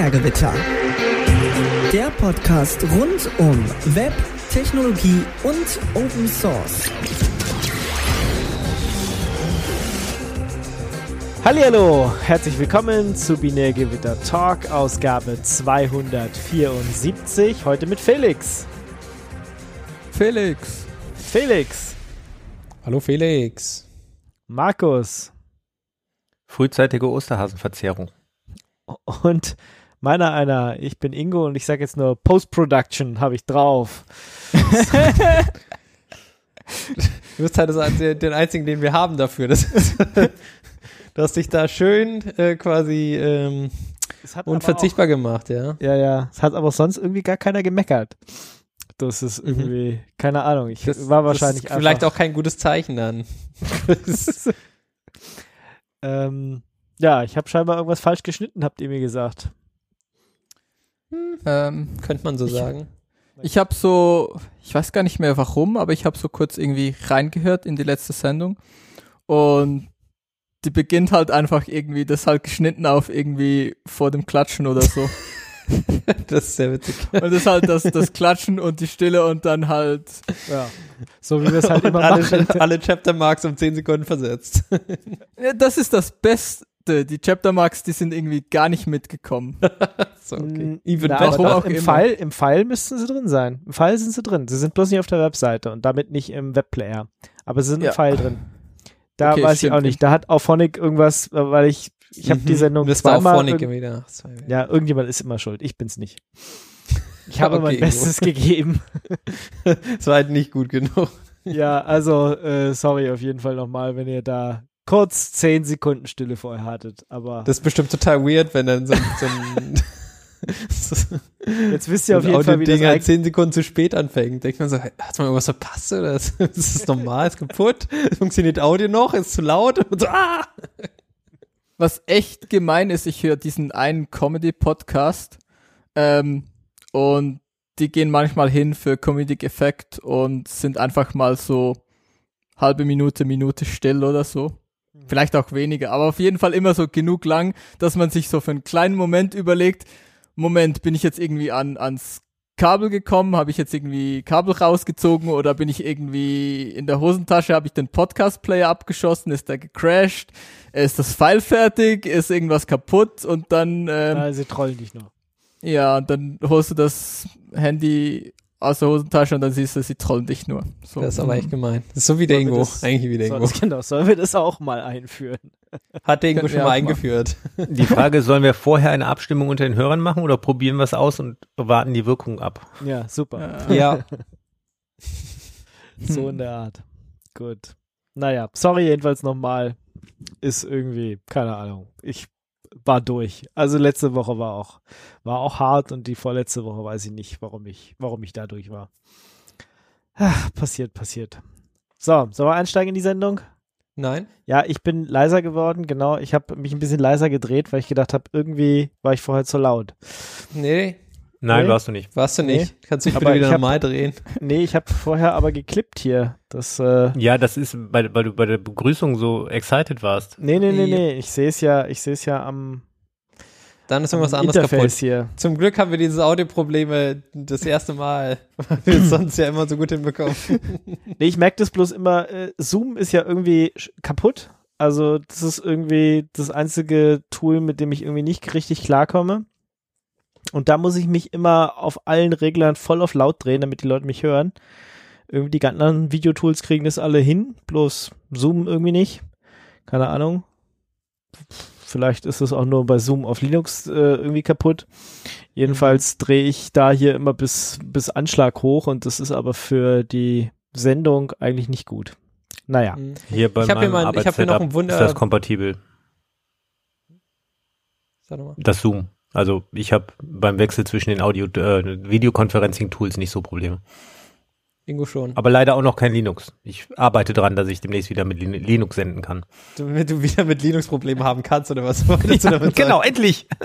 Binärgewitter. Der Podcast rund um Web, Technologie und Open Source. Hallo, herzlich willkommen zu Binärgewitter Talk, Ausgabe 274. Heute mit Felix. Felix. Felix. Hallo Felix. Markus. Frühzeitige Osterhasenverzehrung. Und meiner einer, ich bin Ingo und ich sage jetzt nur Post-Production habe ich drauf. du bist halt das, den einzigen, den wir haben dafür. Das ist, du hast dich da schön äh, quasi ähm, unverzichtbar auch, gemacht, ja. Ja, ja. Es hat aber sonst irgendwie gar keiner gemeckert. Das ist mhm. irgendwie, mhm. keine Ahnung. Ich das, war wahrscheinlich das vielleicht auch kein gutes Zeichen dann. ähm, ja, ich habe scheinbar irgendwas falsch geschnitten, habt ihr mir gesagt. Hm. Ähm, Könnte man so ich, sagen. Ich habe so, ich weiß gar nicht mehr warum, aber ich habe so kurz irgendwie reingehört in die letzte Sendung und die beginnt halt einfach irgendwie, das halt geschnitten auf irgendwie vor dem Klatschen oder so. das ist sehr witzig. Und das ist halt das, das Klatschen und die Stille und dann halt, ja. So wie wir es halt immer alle, machen. Alle Chapter Marks um 10 Sekunden versetzt. Ja, das ist das Beste. Die Chapter Marks, die sind irgendwie gar nicht mitgekommen. so, okay. Even Na, Warum auch im Pfeil, Im Pfeil müssten sie drin sein. Im Pfeil sind sie drin. Sie sind bloß nicht auf der Webseite und damit nicht im Webplayer. Aber sie sind ja. im Pfeil drin. Da okay, weiß stimmt. ich auch nicht. Da hat Auphonic irgendwas, weil ich, ich habe mhm. die Sendung Mr. zweimal. Auphonic wieder. Ja, irgendjemand ist immer schuld. Ich bin's nicht. Ich habe okay, mein Bestes gegeben. Es war halt nicht gut genug. Ja, also äh, sorry auf jeden Fall nochmal, wenn ihr da kurz zehn Sekunden Stille vorher hattet. Aber das ist bestimmt total weird, wenn dann so, so ein Jetzt wisst ihr auf jeden Fall, wie Ding das halt zehn Sekunden zu spät anfängt. Denkt man so, hat man irgendwas verpasst oder ist das normal? Ist kaputt? Funktioniert Audio noch? Ist zu laut? Und so, ah! Was echt gemein ist, ich höre diesen einen Comedy-Podcast ähm, und die gehen manchmal hin für Comedic Effekt und sind einfach mal so halbe Minute, Minute still oder so. Vielleicht auch weniger, aber auf jeden Fall immer so genug lang, dass man sich so für einen kleinen Moment überlegt, Moment, bin ich jetzt irgendwie an, ans Kabel gekommen? Habe ich jetzt irgendwie Kabel rausgezogen oder bin ich irgendwie in der Hosentasche? Habe ich den Podcast-Player abgeschossen? Ist der gecrashed? Ist das File fertig? Ist irgendwas kaputt? Und dann. Ähm, ja, sie trollen dich noch. Ja, und dann holst du das Handy aus der Hosentasche und dann siehst du, sie trollen dich nur. So. Das ist aber echt gemein. Das ist so wie der Ingo. Eigentlich wie der Ingo. Genau, sollen wir das auch mal einführen? Hat der Ingo schon mal eingeführt. Die Frage, sollen wir vorher eine Abstimmung unter den Hörern machen oder probieren wir es aus und warten die Wirkung ab? Ja, super. Ja. so in der Art. Gut. Naja, sorry jedenfalls nochmal. Ist irgendwie, keine Ahnung. Ich war durch. Also letzte Woche war auch, war auch hart und die vorletzte Woche weiß ich nicht, warum ich, warum ich da durch war. Ach, passiert, passiert. So, sollen wir einsteigen in die Sendung? Nein. Ja, ich bin leiser geworden, genau. Ich habe mich ein bisschen leiser gedreht, weil ich gedacht habe, irgendwie war ich vorher zu laut. Nee. Nein, nee. warst du nicht. Warst du nicht? Nee. Kannst du dich bitte wieder normal drehen? Nee, ich habe vorher aber geklippt hier. Das, äh, ja, das ist, weil, weil du bei der Begrüßung so excited warst. Nee, nee, nee, nee. Ich sehe es ja, ich sehe es ja am dann ist irgendwas anderes Interface kaputt. Hier. Zum Glück haben wir diese Audioprobleme das erste Mal, weil wir es sonst ja immer so gut hinbekommen. nee, ich merke das bloß immer, äh, Zoom ist ja irgendwie kaputt. Also das ist irgendwie das einzige Tool, mit dem ich irgendwie nicht richtig klarkomme. Und da muss ich mich immer auf allen Reglern voll auf laut drehen, damit die Leute mich hören. Irgendwie die ganzen Videotools kriegen das alle hin, bloß Zoom irgendwie nicht. Keine Ahnung. Vielleicht ist es auch nur bei Zoom auf Linux äh, irgendwie kaputt. Jedenfalls mhm. drehe ich da hier immer bis, bis Anschlag hoch und das ist aber für die Sendung eigentlich nicht gut. Naja. Mhm. Hier bei ich habe hier, mein, ich hab hier noch ein Wunder. Ist das kompatibel? Das Zoom. Also ich habe beim Wechsel zwischen den Audio äh, Videoconferencing-Tools nicht so Probleme. Ingo schon. Aber leider auch noch kein Linux. Ich arbeite dran, dass ich demnächst wieder mit Linux senden kann. Damit du wieder mit Linux Probleme haben kannst oder was? Ja, genau, endlich.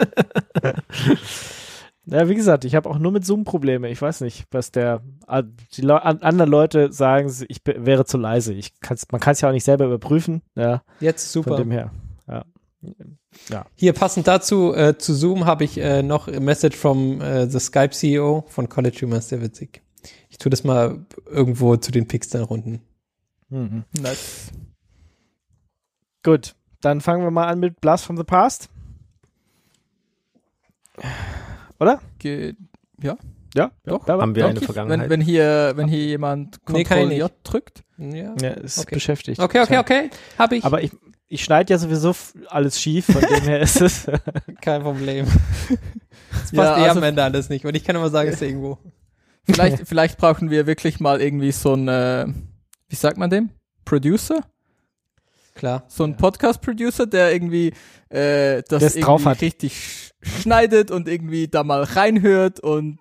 Ja, wie gesagt, ich habe auch nur mit Zoom Probleme. Ich weiß nicht, was der ah, die Le anderen Leute sagen, ich wäre zu leise. Ich kann's, man kann es ja auch nicht selber überprüfen. Ja, Jetzt super. Von dem her. Ja. Hier passend dazu, äh, zu Zoom habe ich äh, noch a Message from äh, the Skype CEO von College Humor, ist sehr witzig. Ich tue das mal irgendwo zu den Pixel-Runden. Mhm. Nice. Gut, dann fangen wir mal an mit Blast from the Past. Oder? Ge ja, Ja, Doch. Ja, Haben wir doch. eine wenn, Vergangenheit? wenn hier, wenn hier jemand Nee, Ctrl nicht. J drückt. Ja. ja ist Okay. beschäftigt. Okay, okay, okay. Habe ich. Aber ich, ich schneide ja sowieso alles schief, von dem her ist es. Kein Problem. Das passt Ja, eh also- am Ende alles nicht. Und ich kann immer sagen, es ist irgendwo. Vielleicht, vielleicht brauchen wir wirklich mal irgendwie so ein, äh, wie sagt man dem? Producer? Klar. So ein Podcast-Producer, der irgendwie äh, das Der es irgendwie drauf hat. richtig sch schneidet und irgendwie da mal reinhört und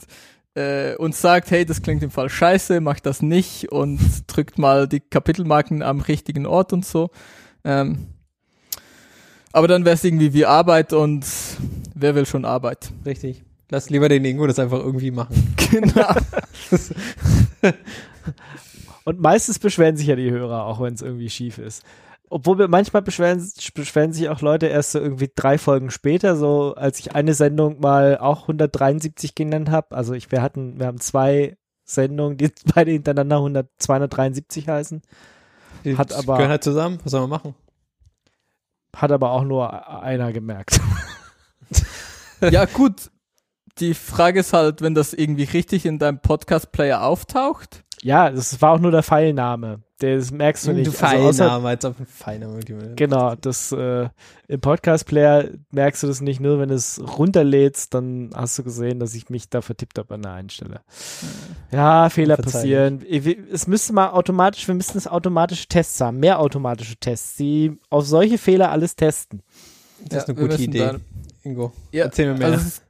äh, uns sagt, hey, das klingt im Fall scheiße, mach das nicht und drückt mal die Kapitelmarken am richtigen Ort und so. Ähm, aber dann wäre es irgendwie wie Arbeit und wer will schon Arbeit? Richtig. Lass lieber den Ingo das einfach irgendwie machen. Genau. Und meistens beschweren sich ja die Hörer, auch wenn es irgendwie schief ist. Obwohl wir manchmal beschweren, beschweren sich auch Leute erst so irgendwie drei Folgen später, so als ich eine Sendung mal auch 173 genannt habe. Also ich, wir hatten, wir haben zwei Sendungen, die beide hintereinander 100, 273 heißen. Die Hat aber- gehören halt zusammen. Was soll man machen? Hat aber auch nur einer gemerkt. ja, gut. Die Frage ist halt, wenn das irgendwie richtig in deinem Podcast-Player auftaucht. Ja, das war auch nur der Pfeilname. Das merkst du nicht. Du Also außer- Pfeilname, als ob ein Pfeilname. Genau, das äh, im Podcast-Player merkst du das nicht nur, wenn du es runterlädst, dann hast du gesehen, dass ich mich da vertippt habe an der einen Stelle. Ja, Fehler passieren. Es müsste mal automatisch, wir müssten es automatische Tests haben, mehr automatische Tests, die auf solche Fehler alles testen. Das ist Ja, eine wir gute müssen Idee. da- Ingo, Ja, erzähl mir mehr. Also ist,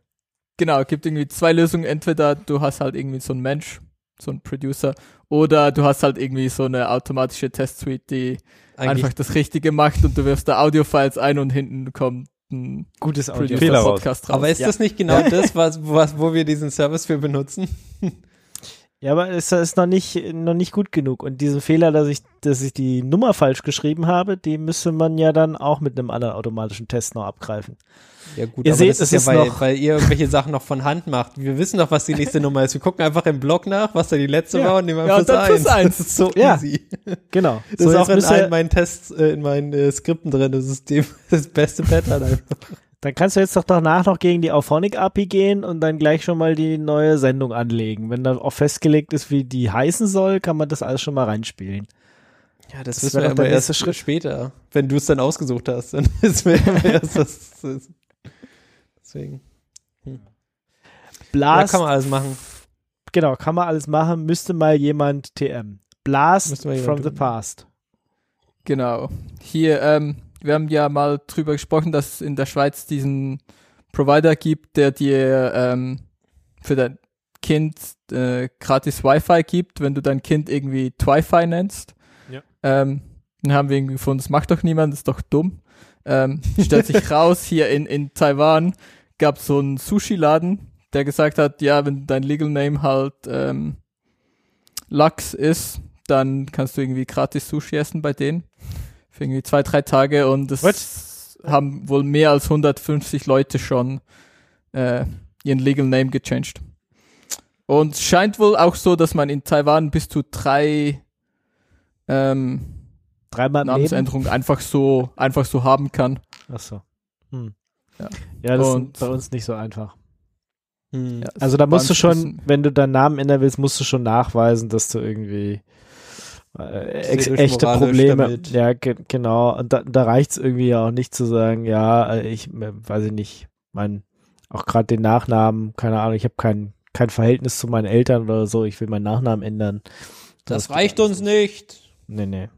genau, es gibt irgendwie zwei Lösungen. Entweder du hast halt irgendwie so einen Mensch, so einen Producer, oder du hast halt irgendwie so eine automatische Testsuite, die Eigentlich einfach das Richtige macht und du wirfst da Audiofiles ein und hinten kommt ein Gutes Audio. Podcast raus. Aber ist Ja. das nicht genau das, was, was, wo wir diesen Service für benutzen? Ja, aber es ist noch nicht, noch nicht gut genug. Und diesen Fehler, dass ich, dass ich die Nummer falsch geschrieben habe, die müsste man ja dann auch mit einem anderen automatischen Test noch abgreifen. Ja gut, Ihr aber seht, das es ist ja, weil, noch- weil ihr irgendwelche Sachen noch von Hand macht. Wir wissen doch, was die nächste Nummer ist. Wir gucken einfach im Blog nach, was da die letzte Ja. war und nehmen Ja, einfach und dann plus plus eins. Das ist so Ja. easy. Genau. Das So, ist auch in allen meinen Tests, äh, in meinen äh, Skripten drin. Das ist dem, das beste Pattern einfach. Dann kannst du jetzt doch danach noch gegen die Auphonic API gehen und dann gleich schon mal die neue Sendung anlegen. Wenn da auch festgelegt ist, wie die heißen soll, kann man das alles schon mal reinspielen. Ja, das, Das wissen wir aber erst Schritt. später. Wenn du es dann ausgesucht hast, dann wissen wir erst, das ist. Deswegen. Ja, Blast, kann man alles machen. genau, kann man alles machen, müsste mal jemand TM. Blast mal jemand from the tun. past. Genau. Hier, ähm, wir haben ja mal drüber gesprochen, dass es in der Schweiz diesen Provider gibt, der dir ähm, für dein Kind äh, gratis Wi-Fi gibt, wenn du dein Kind irgendwie Twi-Fi nennst. Ja. Ähm, dann haben wir irgendwie gefunden, das macht doch niemand, das ist doch dumm. Ähm, stellt sich raus, hier in, in Taiwan gab es so einen Sushi-Laden, der gesagt hat, ja, wenn dein Legal Name halt ähm, Lachs ist, dann kannst du irgendwie gratis Sushi essen bei denen. Für irgendwie zwei, drei Tage und das What? haben wohl mehr als 150 Leute schon äh, ihren Legal Name gechanged. Und es scheint wohl auch so, dass man in Taiwan bis zu drei ähm, Dreimal im Leben. Namensänderungen einfach so, einfach so haben kann. Achso. Hm. Ja. Ja, das Und- ist bei uns nicht so einfach. Hm. Ja, Also da musst du schon, wenn du deinen Namen ändern willst, musst du schon nachweisen, dass du irgendwie ex Seelisch, echte Probleme. damit. Ja, ge genau. Und da, da reicht es irgendwie ja auch nicht zu sagen, ja, äh, ich äh, weiß ich nicht, mein, auch gerade den Nachnamen, keine Ahnung, ich habe kein, kein Verhältnis zu meinen Eltern oder so, ich will meinen Nachnamen ändern. Das geht reicht uns nicht. Nee, nee.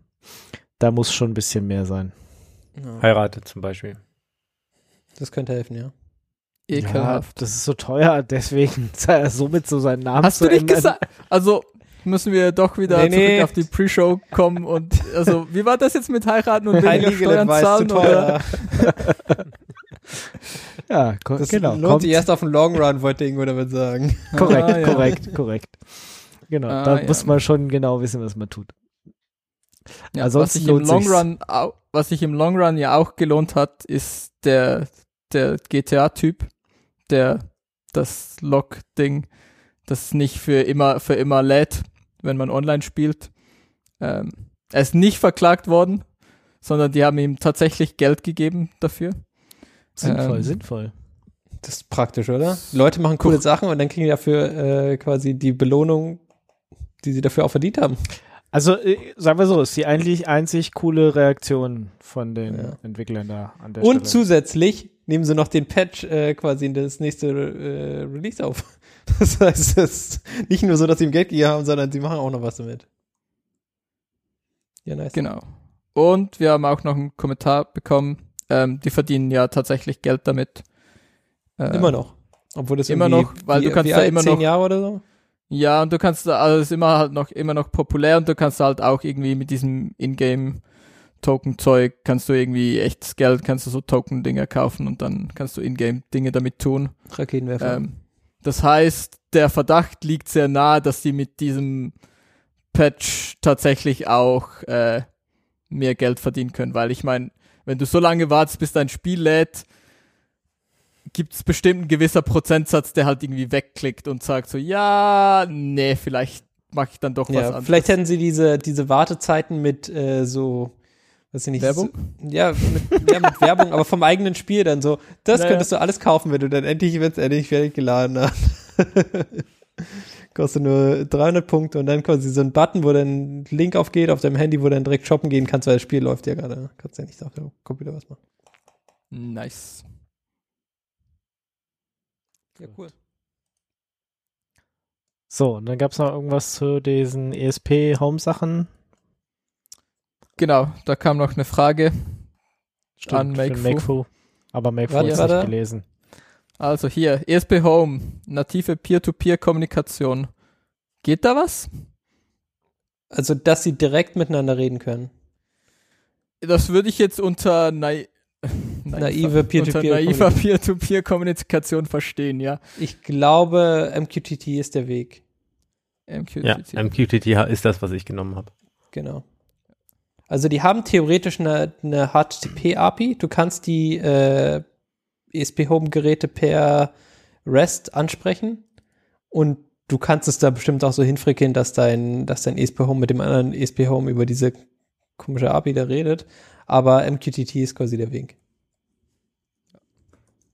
Da muss schon ein bisschen mehr sein. Ja, Heiratet zum Beispiel. das könnte helfen, ja. Ja, Ekelhaft. das ist so teuer, deswegen somit so seinen Namen Hast zu du nicht gesagt? Also müssen wir doch wieder Nee, nee. zurück auf die Pre-Show kommen und also wie war das jetzt mit heiraten und weniger Steuern zahlen oder? Ja, Das genau. lohnt kommt- sich erst auf den Long Run, wollte Ingo damit sagen. Korrekt, Ah, ja. korrekt, korrekt. Genau, Ah, da ja. muss man schon genau wissen, was man tut. Ja, was Ansonsten sich im Long sich's. Run, was sich im Long Run ja auch gelohnt hat, ist der, der GTA-Typ, der das Lock-Ding, das nicht für immer, für immer lädt, wenn man online spielt. Ähm, er ist nicht verklagt worden, sondern die haben ihm tatsächlich Geld gegeben dafür. Sinnvoll, Ähm, sinnvoll. Das ist praktisch, oder? Leute machen coole Sachen und dann kriegen die dafür äh, quasi die Belohnung, die sie dafür auch verdient haben. Also, äh, sagen wir so, ist die eigentlich einzig coole Reaktion von den Ja. Entwicklern da an der Und Stelle. zusätzlich nehmen sie noch den Patch äh, quasi in das nächste äh, Release auf. Das heißt, es ist nicht nur so, dass sie ihm Geld gegeben haben, sondern sie machen auch noch was damit. Ja, nice. Genau. Und wir haben auch noch einen Kommentar bekommen. Ähm, die verdienen ja tatsächlich Geld damit. Ähm, Immer noch. Obwohl das Immer noch, weil wie, du kannst da alt, immer zehn noch- Jahre oder so. Ja, und du kannst, da- also es ist immer halt noch, immer noch populär und du kannst halt auch irgendwie mit diesem Ingame-Token-Zeug, kannst du irgendwie echtes Geld, kannst du so Token-Dinger kaufen und dann kannst du Ingame-Dinge damit tun. Raketenwerfer. Ähm, das heißt, der Verdacht liegt sehr nahe, dass sie mit diesem Patch tatsächlich auch äh, mehr Geld verdienen können, weil ich meine, wenn du so lange wartest, bis dein Spiel lädt, gibt es bestimmt einen gewisser Prozentsatz, der halt irgendwie wegklickt und sagt so, ja, nee, vielleicht mache ich dann doch was ja, anderes. vielleicht hätten sie diese, diese Wartezeiten mit äh, so, weiß ich nicht, Werbung? So, ja, mit, ja, mit Werbung, aber vom eigenen Spiel dann so. Das Ja, könntest du alles kaufen, wenn du dann endlich, wenn es endlich fertig geladen hast. Kostet nur 300 Punkte und dann quasi so ein Button, wo dann ein Link aufgeht auf deinem Handy, wo du dann direkt shoppen gehen kannst, weil das Spiel läuft ja gerade. Kannst ja nicht auf dem Computer was machen. Nice. Ja, cool. So, und dann gab es noch irgendwas zu diesen ESP-Home-Sachen. Genau, da kam noch eine Frage. An für Makefu. Makefu. Aber Makefu ist nicht gelesen. Also hier, ESP Home, native Peer-to-Peer-Kommunikation. Geht da was? Also, dass sie direkt miteinander reden können. Das würde ich jetzt unter nai Naive unter Peer-to-Peer naiver Peer-to-Peer-Kommunikation verstehen, ja. Ich glaube, MQTT ist der Weg. MQTT. Ja, MQTT ist das, was ich genommen habe. Genau. Also die haben theoretisch eine, eine HTTP-API. Du kannst die äh, ESP-Home-Geräte per REST ansprechen und du kannst es da bestimmt auch so hinfrickeln, dass dein, dass dein ESP-Home mit dem anderen ESP-Home über diese komische API da redet. Aber MQTT ist quasi der Weg.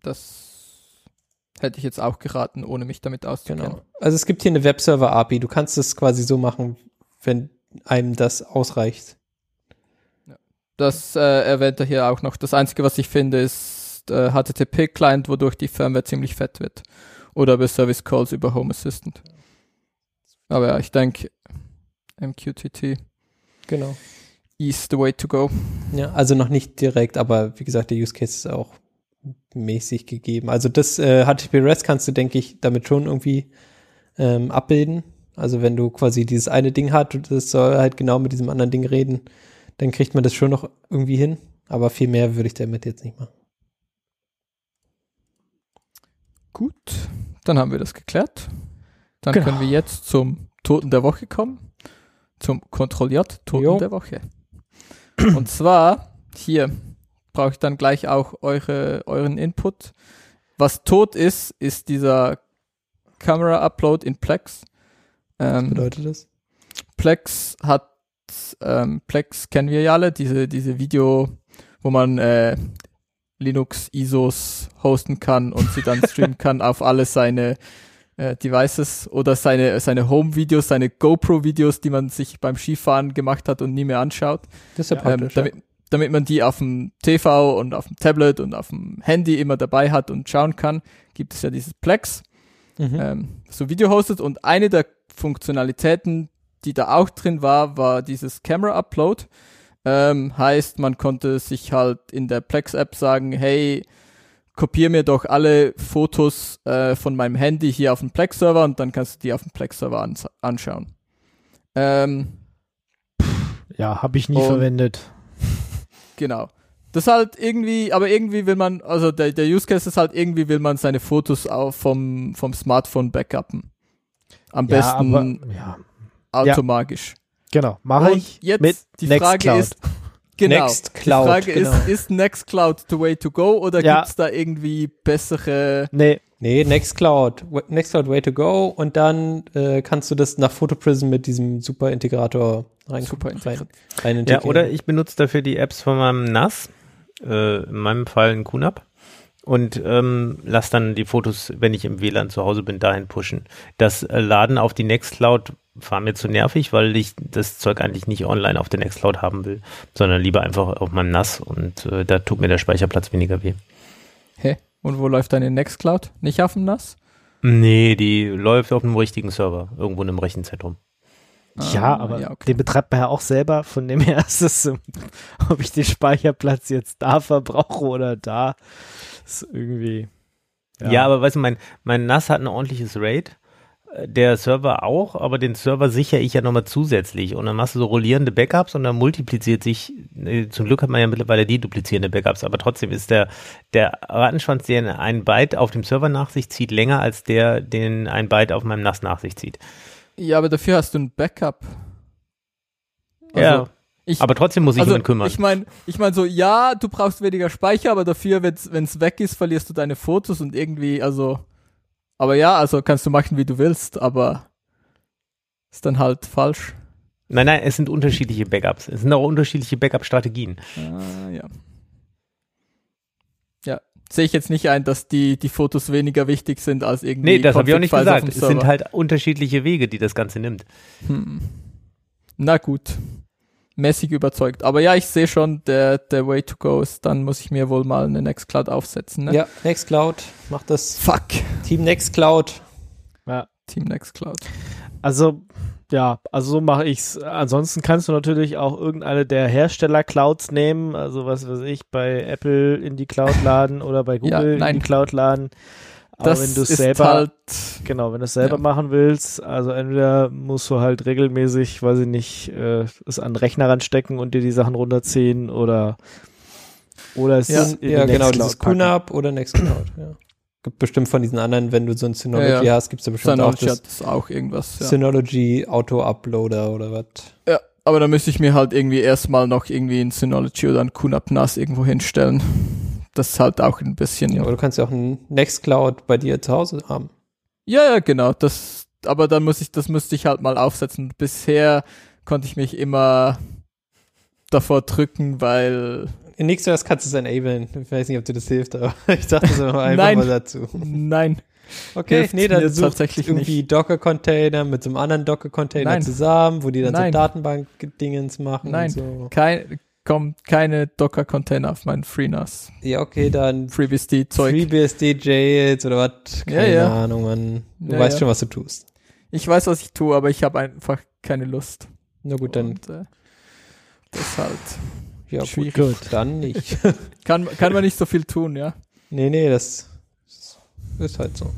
Das hätte ich jetzt auch geraten, ohne mich damit auszukennen. Genau. Also es gibt hier eine Webserver-API. Du kannst es quasi so machen, wenn einem das ausreicht. Das äh, erwähnt er hier auch noch. Das Einzige, was ich finde, ist äh, HTTP-Client, wodurch die Firmware ziemlich fett wird. Oder über Service Calls über Home Assistant. Aber ja, ich denke, MQTT Genau. is the way to go. Ja, also noch nicht direkt, aber wie gesagt, der Use Case ist auch mäßig gegeben. Also das äh, HTTP REST kannst du, denke ich, damit schon irgendwie ähm, abbilden. Also wenn du quasi dieses eine Ding hast und das soll halt genau mit diesem anderen Ding reden, dann kriegt man das schon noch irgendwie hin. Aber viel mehr würde ich damit jetzt nicht machen. Gut, dann haben wir das geklärt. Dann Genau. können wir jetzt zum Toten der Woche kommen. Zum kontrolliert Toten Jo. der Woche. Und zwar, hier brauche ich dann gleich auch eure, euren Input. Was tot ist, ist dieser Camera-Upload in Plex. Was Ähm, bedeutet das? Plex hat, ähm, Plex kennen wir ja alle, diese, diese Video, wo man äh, Linux ISOs hosten kann und sie dann streamen kann auf alle seine äh, Devices oder seine, seine Home-Videos, seine GoPro-Videos, die man sich beim Skifahren gemacht hat und nie mehr anschaut. Das ist ja Ähm, praktisch. ja. damit, damit man die auf dem TV und auf dem Tablet und auf dem Handy immer dabei hat und schauen kann, gibt es ja dieses Plex Mhm. ähm, so Video hostet und eine der Funktionalitäten, die da auch drin war, war dieses Camera Upload. Ähm, heißt, man konnte sich halt in der Plex-App sagen, hey, kopier mir doch alle Fotos äh, von meinem Handy hier auf den Plex-Server und dann kannst du die auf dem Plex-Server ans anschauen. Ähm, Ja, habe ich nie verwendet. Genau. Das halt irgendwie, aber irgendwie will man, also der, der Use Case ist halt irgendwie will man seine Fotos auch vom, vom Smartphone backuppen. Am Ja, besten aber, ja. Automagisch. Genau, mache ich jetzt mit die Frage Nextcloud. ist, genau, Nextcloud, die Frage genau. ist, ist Nextcloud the way to go oder Ja. gibt's da irgendwie bessere Nee, Nee, Nextcloud. W- Nextcloud Way to Go und dann äh, kannst du das nach PhotoPrism mit diesem super Integrator rein, Super rein, rein Ja, integrieren. oder ich benutze dafür die Apps von meinem NAS, äh, in meinem Fall ein QNAP und ähm, lass dann die Fotos, wenn ich im WLAN zu Hause bin, dahin pushen. Das äh, Laden auf die Nextcloud war mir zu nervig, weil ich das Zeug eigentlich nicht online auf der Nextcloud haben will, sondern lieber einfach auf meinem NAS und äh, da tut mir der Speicherplatz weniger weh. Hä? Und wo läuft deine Nextcloud? Nicht auf dem NAS? Nee, die läuft auf einem richtigen Server, irgendwo in einem Rechenzentrum. ja, Ah, aber ja, okay. den betreibt man ja auch selber, von dem her ist es, so, ob ich den Speicherplatz jetzt da verbrauche oder da, ist irgendwie. Ja, aber weißt du, mein, mein NAS hat ein ordentliches RAID. Der Server auch, aber den Server sichere ich ja nochmal zusätzlich. Und dann machst du so rollierende Backups und dann multipliziert sich, äh, zum Glück hat man ja mittlerweile die duplizierende Backups, aber trotzdem ist der, der Rattenschwanz, der ein Byte auf dem Server nach sich zieht, länger als der, den ein Byte auf meinem NAS nach sich zieht. Ja, aber dafür hast du ein Backup. ja, Also, ich, aber trotzdem muss ich also, kümmern. ich meine, ich mein so, ja, du brauchst weniger Speicher, aber dafür, wenn es weg ist, verlierst du deine Fotos und irgendwie, also, aber ja, also kannst du machen, wie du willst, aber ist dann halt falsch. nein, nein, es sind unterschiedliche Backups. Es sind auch unterschiedliche Backup-Strategien. Ah, ja. Ja, sehe ich jetzt nicht ein, dass die, die Fotos weniger wichtig sind als irgendwie Nee, das habe ich auch nicht gesagt. Es sind halt unterschiedliche Wege, die das Ganze nimmt. Hm. Na gut. Mäßig überzeugt. Aber ja, ich sehe schon, der, der Way to go ist, dann muss ich mir wohl mal eine Nextcloud aufsetzen. Ne? Ja, Nextcloud macht das. Fuck. Team Nextcloud. Team Nextcloud. Also, ja, also so mache ich's. Ansonsten kannst du natürlich auch irgendeine der Hersteller-Clouds nehmen, also was weiß ich, bei Apple in die Cloud laden oder bei Ja, Google in nein. die Cloud laden. Aber Das wenn du es ist selber, halt, genau, wenn du es selber Ja. machen willst, also entweder musst du halt regelmäßig, weiß ich nicht, äh, es an den Rechner ranstecken und dir die Sachen runterziehen oder oder es Ja, in die ja, genau, dieses. QNAP oder Nextcloud. Ja. Gibt bestimmt von diesen anderen, wenn du so ein Synology Ja, ja. hast, gibt's da bestimmt Synology auch hat das das auch irgendwas. Ja. Synology Auto-Uploader oder was. ja, aber da müsste ich mir halt irgendwie erstmal noch irgendwie ein Synology oder ein QNAP NAS irgendwo hinstellen. Das ist halt auch ein bisschen. Ja, aber du kannst ja auch ein Nextcloud bei dir zu Hause haben. Ja, ja, genau. Das, aber dann muss ich, das müsste ich halt mal aufsetzen. Bisher konnte ich mich immer davor drücken, weil In NixOS kannst du es enablen. Ich weiß nicht, ob dir das hilft, aber ich dachte so einfach Nein. mal dazu. nein, Okay, Hilft nee, dann mir such tatsächlich irgendwie Docker-Container mit so einem anderen Docker-Container zusammen, wo die dann Nein. so Datenbank-Dingens machen Nein. und so. kein, kommt keine Docker-Container auf meinen FreeNAS. Ja, okay, dann FreeBSD-Zeug. FreeBSD Jails oder was? Ja, Keine ja. Ahnung, Mann. Du Ja, weißt ja. schon, was du tust. Ich weiß, was ich tue, aber ich habe einfach keine Lust. Na gut, dann, Und, äh, das halt. ja, gut, schwierig. gut, dann nicht. Kann, kann man nicht so viel tun, ja. nee, nee, das ist halt so.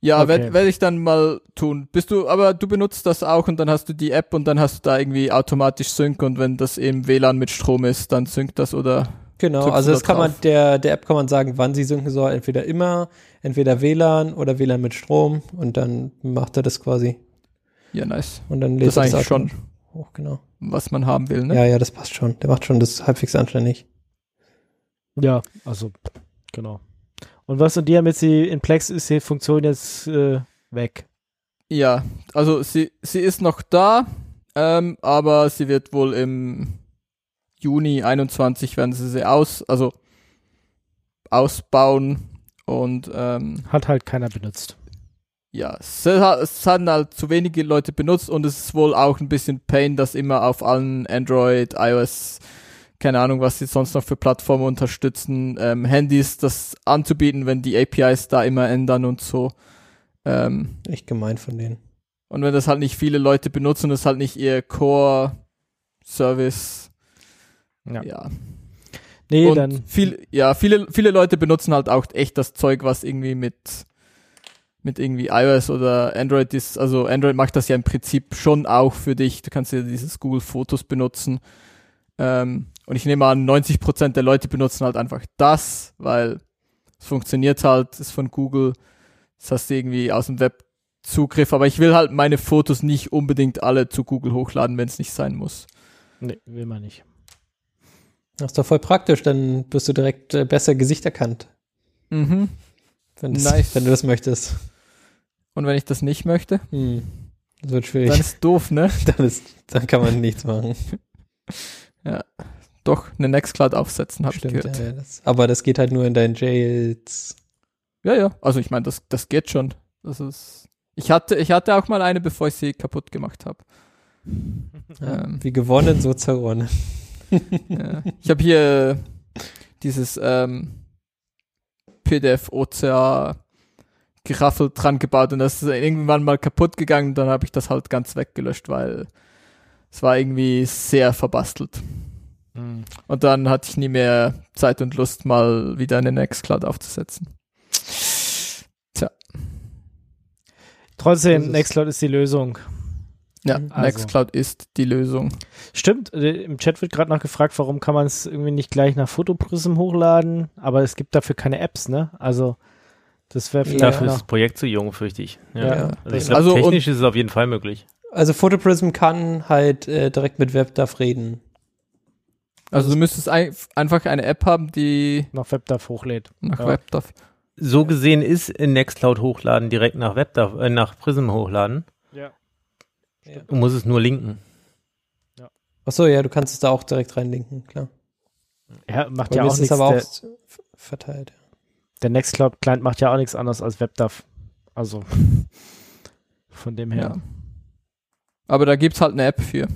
Ja, Okay. werde werd ich dann mal tun. Bist du, aber du benutzt das auch und dann hast du die App und dann hast du da irgendwie automatisch Sync und wenn das im WLAN mit Strom ist, dann synkt das oder Genau, also das da kann man, drauf? der, der App kann man sagen, wann sie synken soll. Entweder immer, entweder WLAN oder WLAN mit Strom und dann macht er das quasi. ja, nice. Und dann Das lädt ist er eigentlich das schon, hoch, genau. was man haben will, ne? Ja, ja, das passt schon. Der macht schon das halbwegs anständig. Ja, also genau. Und was und die haben jetzt die in Plex ist die Funktion jetzt äh, weg. Ja, also sie, sie ist noch da, ähm, aber sie wird wohl im Juni 21 werden sie sie aus, also ausbauen und ähm, Hat halt keiner benutzt. ja, es, hat- es haben halt zu wenige Leute benutzt und es ist wohl auch ein bisschen Pain, dass immer auf allen Android, iOS, keine Ahnung, was sie sonst noch für Plattformen unterstützen, ähm, Handys das anzubieten, wenn die APIs da immer ändern und so. Ähm, Echt gemein von denen. und wenn das halt nicht viele Leute benutzen, das halt nicht ihr Core-Service. Ja. ja. Nee, und dann viel, ja, viele, viele Leute benutzen halt auch echt das Zeug, was irgendwie mit, mit irgendwie iOS oder Android ist. Also Android macht das ja im Prinzip schon auch für dich. Du kannst ja dieses Google Fotos benutzen. Ähm, und ich nehme an, 90% der Leute benutzen halt einfach das, weil es funktioniert halt, ist von Google. Das hast du irgendwie aus dem Web Zugriff, aber ich will halt meine Fotos nicht unbedingt alle zu Google hochladen, wenn es nicht sein muss. Nee, will man nicht. Das ist doch voll praktisch, dann wirst du direkt äh, besser Gesicht erkannt, Mhm. wenn, das, Nice. wenn du das möchtest. Und wenn ich das nicht möchte, Hm. Das wird schwierig. dann ist doof, ne? Dann, ist, dann kann man nichts machen. Doch, eine Nextcloud aufsetzen, habe ich gehört. ja, das, aber das geht halt nur in deinen Jails. Ja, ja. Also ich meine, das, das geht schon. Das ist. Ich hatte, ich hatte auch mal eine, bevor ich sie kaputt gemacht habe. Ja, Ähm. Wie gewonnen, so zerronnen. ja. Ich habe hier dieses ähm, PDF OCA Geraffel dran gebaut und das ist irgendwann mal kaputt gegangen. Dann habe ich das halt ganz weggelöscht, weil es war irgendwie sehr verbastelt. Hm. Und dann hatte ich nie mehr Zeit und Lust, mal wieder eine Nextcloud aufzusetzen. Trotzdem, Das ist- Nextcloud ist die Lösung. Ja. Also. Nextcloud ist die Lösung. Stimmt, äh, im Chat wird gerade noch gefragt, warum kann man es irgendwie nicht gleich nach Photoprism hochladen, aber es gibt dafür keine Apps, ne? Also das wäre vielleicht Dafür ist das Projekt zu jung, fürchte ich. Ja. Ja. Also ich glaube, also und- technisch ist es auf jeden Fall möglich. Also Photoprism kann halt äh, direkt mit WebDAV reden. Also du müsstest ein, einfach eine App haben, die noch WebDAV hochlädt. nach Ja. WebDAV. So gesehen ist in Nextcloud hochladen direkt nach WebDAV, äh, nach Prism hochladen. Ja. Du musst es nur linken. Achso, ja, du kannst es da auch direkt reinlinken, klar. Ja, macht Bei ja auch es nichts. aber auch Der, f- verteilt. der Nextcloud-Client macht ja auch nichts anderes als WebDAV. Also von dem her. Ja. Aber da gibt's halt eine App für.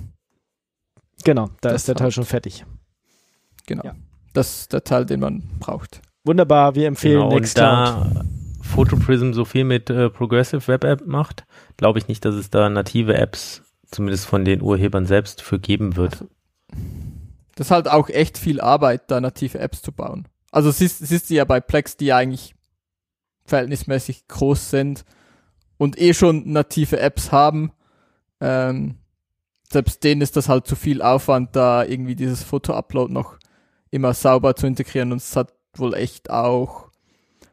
Genau, da Das ist der Teil halt. schon fertig. Genau. Ja. Das ist der Teil, den man braucht. Wunderbar, wir empfehlen Genau, und Nextcloud. da Photoprism so viel mit äh, Progressive Web App macht, glaube ich nicht, dass es da native Apps, zumindest von den Urhebern selbst, für geben wird. Das ist halt auch echt viel Arbeit, da native Apps zu bauen. Also siehst, siehst du ja bei Plex, die ja eigentlich verhältnismäßig groß sind und eh schon native Apps haben. Ähm, selbst denen ist das halt zu viel Aufwand, da irgendwie dieses Foto-Upload noch immer sauber zu integrieren und es hat wohl echt auch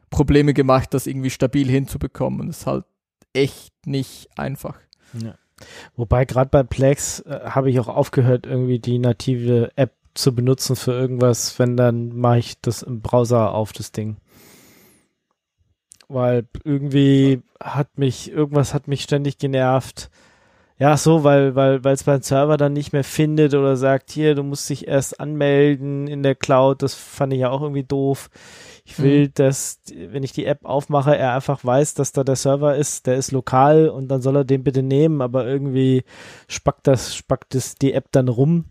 Probleme gemacht, das irgendwie stabil hinzubekommen und es ist halt echt nicht einfach. Ja. Wobei gerade bei Plex äh, habe ich auch aufgehört, irgendwie die native App zu benutzen für irgendwas. Wenn, dann mache ich das im Browser auf, das Ding. Weil irgendwie hat mich, irgendwas hat mich ständig genervt. Ja, so, weil, weil, weil es beim Server dann nicht mehr findet oder sagt, hier, du musst dich erst anmelden in der Cloud. Das fand ich ja auch irgendwie doof. Ich will, dass, wenn ich die App aufmache, er einfach weiß, dass da der Server ist, der ist lokal und dann soll er den bitte nehmen, aber irgendwie spackt das, spackt das die App dann rum.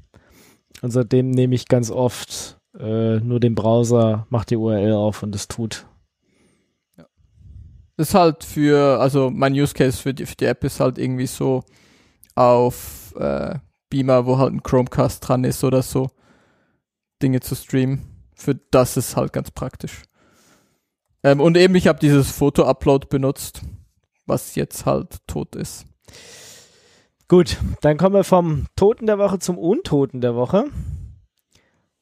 Und seitdem nehme ich ganz oft äh, nur den Browser, mach die URL auf und es tut. Das ist halt für, also mein Use Case für die, für die App ist halt irgendwie so auf äh, Beamer, wo halt ein Chromecast dran ist oder so, Dinge zu streamen. Für das ist halt ganz praktisch. Ähm, und eben, ich habe dieses Foto-Upload benutzt, was jetzt halt tot ist. Gut, dann kommen wir vom Toten der Woche zum Untoten der Woche.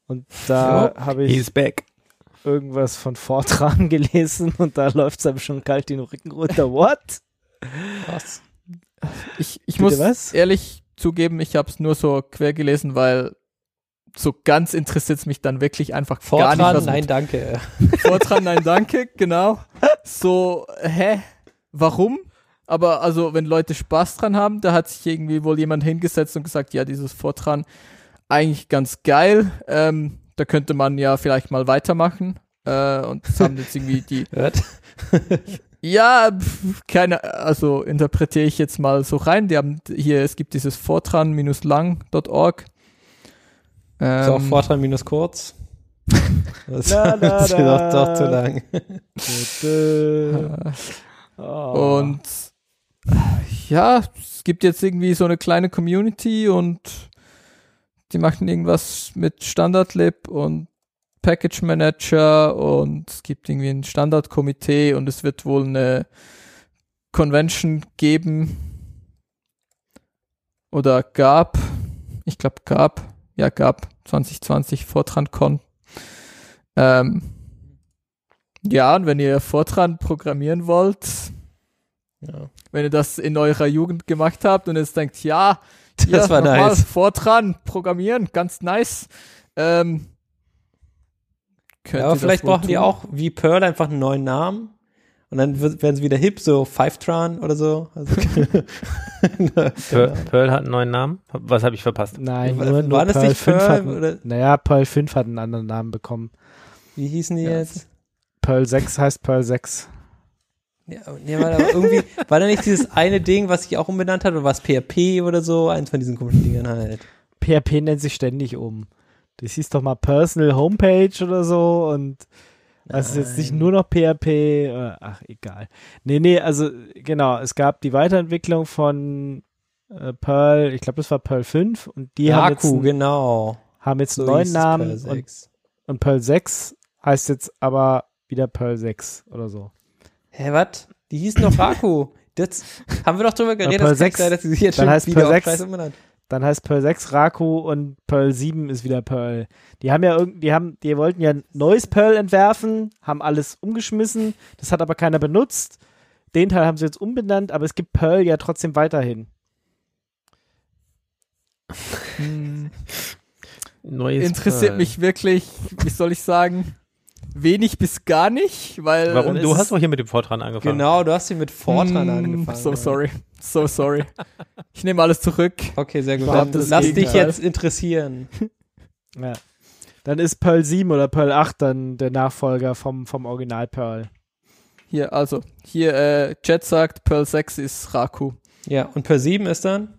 Und da habe ich irgendwas von Fortran gelesen und da läuft es einem schon kalt den Rücken runter. What? Was? Ich, ich Bitte muss was? ehrlich zugeben, ich habe es nur so quer gelesen, weil so ganz interessiert es mich dann wirklich einfach gar nicht, Fortran, nein, danke. Fortran, nein, danke, genau. So, hä? Warum? Aber also, wenn Leute Spaß dran haben, da hat sich irgendwie wohl jemand hingesetzt und gesagt, ja, dieses Fortran eigentlich ganz geil. Ähm, da könnte man ja vielleicht mal weitermachen. Äh, und das haben jetzt irgendwie die, Hört? Ja, pf, keine, also interpretiere ich jetzt mal so rein. Die haben hier, es gibt dieses fortran-lang.org. Ähm, Ist auch Fortran minus kurz. Das, ist doch, doch zu lang. Oh. Und ja, es gibt jetzt irgendwie so eine kleine Community und die machen irgendwas mit Standardlib und Package Manager und es gibt irgendwie ein Standardkomitee und es wird wohl eine Convention geben oder gab, ich glaube gab, ja gab 2020 FortranCon. Ähm, ja, und wenn ihr Fortran programmieren wollt, Ja. Wenn ihr das in eurer Jugend gemacht habt und jetzt denkt, ja, Das hier, war nice. Fortran, programmieren, ganz nice. Ähm, könnt Ja, aber vielleicht brauchen die tun. auch wie Pearl einfach einen neuen Namen. Und dann werden sie wieder hip, so Fivetran oder so. Also, Pearl, Pearl hat einen neuen Namen. Was habe ich verpasst? Nein, War- nur, war nur das Pearl nicht 5 Pearl, hat, oder? Naja, Pearl 5 hat einen anderen Namen bekommen. wie hießen die Ja. jetzt? Pearl 6 heißt Pearl 6. Ja, nee, war da aber irgendwie, war da nicht dieses eine Ding, was sich auch umbenannt hat, oder was PHP oder so? Eins von diesen komischen Dingern halt. PHP nennt sich ständig um. Das hieß doch mal Personal Homepage oder so und das ist jetzt nicht nur noch PHP. äh, Ach, egal. Nee, nee, also genau, es gab die Weiterentwicklung von äh, Perl, ich glaube, das war Perl 5 und die haben jetzt, einen- genau. haben jetzt So einen neuen hieß Namen Perl und, 6. und Perl 6 heißt jetzt aber wieder Perl 6 oder so. Hä, was? Die hießen doch Raku. Das haben wir doch drüber geredet, Perl das kann nicht 6, sein, dass sie jetzt dann schon heißt wieder Perl auf 6. Dann heißt Pearl 6 Raku und Pearl 7 ist wieder Pearl. Die haben ja irgend, die haben, die wollten ja ein neues Pearl entwerfen, haben alles umgeschmissen, das hat aber keiner benutzt. Den Teil haben sie jetzt umbenannt, aber es gibt Pearl ja trotzdem weiterhin. Hm, Neues interessiert Pearl. mich wirklich, wie soll ich sagen, wenig bis gar nicht, weil Warum? Du hast doch hier mit dem Fortran angefangen. Genau, du hast sie mit Fortran Hm, angefangen. So ja. sorry, so sorry. Ich nehme alles zurück. Okay, sehr gut. Dann lass dich Gegenteil. jetzt interessieren. Ja. Dann ist Pearl 7 oder Pearl 8 dann der Nachfolger vom, vom Original Pearl. Hier, also, hier, äh, Jet sagt, Pearl 6 ist Raku. Ja, und per 7 ist dann?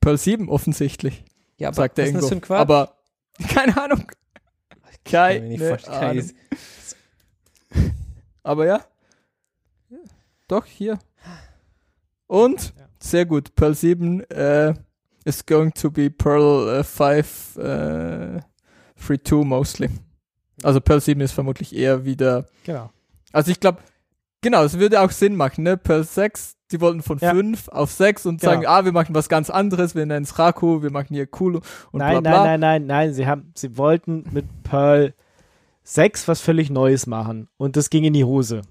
Pearl 7 offensichtlich, Ja, aber sagt er was ist irgendwo. das für ein Quatsch? Aber, keine Ahnung. Kann ich mir nicht Keine Ahnung. Aber ja. Doch, hier. Und, sehr gut, Pearl 7 äh, is going to be Pearl äh, 5 äh, 3.2 mostly. Also Pearl 7 ist vermutlich eher wieder Genau. Also ich glaube, genau, es würde auch Sinn machen, ne? Pearl 6, die wollten von Ja. 5 auf 6 und Genau. sagen, ah, wir machen was ganz anderes, wir nennen es Raku, wir machen hier cool und nein, bla bla. nein, nein, nein, nein. Sie haben, sie wollten mit Pearl 6 was völlig Neues machen. Und das ging in die Hose.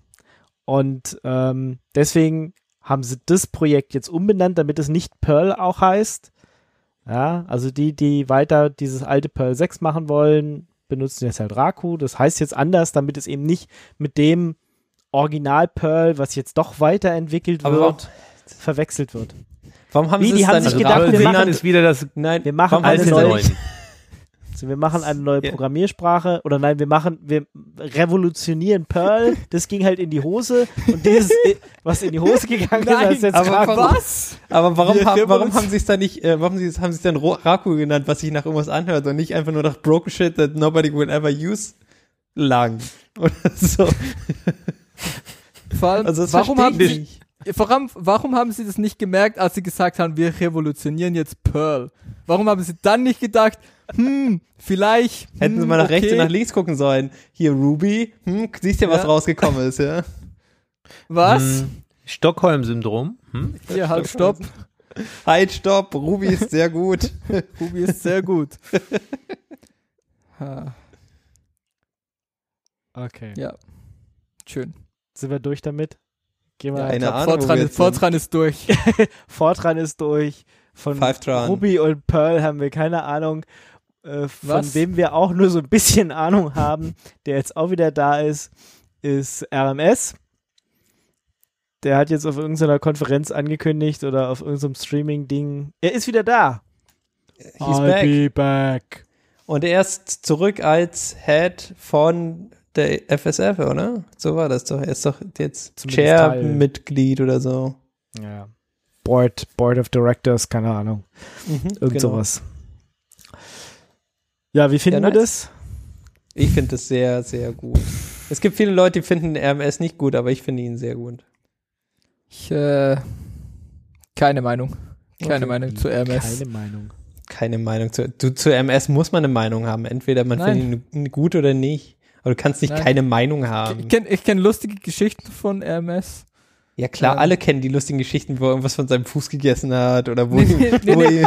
Und ähm, deswegen haben sie das Projekt jetzt umbenannt, damit es nicht Pearl auch heißt. Ja, also die, die weiter dieses alte Pearl 6 machen wollen, benutzen jetzt halt Raku. Das heißt jetzt anders, damit es eben nicht mit dem Original Pearl, was jetzt doch weiterentwickelt Aber wird, verwechselt wird. Warum haben Wie, sie die es haben dann sich nicht gedacht, wir machen- 7 genannt? ist wieder das Nein, Wir machen warum haben alle sie es neu. dann nicht? Also wir machen eine neue Ja. Programmiersprache oder nein, wir machen, wir revolutionieren Perl. Das ging halt in die Hose und dieses, was in die Hose gegangen ist, Nein, ist jetzt aber Raku. Was? Aber warum, Wir haben, warum haben sie es dann nicht, äh, warum sie, haben sie es dann Raku genannt, was sich nach irgendwas anhört und nicht einfach nur nach Broken Shit that nobody will ever use lang oder so. Vor allem, Also das warum, haben ich sie, allem, warum haben sie das nicht gemerkt, als sie gesagt haben, wir revolutionieren jetzt Pearl? Warum haben sie dann nicht gedacht, hm, vielleicht. Hätten sie hm, mal nach okay. rechts und nach links gucken sollen. Hier Ruby, hm, siehst ja, was Ja. rausgekommen ist, ja. Was? Hm, Stockholm-Syndrom. Hm? Hier, halt, stopp. Halt, stopp, Ruby ist sehr gut. Ruby ist sehr gut. Okay. ja. Schön. Sind wir durch damit? Gehen wir Ja, eine Ahnung, Fortran, ist. Fortran ist durch. Fortran ist durch. Von. Ruby und Pearl haben wir keine Ahnung. Äh, von Was? wem wir auch nur so ein bisschen Ahnung haben, der jetzt auch wieder da ist, ist RMS. Der hat jetzt auf irgendeiner Konferenz angekündigt oder auf irgendeinem Streaming-Ding. Er ist wieder da. He's I'll back. be back. Und er ist zurück als Head von der FSF, oder? So war das doch. Er ist doch jetzt. Chair-Mitglied oder so. Ja. Board, Board of Directors, keine Ahnung. Mhm, Irgend genau. sowas. Ja, wie finden Ja, wir nice. das? Ich finde das sehr, sehr gut. Es gibt viele Leute, die finden RMS nicht gut, aber ich finde ihn sehr gut. Ich, äh, keine Meinung. Keine Okay. Meinung zu RMS. Keine Meinung. Keine Meinung zu. Du, zu RMS muss man eine Meinung haben. Entweder man Nein. findet ihn gut oder nicht. Aber du kannst nicht Nein. keine Meinung haben. Ich kenne ich kenn lustige Geschichten von RMS. Ja klar, Ähm. alle kennen die lustigen Geschichten, wo er irgendwas von seinem Fuß gegessen hat oder wo, Nee, nee, nee, wo, nee.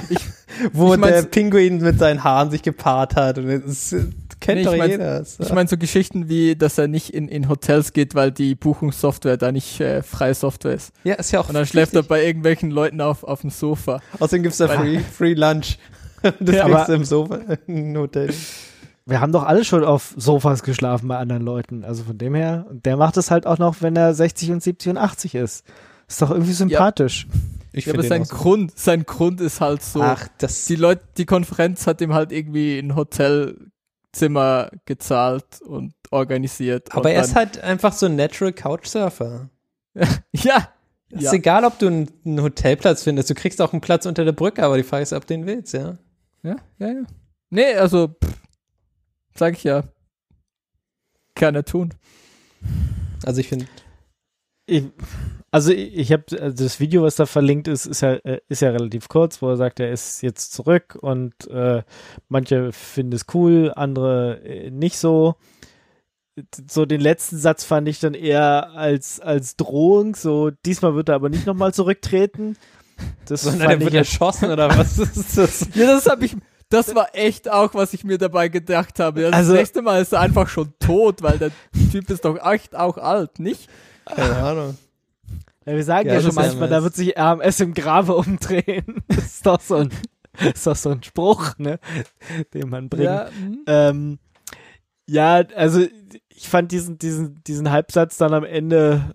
wo ich der Pinguin mit seinen Haaren sich gepaart hat. Und es Kennt doch ich mein- jeder. Ist, Ich meine so Geschichten wie, dass er nicht in, in Hotels geht, weil die Buchungssoftware da nicht äh, freie Software ist. ja, ist ja auch Und dann schläft er bei irgendwelchen Leuten auf, auf dem Sofa. Außerdem gibt's da free, free Lunch. Das Ja, kriegst du im Sofa im Hotel. Wir haben doch alle schon auf Sofas geschlafen bei anderen Leuten. Also von dem her, und der macht es halt auch noch, wenn er 60 und 70 und 80 ist. Ist doch irgendwie sympathisch. Ich Ja, aber sein so- Grund, sein Grund ist halt so. Ach, das die Leute, die Konferenz hat ihm halt irgendwie ein Hotelzimmer gezahlt und organisiert. aber und er ist halt einfach so ein Natural Couchsurfer. ja, Ist Ja. egal, ob du einen, einen Hotelplatz findest. Du kriegst auch einen Platz unter der Brücke, aber die Frage ist, ob du den willst, ja. ja, ja, ja. Nee, also, pff, sag ich ja. Kann er tun. Also ich finde, Ich, also ich, ich habe also das Video, was da verlinkt ist, ist ja, ist ja relativ kurz, wo er sagt, er ist jetzt zurück und äh, manche finden es cool, andere äh, nicht so. So den letzten Satz fand ich dann eher als, als Drohung, so diesmal wird er aber nicht nochmal zurücktreten. Das sondern ich wird erschossen oder was ist das? Ja, das habe ich. Das war echt auch, was ich mir dabei gedacht habe. Das Also- nächste Mal ist er einfach schon tot, weil der Typ ist doch echt auch alt, nicht? Keine Ahnung. Ja, wir sagen Ja, ja, das schon manchmal, da wird sich RMS im Grabe umdrehen. Das ist doch so ein, ist doch so ein Spruch, ne, den man bringt. Ja, hm. Ähm, ja, also ich fand diesen, diesen, diesen Halbsatz dann am Ende,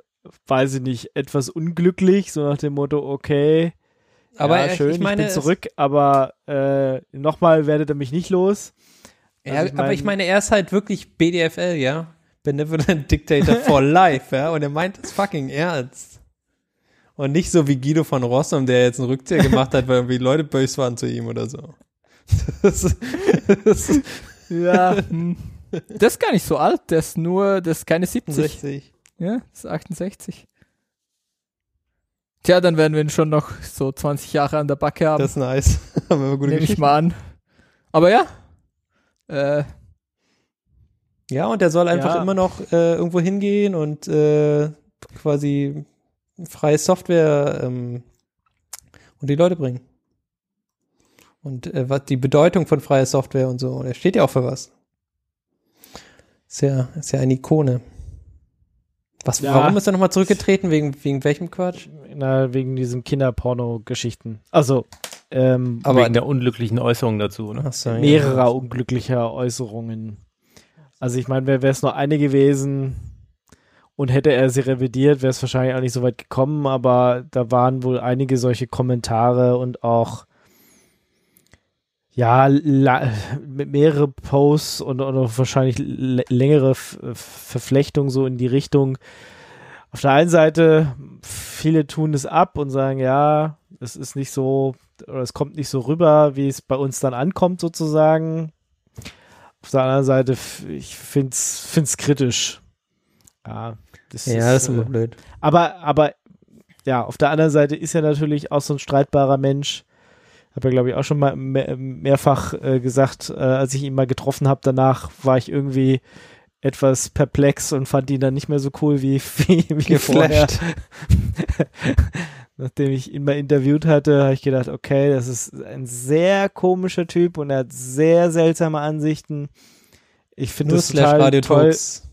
weiß ich nicht, etwas unglücklich, so nach dem Motto, okay, Aber ja, ich- schön, ich meine, bin es- zurück, aber äh, nochmal werdet ihr mich nicht los. Ja, Also ich aber ich mein- meine, er ist halt wirklich BDFL, ja. Benevolent Dictator for Life, ja. Und er meint es fucking ernst. Und nicht so wie Guido von Rossum, der jetzt einen Rückzieher gemacht hat, weil irgendwie Leute böse waren zu ihm oder so. Das, das ja. hm. Das ist gar nicht so alt, der ist nur, das ist keine 70. 60. Ja, das ist 68. Tja, dann werden wir ihn schon noch so 20 Jahre an der Backe haben. Das ist nice. Nehme ich mal an. Aber ja. Äh, Ja, und er soll einfach Ja. immer noch äh, irgendwo hingehen und äh, quasi freie Software ähm, und die Leute bringen. Und äh, was die Bedeutung von freier Software und so. Und er steht ja auch für was. Ist ja, ist ja eine Ikone. Was, Ja. Warum ist er nochmal zurückgetreten? Wegen, wegen welchem Quatsch? Na, wegen diesen Kinderporno-Geschichten. Also, ähm, Aber Wegen der unglücklichen Äußerung dazu, ne? So, ja. mehrerer unglücklicher Äußerungen. Also ich meine, wäre es nur eine gewesen und hätte er sie revidiert, wäre es wahrscheinlich auch nicht so weit gekommen, aber da waren wohl einige solche Kommentare und auch ja, mehrere Posts und, und auch wahrscheinlich längere F Verflechtungen so in die Richtung. Auf der einen Seite, viele tun es ab und sagen, ja, es ist nicht so, oder es kommt nicht so rüber, wie es bei uns dann ankommt, sozusagen. Auf der anderen Seite, ich finde es kritisch. Ja, das Ja, das ist äh, immer blöd. aber, aber ja, auf der anderen Seite ist er natürlich auch so ein streitbarer Mensch. Habe ja, glaube ich, auch schon mal mehr, mehrfach äh, gesagt, äh, als ich ihn mal getroffen habe. Danach war ich irgendwie etwas perplex und fand ihn dann nicht mehr so cool wie, wie, wie vorher. Nachdem ich ihn mal interviewt hatte, habe ich gedacht, okay, das ist ein sehr komischer Typ und er hat sehr seltsame Ansichten. Ich finde es total Radio toll. Talks.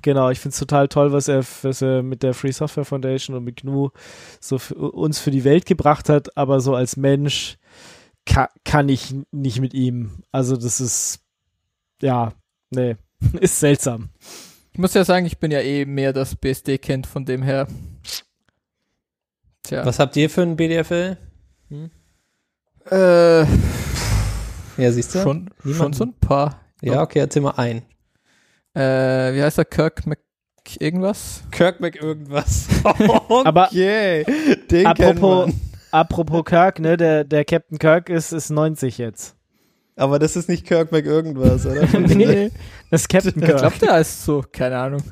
Genau, ich finde es total toll, was er, was er mit der Free Software Foundation und mit GNU so für uns für die Welt gebracht hat, aber so als Mensch ka kann ich nicht mit ihm. Also das ist, ja, nee, ist seltsam. ich muss ja sagen, ich bin ja eh mehr das BSD-Kind, von dem her. Tja. Was habt ihr für ein BDFL? Äh, Ja, siehst du? schon, schon so ein paar. Ja, okay, erzähl mal ein. Äh, wie heißt er? Kirk Mc irgendwas? Kirk Mac irgendwas. Aber- okay. Den Apropos, kennt man. Apropos Kirk, ne, der, der Captain Kirk ist, ist 90 jetzt. Aber das ist nicht Kirk Mac irgendwas, oder? nee, das ist Captain Ich Kirk. glaube, der heißt so, keine Ahnung.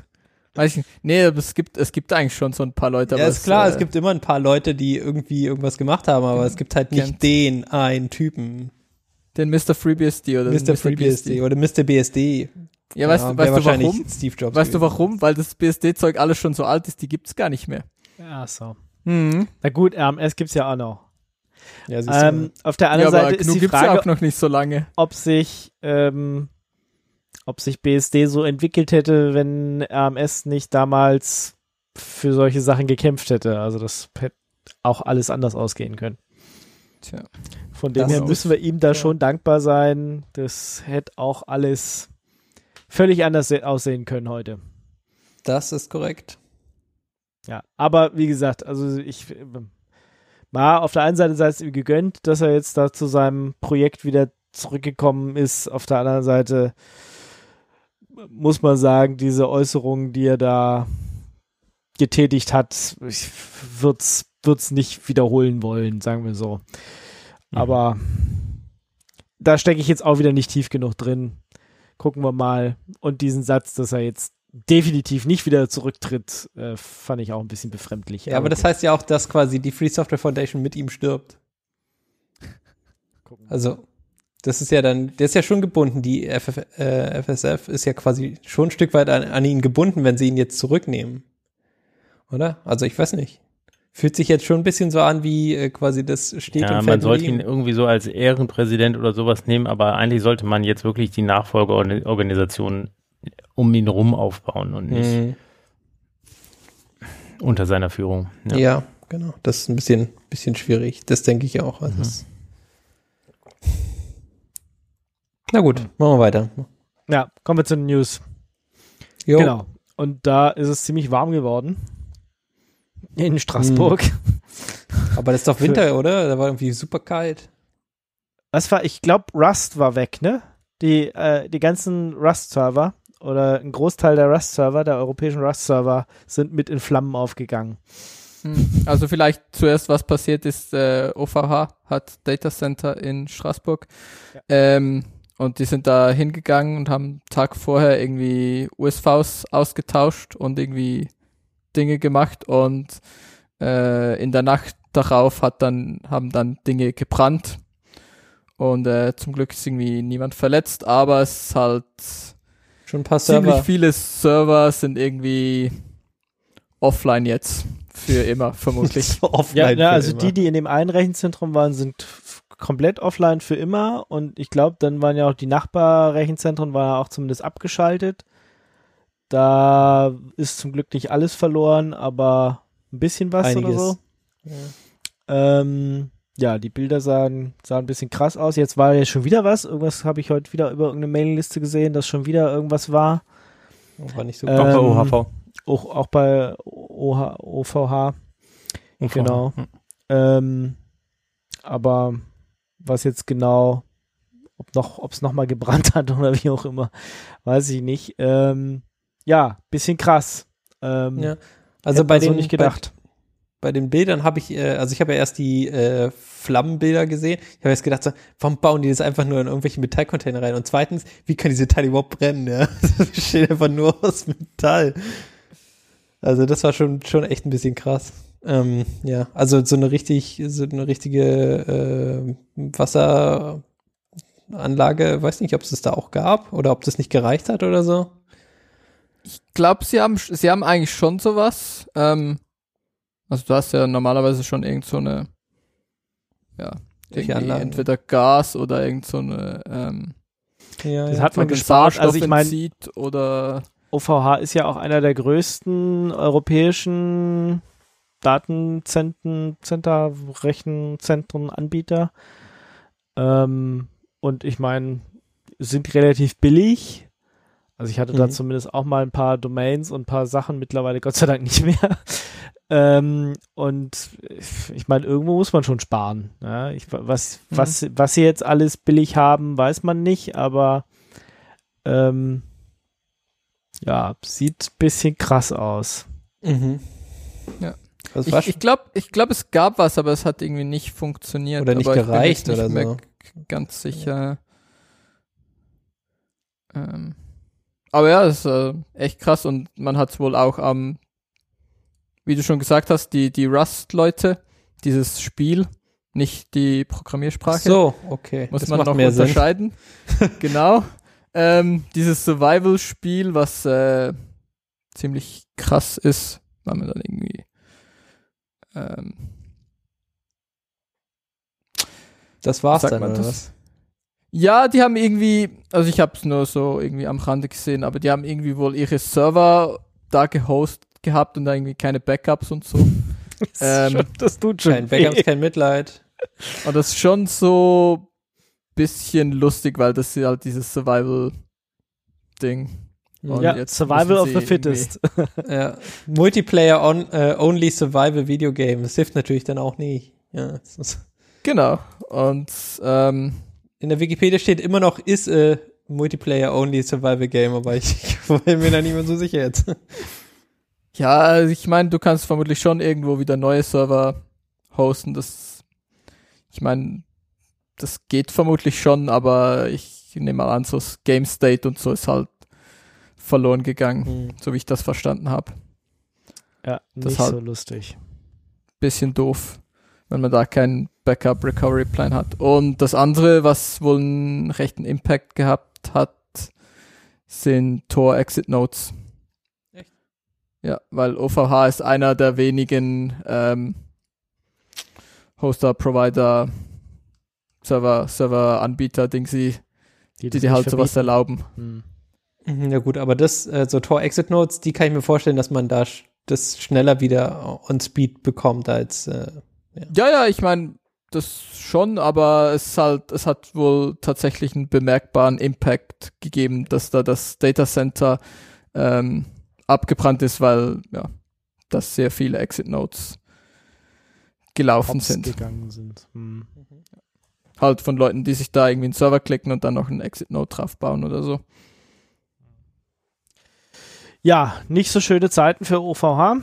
Weiß ich nicht. Nee, aber es gibt, es gibt eigentlich schon so ein paar Leute. ja, ist klar, äh, es gibt immer ein paar Leute, die irgendwie irgendwas gemacht haben, aber es gibt halt nicht Kennt. den einen Typen. den Mr. FreeBSD oder den Mr. FreeBSD oder Mr. BSD. Ja, weißt, Ja, du, weißt du wahrscheinlich warum? Steve Jobs. Weißt du gewesen. warum? Weil das BSD-Zeug alles schon so alt ist, die gibt's gar nicht mehr. Ja, so. Mhm. Na gut, RMS gibt's ja auch noch. Ja, Ähm, auf der Ja, anderen aber Seite ist die Frage, ja auch noch nicht so lange. ob sich, ähm, ob sich BSD so entwickelt hätte, wenn RMS nicht damals für solche Sachen gekämpft hätte. Also das hätte auch alles anders ausgehen können. Tja. Von dem her müssen wir ihm da ja. schon dankbar sein. Das hätte auch alles völlig anders se- aussehen können heute. Das ist korrekt. Ja, aber wie gesagt, also ich war auf der einen Seite sei es ihm gegönnt, dass er jetzt da zu seinem Projekt wieder zurückgekommen ist. Auf der anderen Seite muss man sagen, diese Äußerungen, die er da getätigt hat, ich wird's wird's nicht wiederholen wollen, sagen wir so. Aber da stecke ich jetzt auch wieder nicht tief genug drin. Gucken wir mal. Und diesen Satz, dass er jetzt definitiv nicht wieder zurücktritt, äh, fand ich auch ein bisschen befremdlich. Ja, aber das heißt ja auch, dass quasi die Free Software Foundation mit ihm stirbt. Also, das ist ja dann, der ist ja schon gebunden. Die FF, äh, FSF ist ja quasi schon ein Stück weit an, an ihn gebunden, wenn sie ihn jetzt zurücknehmen. Oder? Also, ich weiß nicht. Fühlt sich jetzt schon ein bisschen so an, wie äh, quasi das steht Ja, und man sollte ihn irgendwie so als Ehrenpräsident oder sowas nehmen, aber eigentlich sollte man jetzt wirklich die Nachfolgeorganisation um ihn rum aufbauen und nicht Mhm. unter seiner Führung. Ja. genau. Das ist ein bisschen, bisschen schwierig. Das denke ich auch. Also es- Na gut, machen wir weiter. Ja, kommen wir zu den News. Jo. Genau. Und da ist es ziemlich warm geworden. In Straßburg. Aber das ist doch Winter, oder? Da war irgendwie super kalt. Was war, ich glaube, Rust war weg, ne? Die, äh, die ganzen Rust-Server oder ein Großteil der Rust-Server, der europäischen Rust-Server, sind mit in Flammen aufgegangen. Hm. Also vielleicht zuerst, was passiert ist, äh, OVH hat Data Center in Straßburg Ja. ähm, und die sind da hingegangen und haben Tag vorher irgendwie USVs ausgetauscht und irgendwie Dinge gemacht und äh, in der Nacht darauf hat dann, haben dann Dinge gebrannt und äh, zum Glück ist irgendwie niemand verletzt, aber es ist halt Schon ein paar ziemlich Server. viele Server sind irgendwie offline jetzt. Für immer, vermutlich. So offline Ja, ja also immer. die, die in dem einen Rechenzentrum waren, sind komplett offline für immer und ich glaube, dann waren ja auch die Nachbarrechenzentren waren ja auch zumindest abgeschaltet. Da ist zum Glück nicht alles verloren, aber ein bisschen was Einiges. oder so. Ja. Ähm, ja, die Bilder sahen, sahen ein bisschen krass aus. Jetzt war ja schon wieder was. Irgendwas habe ich heute wieder über irgendeine Mailingliste gesehen, dass schon wieder irgendwas war. War nicht so Ähm, Auch bei. OHV. Auch, auch bei OH, OVH. OHV. genau. Ähm, aber was jetzt genau, ob noch, ob es nochmal gebrannt hat oder wie auch immer, weiß ich nicht. Ähm, ja, bisschen krass. Ähm, Ja. Also bei den, nicht gedacht. Bei, bei den Bildern habe ich, äh, also ich habe ja erst die äh, Flammenbilder gesehen. Ich habe jetzt gedacht, so, warum bauen die das einfach nur in irgendwelche Metallcontainer rein? Und zweitens, wie können diese Teile überhaupt brennen? Ja? Das besteht einfach nur aus Metall. Also das war schon, schon echt ein bisschen krass. Ähm, ja, also so eine richtig, so eine richtige äh, Wasseranlage, weiß nicht, ob es das da auch gab oder ob das nicht gereicht hat oder so. Ich glaube, sie haben, sie haben eigentlich schon sowas. Ähm, also du hast ja normalerweise schon irgend so eine, ja, entweder Gas oder irgend so eine, ähm, Ja, Das ja. hat man gespart. Also ich meine, oder OVH ist ja auch einer der größten europäischen Datenzentren, Center, Rechenzentren, Anbieter. Ähm, und ich meine, sind relativ billig. Also ich hatte da Mhm. zumindest auch mal ein paar Domains und ein paar Sachen, mittlerweile Gott sei Dank nicht mehr. Ähm, und ich meine, irgendwo muss man schon sparen. Ja, ich, was, Mhm. was, was sie jetzt alles billig haben, weiß man nicht, aber ähm, ja, sieht ein bisschen krass aus. Mhm. Ja. War ich, ich glaube, ich glaub, es gab was, aber es hat irgendwie nicht funktioniert. Oder nicht aber ich bin gereicht nicht oder mehr so. Ganz sicher. Ähm, aber ja, das ist äh, echt krass und man hat es wohl auch am, wie du schon gesagt hast, die, die Rust-Leute, dieses Spiel, nicht die Programmiersprache. So, okay. muss das man noch mehr unterscheiden. genau. Ähm, dieses Survival-Spiel, was äh, ziemlich krass ist, weil man dann irgendwie ähm, Das war's dann, man oder das? was? Ja, die haben irgendwie, also ich habe es nur so irgendwie am Rande gesehen, aber die haben irgendwie wohl ihre Server da gehostet gehabt und da irgendwie keine Backups und so. Ähm, das tut schon. Kein Backups, kein Mitleid. Und das ist schon so bisschen lustig, weil das ist halt dieses Survival-Ding. Ja, jetzt Survival of the Fittest. Ja. Multiplayer on, äh, Only Survival Video Game. Das hilft natürlich dann auch nicht. Ja, das Genau. Und ähm, in der Wikipedia steht immer noch, ist äh, Multiplayer Only Survival Game, aber ich, ich bin mir da nicht mehr so sicher jetzt. Ja, ich meine, du kannst vermutlich schon irgendwo wieder neue Server hosten. Das, ich meine, das geht vermutlich schon, aber ich nehme mal an, so das Game State und so ist halt verloren gegangen, so wie ich das verstanden habe. Ja, Das nicht halt- so lustig. bisschen doof, wenn man da keinen Backup Recovery Plan hat. Und das andere, was wohl einen rechten Impact gehabt hat, sind Tor Exit Notes. Ja, weil OVH ist einer der wenigen ähm, Hoster, Provider, Server, Server Anbieter, Dingsy, die das dir halt nicht sowas verbieten. erlauben. Hm. Mhm, Ja gut, aber das, äh, so Tor Exit Notes, die kann ich mir vorstellen, dass man da sch- das schneller wieder on Speed bekommt als äh, Ja, ja, ich meine, das schon, aber es ist halt, es hat wohl tatsächlich einen bemerkbaren Impact gegeben, dass da das Data Center ähm, abgebrannt ist, weil ja, dass sehr viele Exit Nodes gelaufen Hops sind. gegangen sind. Hm. Halt von Leuten, die sich da irgendwie einen Server klicken und dann noch einen Exit Node drauf bauen oder so. Ja, nicht so schöne Zeiten für OVH.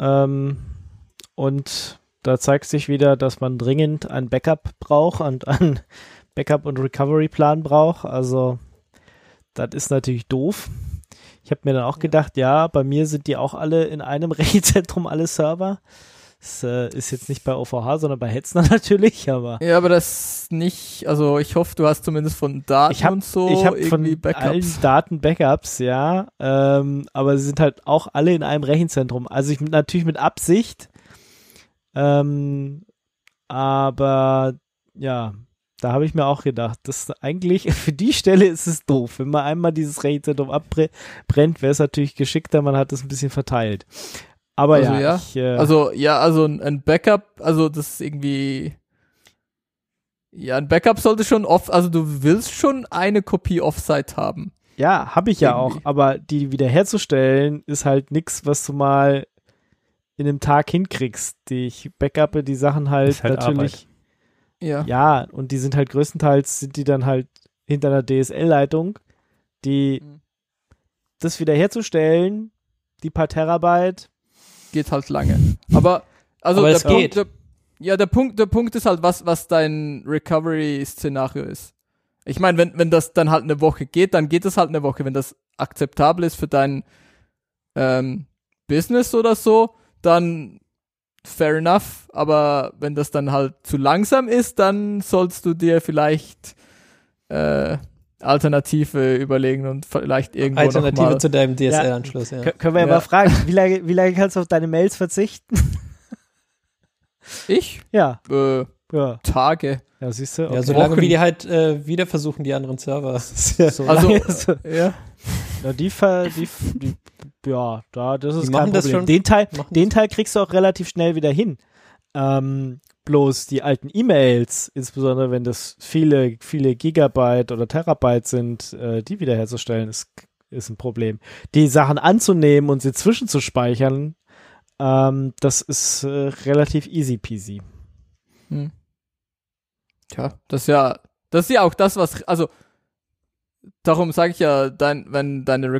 Ähm, und da zeigt sich wieder, dass man dringend ein Backup braucht und einen Backup- und Recovery-Plan braucht. Also, das ist natürlich doof. Ich habe mir dann auch gedacht, ja, bei mir sind die auch alle in einem Rechenzentrum, alle Server. Das äh, ist jetzt nicht bei OVH, sondern bei Hetzner natürlich, aber Ja, aber das nicht, also ich hoffe, du hast zumindest von Daten Ich hab- und so ich habe von irgendwie Backups. allen Daten Backups, ja, ähm, aber sie sind halt auch alle in einem Rechenzentrum. Also ich natürlich mit Absicht, ähm, aber ja, da habe ich mir auch gedacht, dass eigentlich für die Stelle ist es doof. Wenn man einmal dieses Rechenzentrum abbrennt, wäre es natürlich geschickter, man hat es ein bisschen verteilt. Aber Also ja, ja, ich, äh, Also, ja, also ein, Backup, also das ist irgendwie. Ja, ein Backup sollte schon off, also du willst schon eine Kopie Offsite haben. Ja, habe ich ja auch, Irgendwie. aber die wiederherzustellen ist halt nix, was du mal in einem Tag hinkriegst. Die ich backuppe die Sachen halt, halt natürlich. Ja. Ja, und die sind halt größtenteils sind die dann halt hinter einer DSL-Leitung, die Mhm. das wiederherzustellen, die paar Terabyte. Geht halt lange. Aber, also Aber der es Punkt, geht. Der, ja, der Punkt, der Punkt ist halt, was, was dein Recovery-Szenario ist. Ich meine, wenn, wenn das dann halt eine Woche geht, dann geht es halt eine Woche. Wenn das akzeptabel ist für dein ähm, Business oder so, dann fair enough. Aber wenn das dann halt zu langsam ist, dann sollst du dir vielleicht äh, Alternative überlegen und vielleicht irgendwo noch Alternative mal, zu deinem DSL-Anschluss. Ja. Kö- Können wir ja, Ja. mal fragen, wie lange, wie lange kannst du auf deine Mails verzichten? Ich? ja, Äh, ja. Tage. Ja, siehst du? Ja, Okay. solange Wochen. wie die halt äh, wieder versuchen, die anderen Server. So Also- Ja. Ja, die, ver, die, die, ja, da, das ist Die kein Problem. Den Teil, machen den Teil kriegst du auch relativ schnell wieder hin. Ähm, bloß die alten E-Mails, insbesondere wenn das viele, viele Gigabyte oder Terabyte sind, äh, die wiederherzustellen, ist, ist ein Problem. Die Sachen anzunehmen und sie zwischenzuspeichern, ähm, das ist äh, relativ easy peasy. Hm. Tja, das ist ja, das ist ja auch das, was, also, darum sage ich ja, dein, wenn deine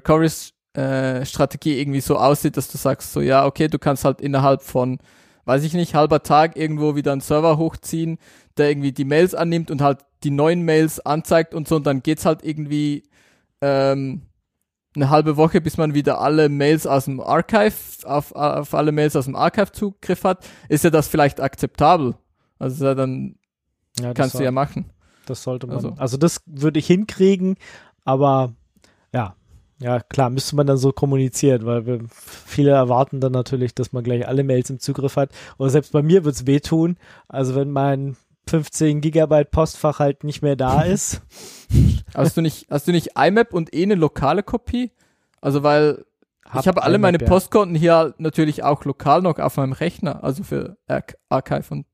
Recovery-Strategie irgendwie so aussieht, dass du sagst, so, ja, okay, du kannst halt innerhalb von, weiß ich nicht, halber Tag irgendwo wieder einen Server hochziehen, der irgendwie die Mails annimmt und halt die neuen Mails anzeigt und so, und dann geht's halt irgendwie, ähm, eine halbe Woche, bis man wieder alle Mails aus dem Archive, auf, auf alle Mails aus dem Archive Zugriff hat, ist ja das vielleicht akzeptabel. Also ja dann Ja, kannst du soll- ja machen. Das sollte man. Also, Also- das würde ich hinkriegen, aber ja, klar, müsste man dann so kommunizieren, weil wir, viele erwarten dann natürlich, dass man gleich alle Mails im Zugriff hat. Oder selbst bei mir wird es wehtun. Also wenn mein 15 Gigabyte Postfach halt nicht mehr da ist. Hast du nicht, hast du nicht IMAP und eh eine lokale Kopie? Also weil Hab ich habe alle IMAP, meine. Postkonten hier natürlich auch lokal noch auf meinem Rechner, also für Ar Archive und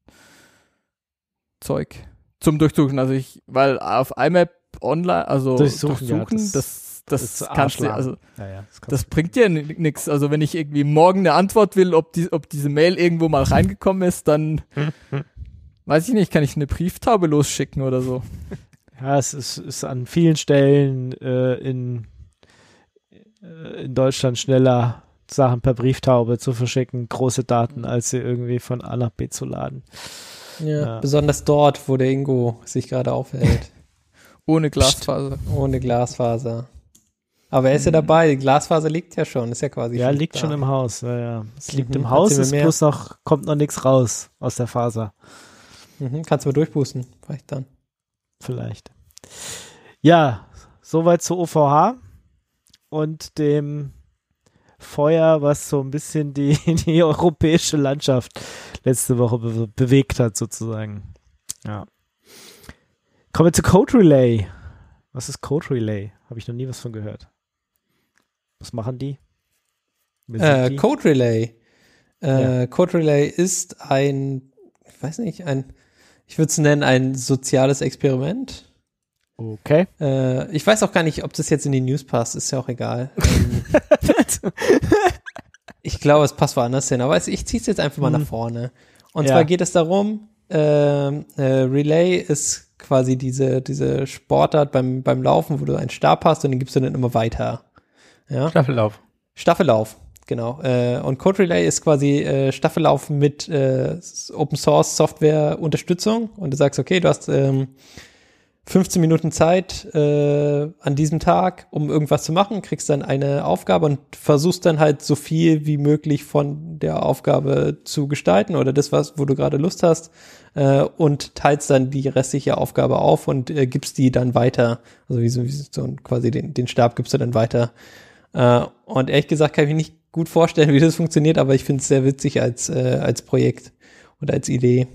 Zeug zum Durchsuchen. Also ich, weil auf IMAP online, also Durchsuchen, durchsuchen, ja, das- das, das, kannst du, also Ja, ja, das, kannst das bringt dir nichts. Also wenn ich irgendwie morgen eine Antwort will, ob, die, ob diese Mail irgendwo mal reingekommen ist, dann weiß ich nicht, kann ich eine Brieftaube losschicken oder so. Ja, es ist, ist an vielen Stellen äh, in, äh, in Deutschland schneller, Sachen per Brieftaube zu verschicken, große Daten, als sie irgendwie von A nach B zu laden. Ja, Ja. Besonders dort, wo der Ingo sich gerade aufhält. Ohne Glasfaser. Ohne Glasfaser. Aber er ist ja dabei, die Glasfaser liegt ja schon, ist ja quasi Ja, liegt da. schon im Haus. Ja, ja. Es liegt Mhm, im Haus, es bloß noch, kommt noch nichts raus aus der Faser. Mhm, kannst du mal durchboosten, vielleicht dann. Vielleicht. Ja, soweit zu OVH und dem Feuer, was so ein bisschen die, die europäische Landschaft letzte Woche be bewegt hat, sozusagen. Ja. Kommen wir zu Code Relay. Was ist Code Relay? Habe ich noch nie was von gehört. Was machen die? Äh, die? Code Relay. Äh, Ja. Code Relay ist ein, ich weiß nicht, ein, ich würde es nennen, ein soziales Experiment. Okay. Äh, ich weiß auch gar nicht, ob das jetzt in die News passt, ist ja auch egal. Ähm, ich glaube, es passt woanders hin, aber ich ziehe es jetzt einfach mal Hm. nach vorne. Und Ja. zwar geht es darum, ähm, äh, Relay ist quasi diese, diese Sportart beim, beim Laufen, wo du einen Stab hast und den gibst du dann immer weiter. Ja? Staffellauf. Staffellauf, genau. Äh, und Code Relay ist quasi äh, Staffellauf mit äh, Open Source Software Unterstützung und du sagst, okay, du hast ähm, 15 Minuten Zeit äh, an diesem Tag, um irgendwas zu machen, kriegst dann eine Aufgabe und versuchst dann halt so viel wie möglich von der Aufgabe zu gestalten oder das, was, wo du gerade Lust hast, äh, und teilst dann die restliche Aufgabe auf und äh, gibst die dann weiter. Also wie so, wie so quasi den, den Stab gibst du dann weiter. Äh, und ehrlich gesagt kann ich mir nicht gut vorstellen, wie das funktioniert, aber ich finde es sehr witzig als, äh, als Projekt und als Idee.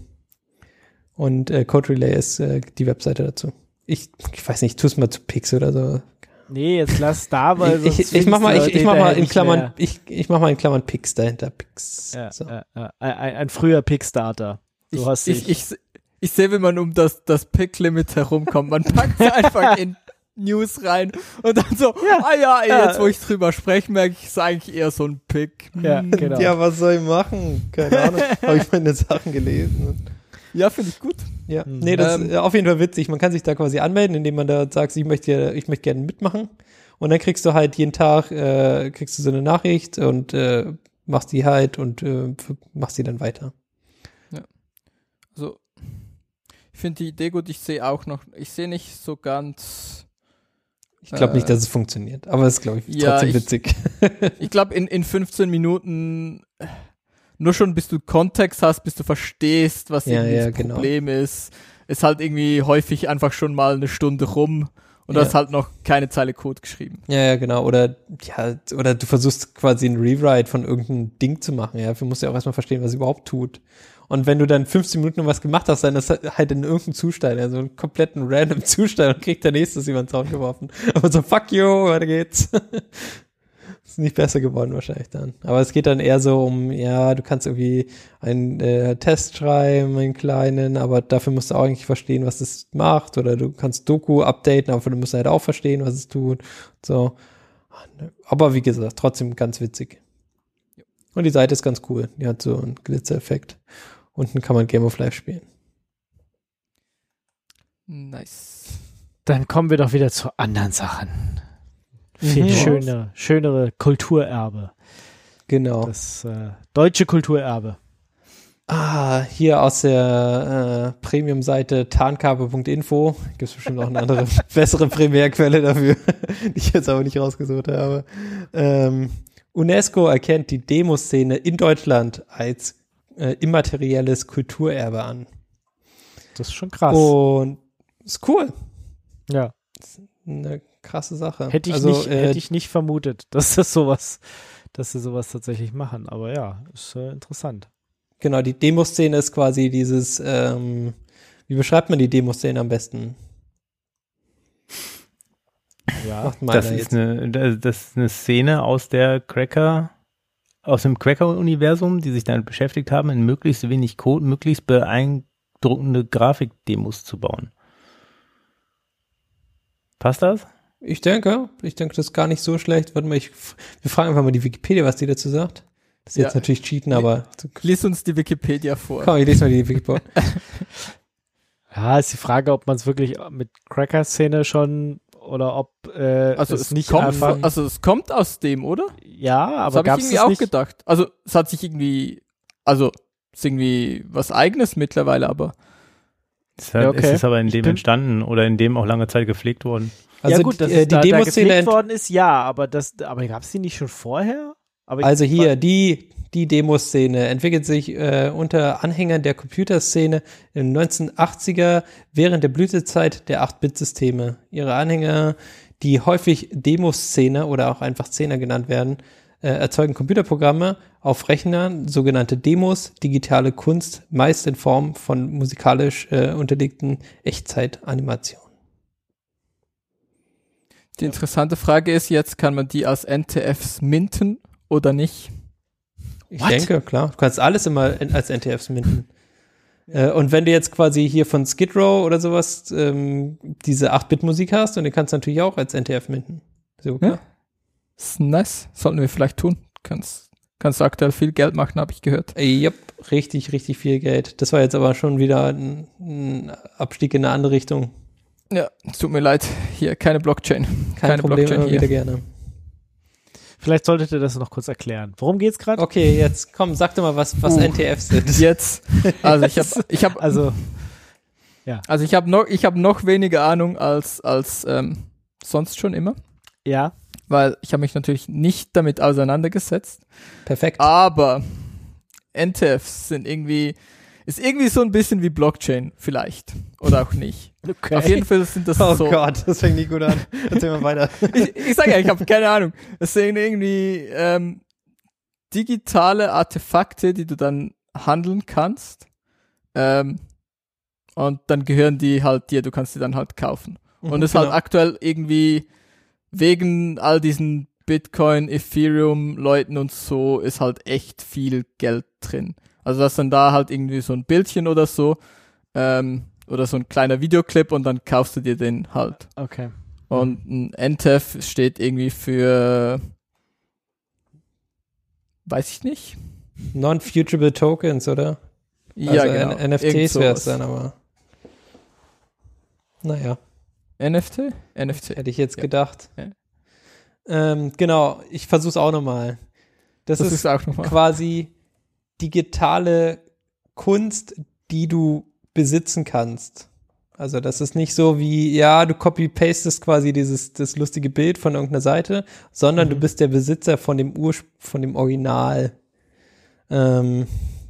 Und äh, Code Relay ist äh, die Webseite dazu. Ich, ich weiß nicht, tu es mal zu Pix oder so. Nee, jetzt lass da, weil ich, sonst ich, ich mach mal, ich, ich mach mal in nicht Klammern, mehr. ich, ich mach mal in Klammern Pix dahinter. Pix. Ja, so. ja, ja. Ein, ein, ein früher Pickstarter. Du ich, hast ich, dich- ich, ich sehe, wie man um das, das Pick-Limit herumkommt. Man packt sie einfach in News rein und dann so, ah ja, ey, Ja. jetzt wo ich drüber spreche, merke ich, es ist eigentlich eher so ein Pick. Ja, Hm. genau. Ja, was soll ich machen? Keine Ahnung. Habe ich meine Sachen gelesen. Ja, finde ich gut. Ja, Mhm. nee, das Ähm, ist auf jeden Fall witzig. Man kann sich da quasi anmelden, indem man da sagt, ich möchte, ich möchte gerne mitmachen. Und dann kriegst du halt jeden Tag, äh, kriegst du so eine Nachricht und äh, machst die halt und äh, machst die dann weiter. Also, ich finde die Idee gut. Ich sehe auch noch, ich sehe nicht so ganz. Ich glaube Äh, nicht, dass es funktioniert, aber es ist, glaube ich, ja, trotzdem ich- witzig. Ich glaube, in, in 15 Minuten, äh, nur schon bis du Kontext hast, bis du verstehst, was Ja, ja, das genau. Problem ist, ist halt irgendwie häufig einfach schon mal eine Stunde rum und du Ja. hast halt noch keine Zeile Code geschrieben. Ja, ja, genau. Oder ja, oder du versuchst quasi ein Rewrite von irgendeinem Ding zu machen. Ja, dafür musst du ja auch erstmal verstehen, was es überhaupt tut. Und wenn du dann 15 Minuten was gemacht hast, dann ist halt in irgendeinem Zustand, also einen kompletten random Zustand und kriegt der nächste über den Zaun geworfen. Aber so, fuck you, weiter geht's. ist nicht besser geworden wahrscheinlich dann. Aber es geht dann eher so um, ja, du kannst irgendwie einen äh, Test schreiben, einen kleinen, aber dafür musst du auch eigentlich verstehen, was es macht. Oder du kannst Doku updaten, aber du musst halt auch verstehen, was es tut. So. Aber wie gesagt, trotzdem ganz witzig. Und die Seite ist ganz cool. Die hat so einen Glitzereffekt. Unten kann man Game of Life spielen. Nice. Dann kommen wir doch wieder zu anderen Sachen. Viel Mhm. schöner, schönere Kulturerbe. Genau. Das äh, deutsche Kulturerbe. Ah, hier aus der äh, Premium-Seite tarnkabe.info gibt es bestimmt noch eine andere, bessere Primärquelle dafür, die ich jetzt aber nicht rausgesucht habe. Ähm, UNESCO erkennt die Demoszene in Deutschland als äh, immaterielles Kulturerbe an. Das ist schon krass. Und ist cool. ja. Eine krasse Sache. Hätte ich, also, nicht, äh, hätte ich nicht vermutet, dass das sowas, dass sie sowas tatsächlich machen. Aber ja, ist äh, interessant. Genau, die Demoszene ist quasi dieses, ähm, Wie beschreibt man die Demoszene am besten? Ja. Das ist, jetzt. eine, das ist eine Szene aus der Cracker, aus dem Cracker-Universum, die sich damit beschäftigt haben, in möglichst wenig Code, möglichst beeindruckende Grafikdemos zu bauen. Passt das? Ich denke, ich denke, das ist gar nicht so schlecht. Warte mal, ich, wir fragen einfach mal die Wikipedia, was die dazu sagt. Das ist Ja. jetzt natürlich cheaten, aber Lies uns die Wikipedia vor. komm, ich lese mal die Wikipedia. Ja, ist die Frage, ob man es wirklich mit Cracker-Szene schon oder ob äh, Also es es, nicht kommt, einfach. von- also es kommt aus dem, oder? ja, Das aber habe ich es irgendwie auch nicht? gedacht. Also es hat sich irgendwie, also ist irgendwie was eigenes mittlerweile, aber Ist, Ja, okay. ist es aber in dem entstanden oder in dem auch lange Zeit gepflegt worden? Also ja gut, dass die, es äh, die da, da Demoszene gepflegt worden ist, ja, aber das, aber gab es die nicht schon vorher? Aber Also hier, die, die Demoszene entwickelt sich äh, unter Anhängern der Computerszene den 1980er während der Blütezeit der 8-Bit-Systeme. Ihre Anhänger, die häufig Demoszene oder auch einfach Szene genannt werden, äh, erzeugen Computerprogramme auf Rechnern, sogenannte Demos, digitale Kunst, meist in Form von musikalisch äh, unterlegten Echtzeitanimationen. die interessante Frage ist jetzt, kann man die als NTFs minten oder nicht? Ich What? denke, klar. Du kannst alles immer als NTFs minden. Äh, und wenn du jetzt quasi hier von Skid Row oder sowas ähm, diese 8-Bit-Musik hast, und die kannst du natürlich auch als NTF minden. So, Ja. Ist nice. Sollten wir vielleicht tun. Kannst, kannst du aktuell viel Geld machen, habe ich gehört. Äh, Yep, richtig, richtig viel Geld. Das war jetzt aber schon wieder ein, ein Abstieg in eine andere Richtung. Ja, es tut mir leid. Hier, keine Blockchain. Kein Keine Problem, Blockchain hier. wieder gerne. Vielleicht solltet ihr das noch kurz erklären. Worum geht's gerade? Okay, jetzt komm, sag doch mal, was, was Uh. NTFs sind. Jetzt, also ich habe ich hab, Also, also ich habe noch, ich habe noch weniger Ahnung als, als ähm, sonst schon immer, ja. weil ich habe mich natürlich nicht damit auseinandergesetzt. Perfekt. Aber NTFs sind irgendwie, ist irgendwie so ein bisschen wie Blockchain, vielleicht. Oder auch nicht. Okay. Auf jeden Fall sind das oh so. Gott, das fängt nicht gut an. Erzähl mal weiter. Ich, ich sage ja, ich habe keine Ahnung. Es sind irgendwie ähm, digitale Artefakte, die du dann handeln kannst. Ähm, und dann gehören die halt dir, du kannst die dann halt kaufen. Und es ist halt Genau. aktuell irgendwie wegen all diesen Bitcoin, Ethereum Leuten und so ist halt echt viel Geld drin. Also dass dann da halt irgendwie so ein Bildchen oder so ähm, oder so ein kleiner Videoclip und dann kaufst du dir den halt. Okay. Und ein NTF steht irgendwie für weiß ich nicht. Non-Futurable Tokens, oder? Ja, also genau. N- NFTs wäre es dann, aber. Naja, NFT? NFT. hätte ich jetzt Ja. gedacht. Ja. Ähm, genau, ich versuch's auch nochmal. Das, Das ist, ist auch nochmal. quasi digitale Kunst, die du besitzen kannst. Also das ist nicht so wie, ja, du copy-pastest quasi dieses das lustige Bild von irgendeiner Seite, sondern du Mhm. bist der Besitzer von dem Ursch von dem Original, ähm,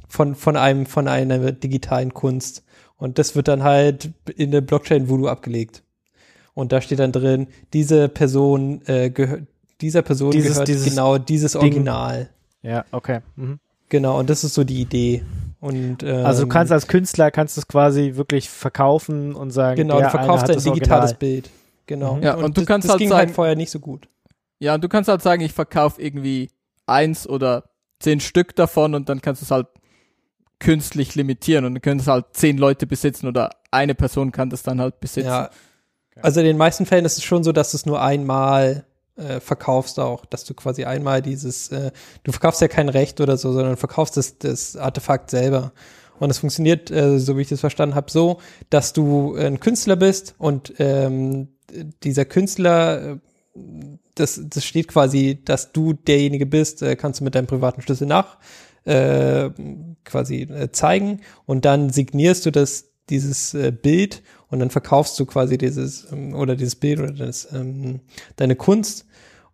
von, von einem, von einer digitalen Kunst. Und das wird dann halt in der Blockchain Voodoo abgelegt. Und da steht dann drin, diese Person äh, gehört, dieser Person Dieses- gehört dieses genau dieses Ding. Original. Ja, okay. Mhm. Genau, und das ist so die Idee. Und, ähm, Also du kannst als Künstler kannst du es quasi wirklich verkaufen und sagen, genau, du verkaufst ein digitales Original. Bild. Genau. Mhm. Ja, und du das, kannst das halt ging sagen- halt vorher nicht so gut. Ja, und du kannst halt sagen, ich verkaufe irgendwie eins oder zehn Stück davon und dann kannst du es halt künstlich limitieren und dann können es halt zehn Leute besitzen oder eine Person kann das dann halt besitzen. Ja. Also in den meisten Fällen ist es schon so, dass es nur einmal äh, verkaufst auch, dass du quasi einmal dieses, äh, du verkaufst ja kein Recht oder so, sondern verkaufst das, das Artefakt selber. Und es funktioniert, äh, so wie ich das verstanden habe, so, dass du ein Künstler bist und ähm, dieser Künstler, äh, das, das steht quasi, dass du derjenige bist, äh, kannst du mit deinem privaten Schlüssel nach äh, quasi äh, zeigen und dann signierst du das dieses äh, Bild und dann verkaufst du quasi dieses ähm, oder dieses Bild oder das, ähm, deine Kunst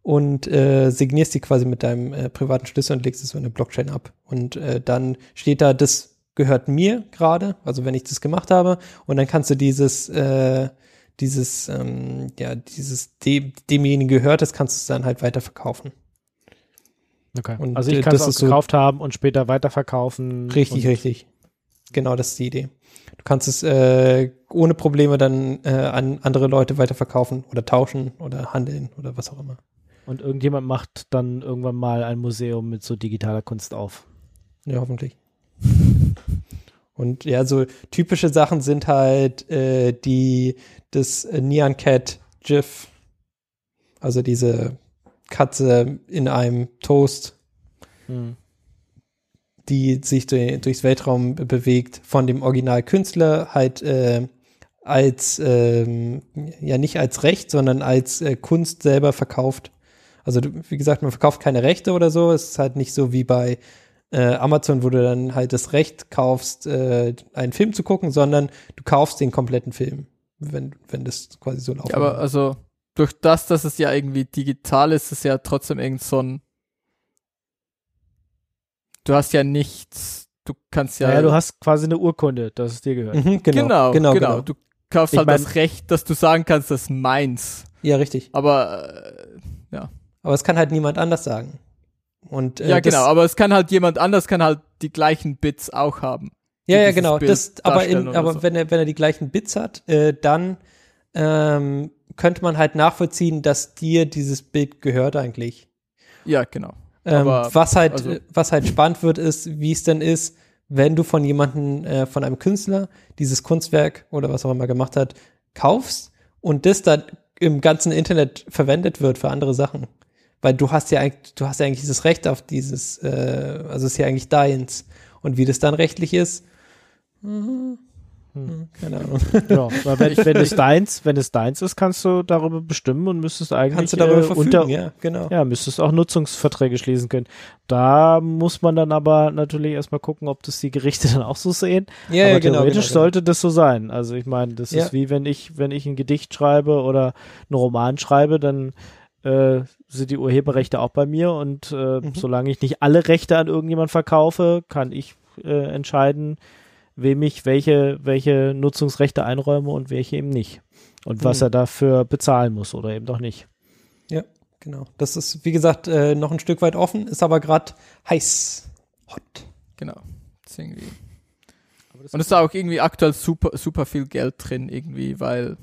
und äh, signierst die quasi mit deinem äh, privaten Schlüssel und legst es so in eine Blockchain ab. Und äh, dann steht da, das gehört mir gerade, also wenn ich das gemacht habe, und dann kannst du dieses, äh, dieses, ähm, ja, dieses dem, demjenigen gehört, das kannst du dann halt weiterverkaufen. Okay. Und, also ich äh, kann es ist so- gekauft haben und später weiterverkaufen. Richtig, richtig. Genau, das ist die Idee. Du kannst es äh, ohne Probleme dann äh, an andere Leute weiterverkaufen oder tauschen oder handeln oder was auch immer. Und irgendjemand macht dann irgendwann mal ein Museum mit so digitaler Kunst auf. Ja, hoffentlich. Und ja, so typische Sachen sind halt äh, die das äh, Neon Cat GIF, also diese Katze in einem Toast, Hm. die sich durch, durchs Weltraum bewegt, von dem Originalkünstler halt äh, als ähm, ja nicht als Recht, sondern als äh, Kunst selber verkauft. Also du, wie gesagt, man verkauft keine Rechte oder so. Es ist halt nicht so wie bei äh, Amazon, wo du dann halt das Recht kaufst, äh, einen Film zu gucken, sondern du kaufst den kompletten Film, wenn, wenn das quasi so laufen Ja, aber also durch das, dass es ja irgendwie digital ist, ist es ja trotzdem irgend so ein. Du hast ja nichts. Du kannst ja. Ja, du hast quasi eine Urkunde, dass es dir gehört. Mhm, genau, genau, genau, Du kaufst Ich halt mein- das Recht, dass du sagen kannst, das ist meins. Ja, richtig. Aber äh, Aber es kann halt niemand anders sagen. Und äh, ja, genau. Aber es kann halt jemand anders kann halt die gleichen Bits auch haben. Ja, ja, genau. Bild Das, aber in, aber so. wenn er, wenn er die gleichen Bits hat, äh, dann ähm, könnte man halt nachvollziehen, dass dir dieses Bild gehört eigentlich. Ja, genau. Ähm, was halt, also- äh, was halt spannend wird, ist, wie es denn ist, wenn du von jemandem, äh, von einem Künstler dieses Kunstwerk oder was auch immer gemacht hat, kaufst und das dann im ganzen Internet verwendet wird für andere Sachen. Weil du hast ja eigentlich, du hast ja eigentlich dieses Recht auf dieses, äh, also es ist ja eigentlich deins. Und wie das dann rechtlich ist, mhm. Hm, keine Ahnung. Ja, weil wenn, wenn es deins, wenn es deins ist, kannst du darüber bestimmen und müsstest eigentlich Kannst du darüber äh, verfügen, unter, ja, genau. ja, müsstest auch Nutzungsverträge schließen können. Da muss man dann aber natürlich erstmal gucken, ob das die Gerichte dann auch so sehen. Ja, aber ja, genau, theoretisch genau, sollte das so sein. Also ich meine, das Ja. ist wie wenn ich, wenn ich ein Gedicht schreibe oder einen Roman schreibe, dann äh, sind die Urheberrechte auch bei mir und äh, Mhm. solange ich nicht alle Rechte an irgendjemand verkaufe, kann ich äh, entscheiden, wem ich welche, welche Nutzungsrechte einräume und welche eben nicht. Und was Mhm. er dafür bezahlen muss oder eben doch nicht. Ja, genau. Das ist, wie gesagt, äh, noch ein Stück weit offen, ist aber gerade heiß. Hot. Genau. Das ist irgendwie. Und es ist auch irgendwie aktuell super, super viel Geld drin, irgendwie, weil.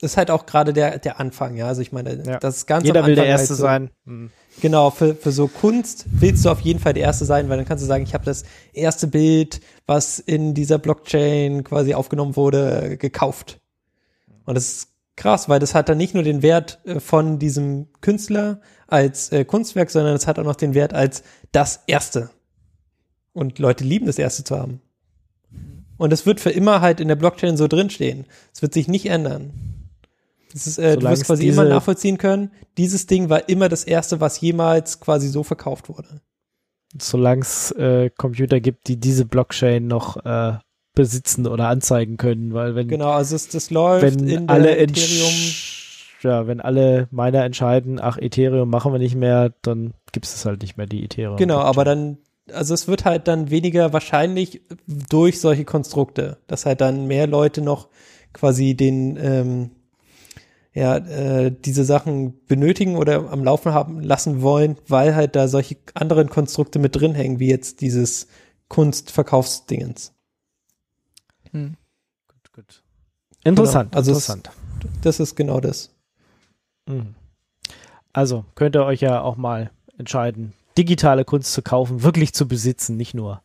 Das ist halt auch gerade der, der Anfang, ja. Also ich meine, Ja. das ist ganz Jeder am will der Anfang Erste halt so, sein. Mhm. Genau, für, für so Kunst willst du auf jeden Fall der Erste sein, weil dann kannst du sagen, ich habe das erste Bild, was in dieser Blockchain quasi aufgenommen wurde, gekauft. Und das ist krass, weil das hat dann nicht nur den Wert äh, von diesem Künstler als äh, Kunstwerk, sondern es hat auch noch den Wert als das Erste. Und Leute lieben das Erste zu haben. Und es wird für immer halt in der Blockchain so drinstehen. Es wird sich nicht ändern. Das ist, äh, du wirst quasi immer nachvollziehen können, dieses Ding war immer das erste, was jemals quasi so verkauft wurde. Solange es äh, Computer gibt, die diese Blockchain noch äh, besitzen oder anzeigen können, weil wenn Genau, also es, das läuft wenn in der alle Ethereum. ja, wenn alle Miner entscheiden, ach, Ethereum machen wir nicht mehr, dann gibt es halt nicht mehr, die Ethereum. Genau, aber dann, also es wird halt dann weniger wahrscheinlich durch solche Konstrukte, dass halt dann mehr Leute noch quasi den, ähm, ja, äh, diese Sachen benötigen oder am Laufen haben lassen wollen, weil halt da solche anderen Konstrukte mit drin hängen, wie jetzt dieses Kunstverkaufsdingens. Hm. Gut, gut. Interessant, Genau, also es- interessant. Das ist genau das. Mhm. Also könnt ihr euch ja auch mal entscheiden, digitale Kunst zu kaufen, wirklich zu besitzen, nicht nur,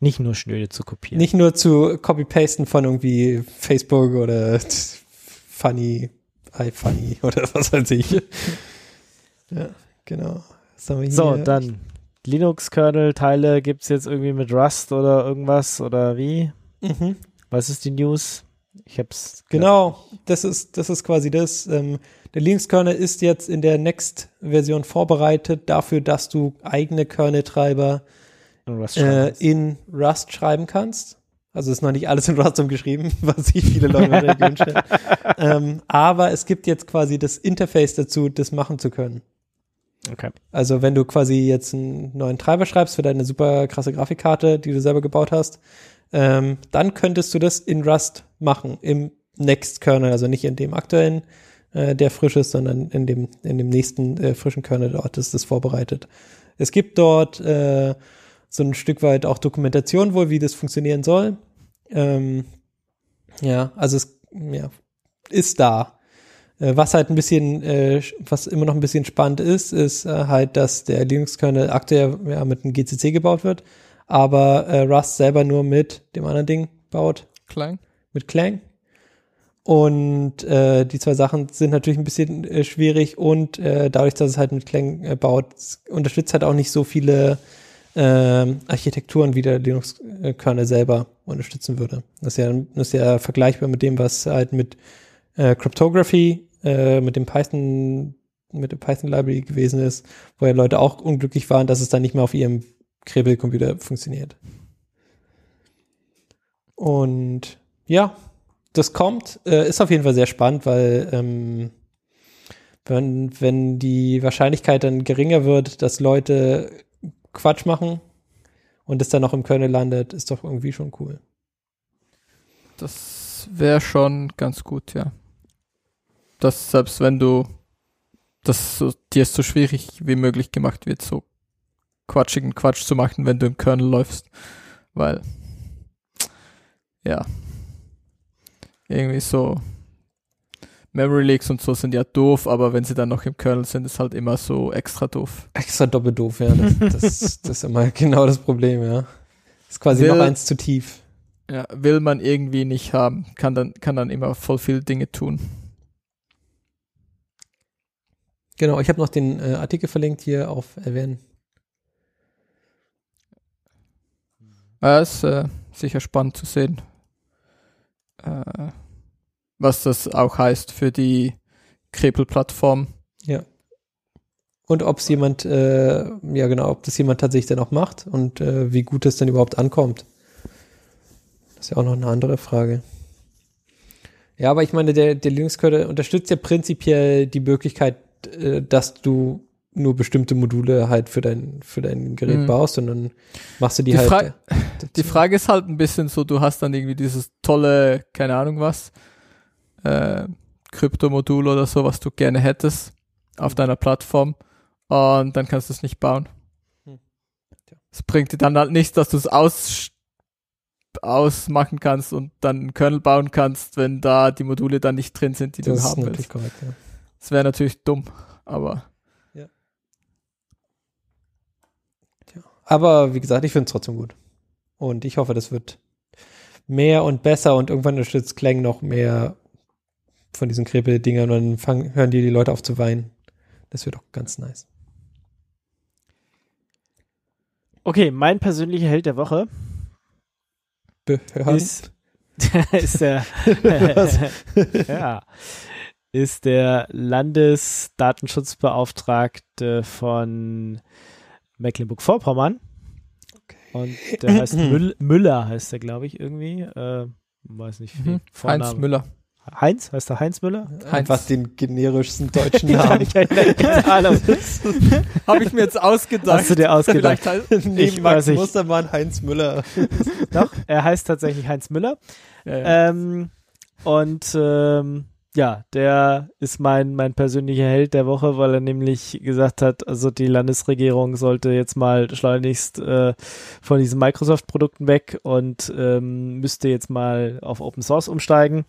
nicht nur schnöde zu kopieren. Nicht nur zu copy-pasten von irgendwie Facebook oder Funny, iFunny oder was weiß ich. ja, genau. So, dann Linux-Kernel-Teile gibt es jetzt irgendwie mit Rust oder irgendwas oder wie? Mhm. Was ist die News? Ich hab's. Genau, das ist, das ist quasi das. Ähm, der Linux-Kernel ist jetzt in der Next-Version vorbereitet dafür, dass du eigene Kernel-Treiber in Rust äh, schreiben. in Rust schreiben kannst. Also ist noch nicht alles in Rust umgeschrieben, was sich viele Leute gewünscht hätten. Ähm, aber es gibt jetzt quasi das Interface dazu, das machen zu können. okay. Also wenn du quasi jetzt einen neuen Treiber schreibst für deine super krasse Grafikkarte, die du selber gebaut hast, ähm, dann könntest du das in Rust machen, im Next-Kernel, also nicht in dem aktuellen, äh, der frisch ist, sondern in dem, in dem nächsten äh, frischen Kernel dort ist das vorbereitet. Es gibt dort äh, so ein Stück weit auch Dokumentation wohl, wie das funktionieren soll. Ähm, ja, also es ja, ist da. Äh, was halt ein bisschen, äh, was immer noch ein bisschen spannend ist, ist äh, halt, dass der Linux-Kernel aktuell ja, mit einem GCC gebaut wird, aber äh, Rust selber nur mit dem anderen Ding baut, Klein. mit Clang. Und äh, die zwei Sachen sind natürlich ein bisschen äh, schwierig und äh, dadurch, dass es halt mit Clang äh, baut, unterstützt halt auch nicht so viele ähm, Architekturen, wie der Linux-Kernel selber unterstützen würde. Das ist ja, das ist ja vergleichbar mit dem, was halt mit äh, Cryptography, äh, mit dem Python, mit der Python-Library gewesen ist, wo ja Leute auch unglücklich waren, dass es dann nicht mehr auf ihrem Krebel-Computer funktioniert. Und ja, das kommt, äh, ist auf jeden Fall sehr spannend, weil ähm, wenn, wenn die Wahrscheinlichkeit dann geringer wird, dass Leute Quatsch machen und es dann noch im Kernel landet, ist doch irgendwie schon cool. Das wäre schon ganz gut, ja. Dass selbst wenn du das so, dir es so schwierig wie möglich gemacht wird, so quatschigen Quatsch zu machen, wenn du im Kernel läufst. Weil, ja, irgendwie so Memory Leaks und so sind ja doof, aber wenn sie dann noch im Kernel sind, ist halt immer so extra doof. Extra doppelt doof, ja. Das, das, das ist immer genau das Problem, ja. Ist quasi Will- noch eins zu tief. Ja, will man irgendwie nicht haben, kann dann, kann dann immer voll viele Dinge tun. Genau, ich habe noch den äh, Artikel verlinkt hier auf erwähnen. Ja, ist äh, sicher spannend zu sehen, äh, was das auch heißt für die Krepel-Plattform. Und ob es jemand, äh, ja genau, ob das jemand tatsächlich dann auch macht und äh, wie gut es dann überhaupt ankommt. Das ist ja auch noch eine andere Frage. Ja, aber ich meine, der, der Linux-Kernel unterstützt ja prinzipiell die Möglichkeit, äh, dass du nur bestimmte Module halt für dein, für dein Gerät Mhm. baust und dann machst du die, Die halt. Fra- Die Frage ist halt ein bisschen so, du hast dann irgendwie dieses tolle, keine Ahnung was, äh, Kryptomodul oder so, was du gerne hättest auf deiner Plattform und dann kannst du es nicht bauen. Hm. Es bringt dir dann halt nichts, dass du es aus, ausmachen kannst und dann einen Kernel bauen kannst, wenn da die Module dann nicht drin sind, die das du haben willst. korrekt, ja. Das wäre natürlich dumm, aber Aber wie gesagt, ich finde es trotzdem gut. Und ich hoffe, das wird mehr und besser und irgendwann unterstützt Clang noch mehr von diesen Krepel-Dingern und dann fangen, hören die, die Leute auf zu weinen. Das wird auch ganz nice. Okay, mein persönlicher Held der Woche Behörden. ist, ist der ja, ist der Landesdatenschutzbeauftragte von Mecklenburg-Vorpommern. Und der heißt Müll, Müller, heißt der, glaube ich, irgendwie. Äh, weiß nicht, wie mhm. Heinz Müller. Heinz? Heißt der Heinz Müller? Einfach den generischsten deutschen Namen. Ahnung. Habe ich mir jetzt ausgedacht. Hast du dir ausgedacht? Vielleicht heißt, Neben Ich Max. Mustermann, Heinz Müller. Doch, er heißt tatsächlich Heinz Müller. ja, ja. Ähm, und ähm, ja, der ist mein, mein persönlicher Held der Woche, weil er nämlich gesagt hat, also die Landesregierung sollte jetzt mal schleunigst äh, von diesen Microsoft-Produkten weg und ähm, müsste jetzt mal auf Open Source umsteigen.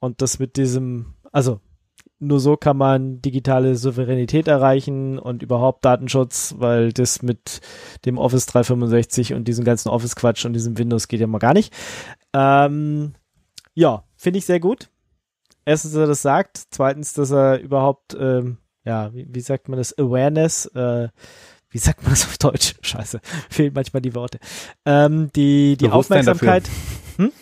Und das mit diesem, also nur so kann man digitale Souveränität erreichen und überhaupt Datenschutz, weil das mit dem Office 365 und diesem ganzen Office-Quatsch und diesem Windows geht ja mal gar nicht. Ähm, ja, finde ich sehr gut. Erstens, dass er das sagt. Zweitens, dass er überhaupt, ähm, ja, wie, wie sagt man das, Awareness, äh, wie sagt man das auf Deutsch? Scheiße, fehlen manchmal die Worte. Ähm, die die Aufmerksamkeit. Hm?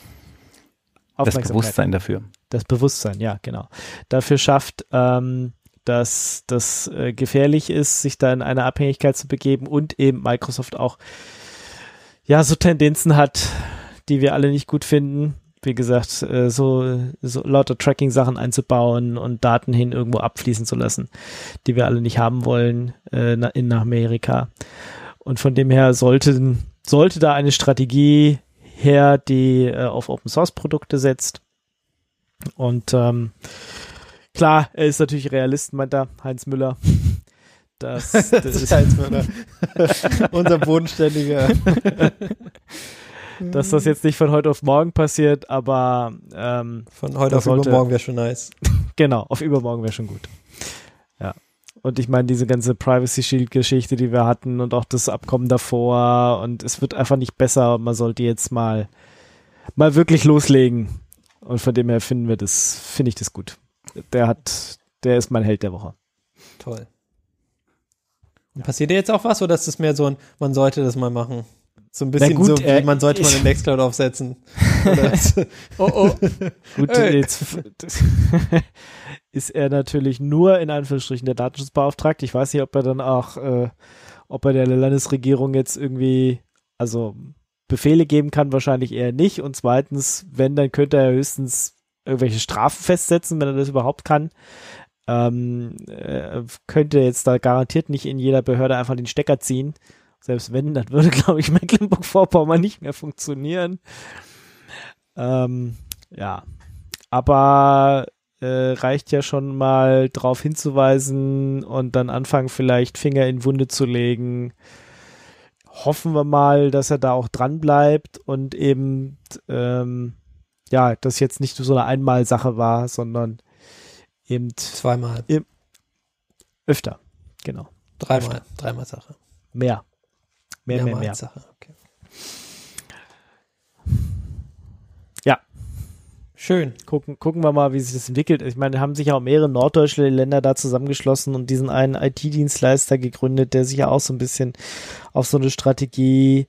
Das Bewusstsein dafür. das Bewusstsein, ja, genau, dafür schafft, ähm, dass das äh, gefährlich ist, sich da in eine Abhängigkeit zu begeben und eben Microsoft auch ja so Tendenzen hat, die wir alle nicht gut finden. Wie gesagt, äh, so, so lauter Tracking-Sachen einzubauen und Daten hin irgendwo abfließen zu lassen, die wir alle nicht haben wollen äh, in Amerika. Und von dem her sollte, sollte da eine Strategie her, die äh, auf Open Source Produkte setzt. Und ähm, klar, er ist natürlich Realist, meint er, Heinz Müller. Das, Das ist halt so, ne? unser bodenständiger. dass das jetzt nicht von heute auf morgen passiert, aber ähm, Von heute Das auf sollte- übermorgen wäre schon nice. genau, auf übermorgen wäre schon gut. Ja. Und ich meine, diese ganze Privacy Shield-Geschichte, die wir hatten und auch das Abkommen davor und es wird einfach nicht besser. Man sollte jetzt mal, mal wirklich loslegen. Und von dem her finden wir das, finde ich das gut. Der hat, der ist mein Held der Woche. Toll. Und passiert dir jetzt auch was oder ist es mehr so ein, man sollte das mal machen? So ein bisschen gut, so, wie äh, man sollte mal ich- eine Nextcloud aufsetzen. Oh, oh. Gut, jetzt ist er natürlich nur in Anführungsstrichen der Datenschutzbeauftragte. Ich weiß nicht, ob er dann auch, äh, ob er der Landesregierung jetzt irgendwie, also Befehle geben kann, wahrscheinlich eher nicht. Und zweitens, wenn, dann könnte er höchstens irgendwelche Strafen festsetzen, wenn er das überhaupt kann. Ähm, äh, könnte jetzt da garantiert nicht in jeder Behörde einfach den Stecker ziehen. Selbst wenn, dann würde, glaube ich, Mecklenburg-Vorpommern nicht mehr funktionieren. Ähm, ja, aber äh, reicht ja schon mal darauf hinzuweisen und dann anfangen vielleicht Finger in Wunde zu legen. Hoffen wir mal, dass er da auch dran bleibt und eben ähm, ja, das jetzt nicht so eine Einmalsache war, sondern eben Zweimal, öfter. Genau. dreimal, dreimal Sache. Mehr. Mehr, mehr, Mehrmals mehr. Sache. Okay. Ja. Schön. Gucken, gucken wir mal, wie sich das entwickelt. Ich meine, haben sich ja auch mehrere norddeutsche Länder da zusammengeschlossen und diesen einen IT-Dienstleister gegründet, der sich ja auch so ein bisschen auf so eine Strategie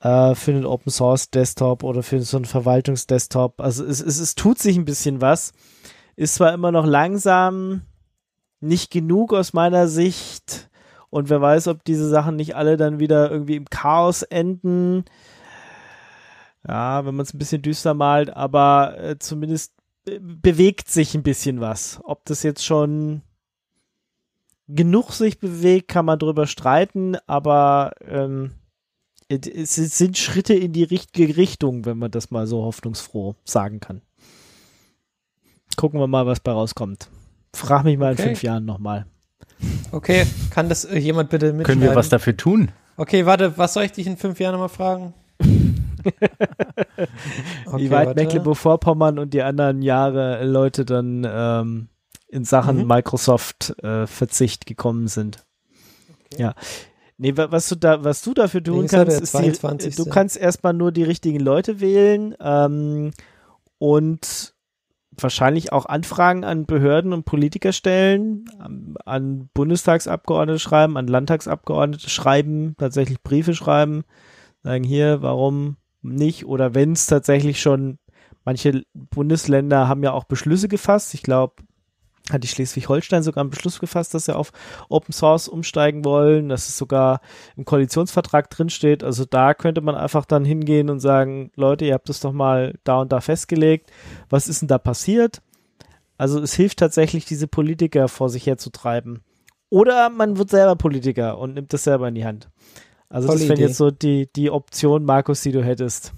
äh, für einen Open Source Desktop oder für so einen Verwaltungsdesktop. Also es, es, es tut sich ein bisschen was. Ist zwar immer noch langsam, nicht genug aus meiner Sicht. Und wer weiß, ob diese Sachen nicht alle dann wieder irgendwie im Chaos enden. Ja, wenn man es ein bisschen düster malt, aber äh, zumindest be bewegt sich ein bisschen was. Ob das jetzt schon genug sich bewegt, kann man drüber streiten, aber ähm, es sind Schritte in die richtige Richtung, wenn man das mal so hoffnungsfroh sagen kann. Gucken wir mal, was bei rauskommt. Frag mich mal Okay. in fünf Jahren nochmal. Okay, kann das äh, jemand bitte mitschreiben? Können wir was dafür tun? Okay, warte, was soll ich dich in fünf Jahren nochmal fragen? Okay, Wie weit. Mecklenburg-Vorpommern und die anderen Jahre Leute dann ähm, in Sachen Mhm. Microsoft-Verzicht gekommen sind. Ja. Nee, wa- was du da, was du dafür tun Nächster, kannst, ist die, 22.. du kannst erstmal nur die richtigen Leute wählen ähm, und wahrscheinlich auch Anfragen an Behörden und Politiker stellen, an, Bundestagsabgeordnete schreiben, an Landtagsabgeordnete schreiben, tatsächlich Briefe schreiben, sagen hier, warum nicht oder wenn es tatsächlich schon manche Bundesländer haben ja auch Beschlüsse gefasst. Ich glaube, hat die Schleswig-Holstein sogar einen Beschluss gefasst, dass sie auf Open Source umsteigen wollen, dass es sogar im Koalitionsvertrag drinsteht. Also da könnte man einfach dann hingehen und sagen, Leute, ihr habt es doch mal da und da festgelegt. Was ist denn da passiert? Also es hilft tatsächlich, diese Politiker vor sich herzutreiben. Oder man wird selber Politiker und nimmt das selber in die Hand. Also Tolle das wäre jetzt so die, die Option, Markus, die du hättest.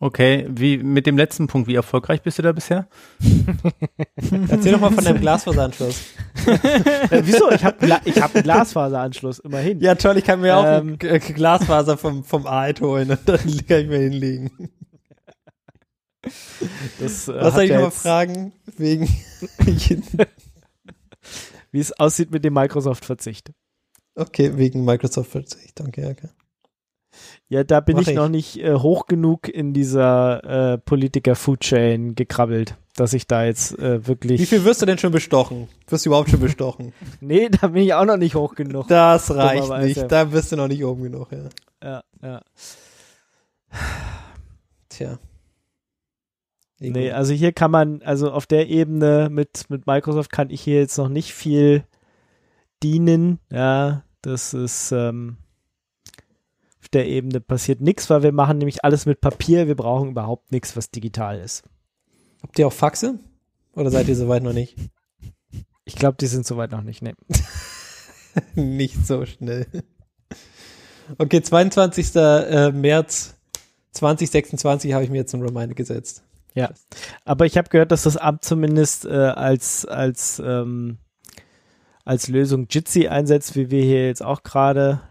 Okay, wie mit dem letzten Punkt, wie erfolgreich bist du da bisher? Erzähl doch mal von deinem Glasfaseranschluss. Äh, wieso? Ich habe ich hab einen Glasfaseranschluss, immerhin. Ja, toll, ich kann mir auch Ähm. ein G- Glasfaser vom, vom Aid holen und dann kann ich mir hinlegen. Das, äh, Was hat soll ich ja nochmal fragen? Wegen. Wie es aussieht mit dem Microsoft-Verzicht. okay, wegen Microsoft Verzicht. Okay, okay. Ja, da bin ich, ich. noch nicht äh, hoch genug in dieser äh, Politiker-Food-Chain gekrabbelt, dass ich da jetzt äh, wirklich. Wie viel wirst du denn schon bestochen? Wirst du überhaupt schon bestochen? Nee, da bin ich auch noch nicht hoch genug. Das reicht nicht. Da bist du noch nicht oben genug, ja. Ja, ja. Tja. Nee, also hier kann man, also auf der Ebene mit, mit Microsoft kann ich hier jetzt noch nicht viel dienen. Ja, das ist ähm, auf der Ebene passiert nichts, weil wir machen nämlich alles mit Papier. Wir brauchen überhaupt nichts, was digital ist. Habt ihr auch Faxe? Oder seid ihr soweit noch nicht? Ich glaube, die sind soweit noch nicht. Nee. nicht so schnell. Okay, 22. äh, März 2026 habe ich mir jetzt einen Reminder gesetzt. Ja, aber ich habe gehört, dass das Amt zumindest äh, als als ähm, als Lösung Jitsi einsetzt, wie wir hier jetzt auch gerade.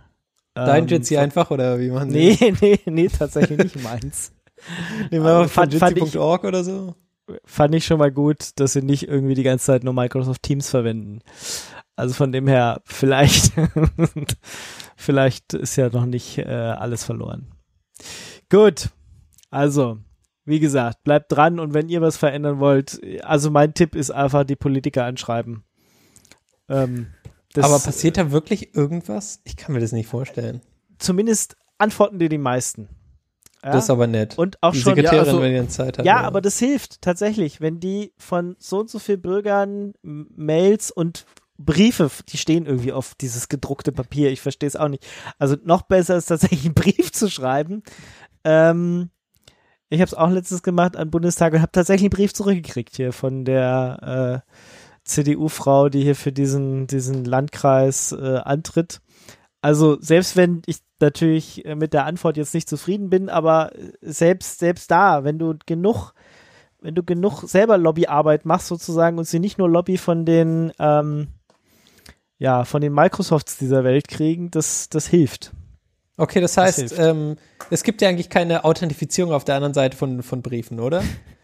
Dein Ähm, Jitsi einfach oder wie man Nee, nee, nee, tatsächlich nicht meins. Nehmen wir mal von jitsi.org oder so. Fand ich schon mal gut, dass sie nicht irgendwie die ganze Zeit nur Microsoft Teams verwenden. Also von dem her, vielleicht, vielleicht ist ja noch nicht äh, alles verloren. Gut, also, wie gesagt, bleibt dran und wenn ihr was verändern wollt, also mein Tipp ist einfach die Politiker anschreiben. Ähm, das- Aber passiert da wirklich irgendwas? Ich kann mir das nicht vorstellen. zumindest antworten dir die meisten. Ja? Das ist aber nett. und auch die schon Sekretärin, Ja, also- wenn ihr Zeit hat. Ja, oder? aber das hilft tatsächlich, wenn die von so und so viel Bürgern Mails und Briefe, die stehen irgendwie auf dieses gedruckte Papier, ich verstehe es auch nicht. Also noch besser ist tatsächlich einen Brief zu schreiben. Ähm, ich habe es auch letztens gemacht am Bundestag und habe tatsächlich einen Brief zurückgekriegt hier von der äh, CDU-Frau, die hier für diesen, diesen Landkreis äh, antritt. Also selbst wenn ich natürlich äh, mit der Antwort jetzt nicht zufrieden bin, aber äh, selbst, selbst da, wenn du genug, wenn du genug selber Lobbyarbeit machst sozusagen und sie nicht nur Lobby von den, ähm, ja, von den Microsofts dieser Welt kriegen, das, das hilft. Okay, das Das heißt, hilft. ähm, es gibt ja eigentlich keine Authentifizierung auf der anderen Seite von, von Briefen, oder?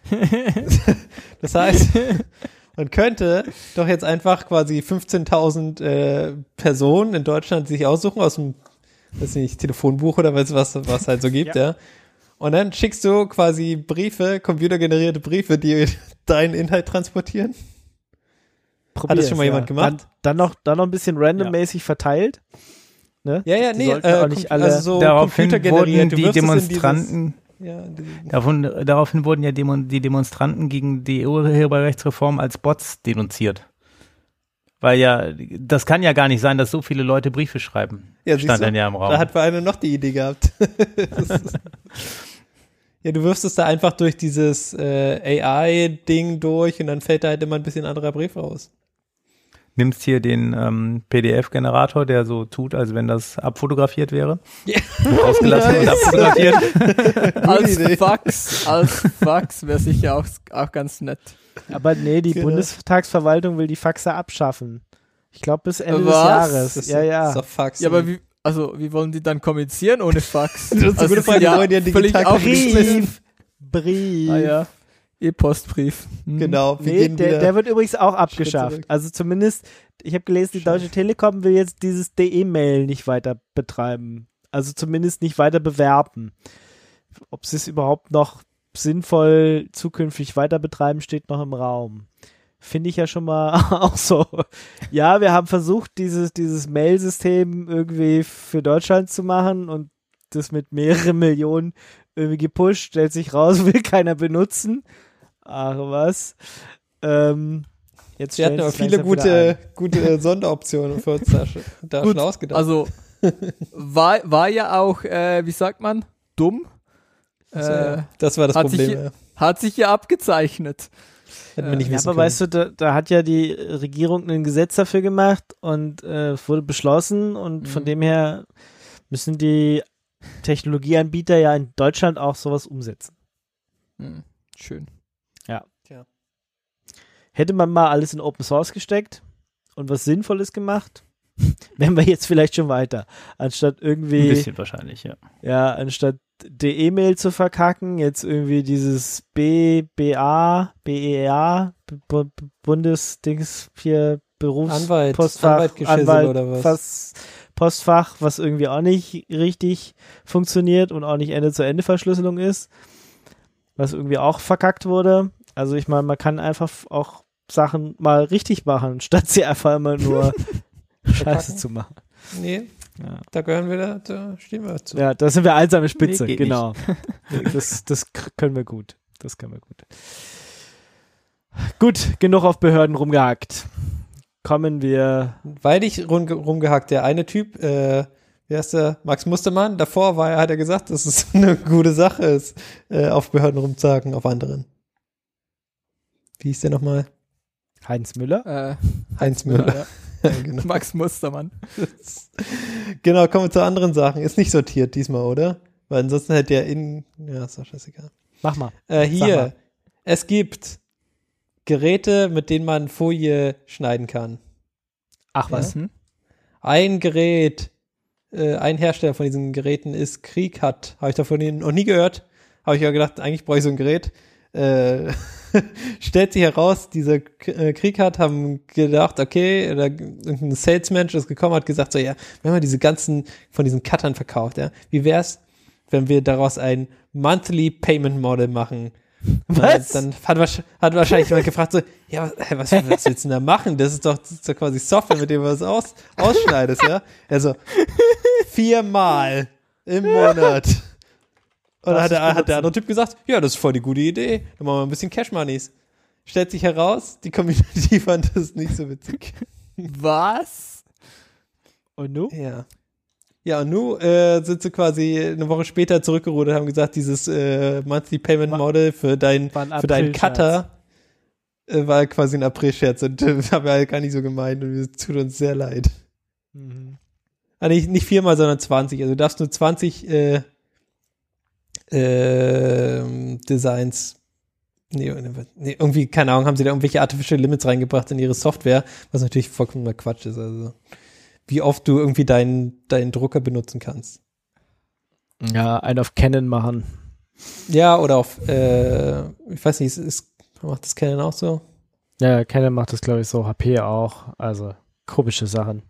das heißt, man könnte doch jetzt einfach quasi 15.000 äh, Personen in Deutschland sich aussuchen aus dem, weiß nicht, Telefonbuch oder was, was, was halt so gibt, ja. Und dann schickst du quasi Briefe, computergenerierte Briefe, die deinen Inhalt transportieren. Hat das schon mal Probier's, jemand gemacht? Dann, dann noch, dann noch ein bisschen randommäßig verteilt. Ne? Ja, ja, Die nee, äh, nicht alle- also so Daraufhin computergeneriert. wurden die Demonstranten, ja, davon, daraufhin wurden ja Demo, die Demonstranten gegen die Urheberrechtsreform als Bots denunziert. Weil ja, das kann ja gar nicht sein, dass so viele Leute Briefe schreiben. Ja, Stand du? dann ja im Raum. Da hat einer noch die Idee gehabt. Ist- ja, du wirfst es da einfach durch dieses äh, AI-Ding durch und dann fällt da halt immer ein bisschen anderer Brief raus. Nimmst hier den ähm, PDF-Generator, der so tut, als wenn das abfotografiert wäre. Ja. Ausgelassen und abfotografiert. als. Fax, als Fax wäre sicher auch, auch ganz nett. Aber nee, die Genau. Bundestagsverwaltung will die Faxe abschaffen. Ich glaube bis Ende Was? des Jahres. Das ja, ist- ja. ist doch Fax. Ja, aber wie, also, wie wollen die dann kommunizieren ohne Fax? Das ist eine gute das Frage, ja wollen die ja digital. Brief. Brief. Ah ja, E-Postbrief. Hm. Genau, wir Nee, der, der wird übrigens auch abgeschafft. Also zumindest, ich habe gelesen, die Deutsche Telekom will jetzt dieses DE-Mail nicht weiter betreiben. Also zumindest nicht weiter bewerben. Ob sie es überhaupt noch sinnvoll zukünftig weiter betreiben, steht noch im Raum. Finde ich ja schon mal auch so. Ja, wir haben versucht, dieses, dieses Mail-System irgendwie für Deutschland zu machen und das mit mehreren Millionen irgendwie gepusht, stellt sich raus, will keiner benutzen. Ach was. Ähm, jetzt wir hatten aber viele gute, gute Sonderoptionen für uns da, da Gut, schon ausgedacht. Also, war, war ja auch, äh, wie sagt man, dumm. Also, äh, ja, das war das hat sich Problem. hier- ja. Hat sich ja abgezeichnet. Hätten wir nicht Ja, wissen aber können. weißt du, da, da hat ja die Regierung ein Gesetz dafür gemacht und äh, es wurde beschlossen und von Mhm. dem her müssen die Technologieanbieter ja in Deutschland auch sowas umsetzen. Hm, schön. Hätte man mal alles in Open Source gesteckt und was Sinnvolles gemacht, wären wir jetzt vielleicht schon weiter. Anstatt Ein irgendwie, bisschen wahrscheinlich, ja. ja, anstatt die E-Mail zu verkacken, jetzt irgendwie dieses B, BA, BEA, Bundesdings hier Berufs Anwalt, Postfach, Anwalt, oder was? was- Postfach, was irgendwie auch nicht richtig funktioniert und auch nicht Ende-zu-Ende-Verschlüsselung ist, was irgendwie auch verkackt wurde. Also ich meine, man kann einfach auch Sachen mal richtig machen, statt sie einfach immer nur Scheiße zu machen. Nee, Ja. da gehören wir, da, da stehen wir zu. Ja, da sind wir einsame Spitze, Nee, genau. das, das können wir gut. Das können wir gut. Gut, genug auf Behörden rumgehackt. Kommen wir. Weil ich rum, rumgehackt, der eine Typ, äh, wie heißt der, Max Mustermann, davor war er, hat er gesagt, dass es eine gute Sache ist, äh, auf Behörden rumzuhacken, auf anderen. Wie hieß der nochmal? Heinz Müller. Äh, Heinz Müller. ja. genau. Max Mustermann. genau, kommen wir zu anderen Sachen. Ist nicht sortiert diesmal, oder? Weil ansonsten hätte er in, ja, ist doch scheißegal. Mach mal. Äh, hier, mal. es gibt Geräte, mit denen man Folie schneiden kann. Ach was. Mhm. Ein Gerät, äh, ein Hersteller von diesen Geräten ist Krieghat. Habe ich davon noch nie gehört. Habe ich ja gedacht, eigentlich brauche ich so ein Gerät. Äh, stellt sich heraus, dieser äh, Krieghat haben gedacht, okay, da, irgendein Salesmensch ist gekommen, hat gesagt, so ja, wenn man diese ganzen von diesen Cuttern verkauft, ja, wie wär's, wenn wir daraus ein Monthly Payment Model machen? Was? Dann hat, hat wahrscheinlich jemand gefragt, so, ja, was, was, was willst du denn da machen? Das ist doch, das ist doch quasi Software, mit dem du was aus, ausschneidest, ja? Also, viermal im Monat. Und dann hat der, hat der andere Typ gesagt, ja, das ist voll die gute Idee. Dann machen wir ein bisschen Cash Moneys. Stellt sich heraus, die Community fand das nicht so witzig. Was? Und nu? Ja. Ja, und nun äh, sind sie quasi eine Woche später zurückgerudert und haben gesagt, dieses äh, Monthly Payment Model für, dein, für deinen. Cutter äh, war quasi ein April-Scherz und äh, haben wir halt gar nicht so gemeint und es tut uns sehr leid. Mhm. Ah, nicht, nicht viermal, sondern 20. Also du darfst nur 20 äh, ähm, Designs. Nee, nee, irgendwie, keine Ahnung, haben sie da irgendwelche Artificial Limits reingebracht in ihre Software, was natürlich vollkommener Quatsch ist. Also, wie oft du irgendwie deinen, deinen Drucker benutzen kannst. Ja, einen auf Canon machen. Ja, oder auf, äh, ich weiß nicht, ist, ist, macht das Canon auch so? Ja, Canon macht das, glaube ich, so. HP auch. Also, komische Sachen.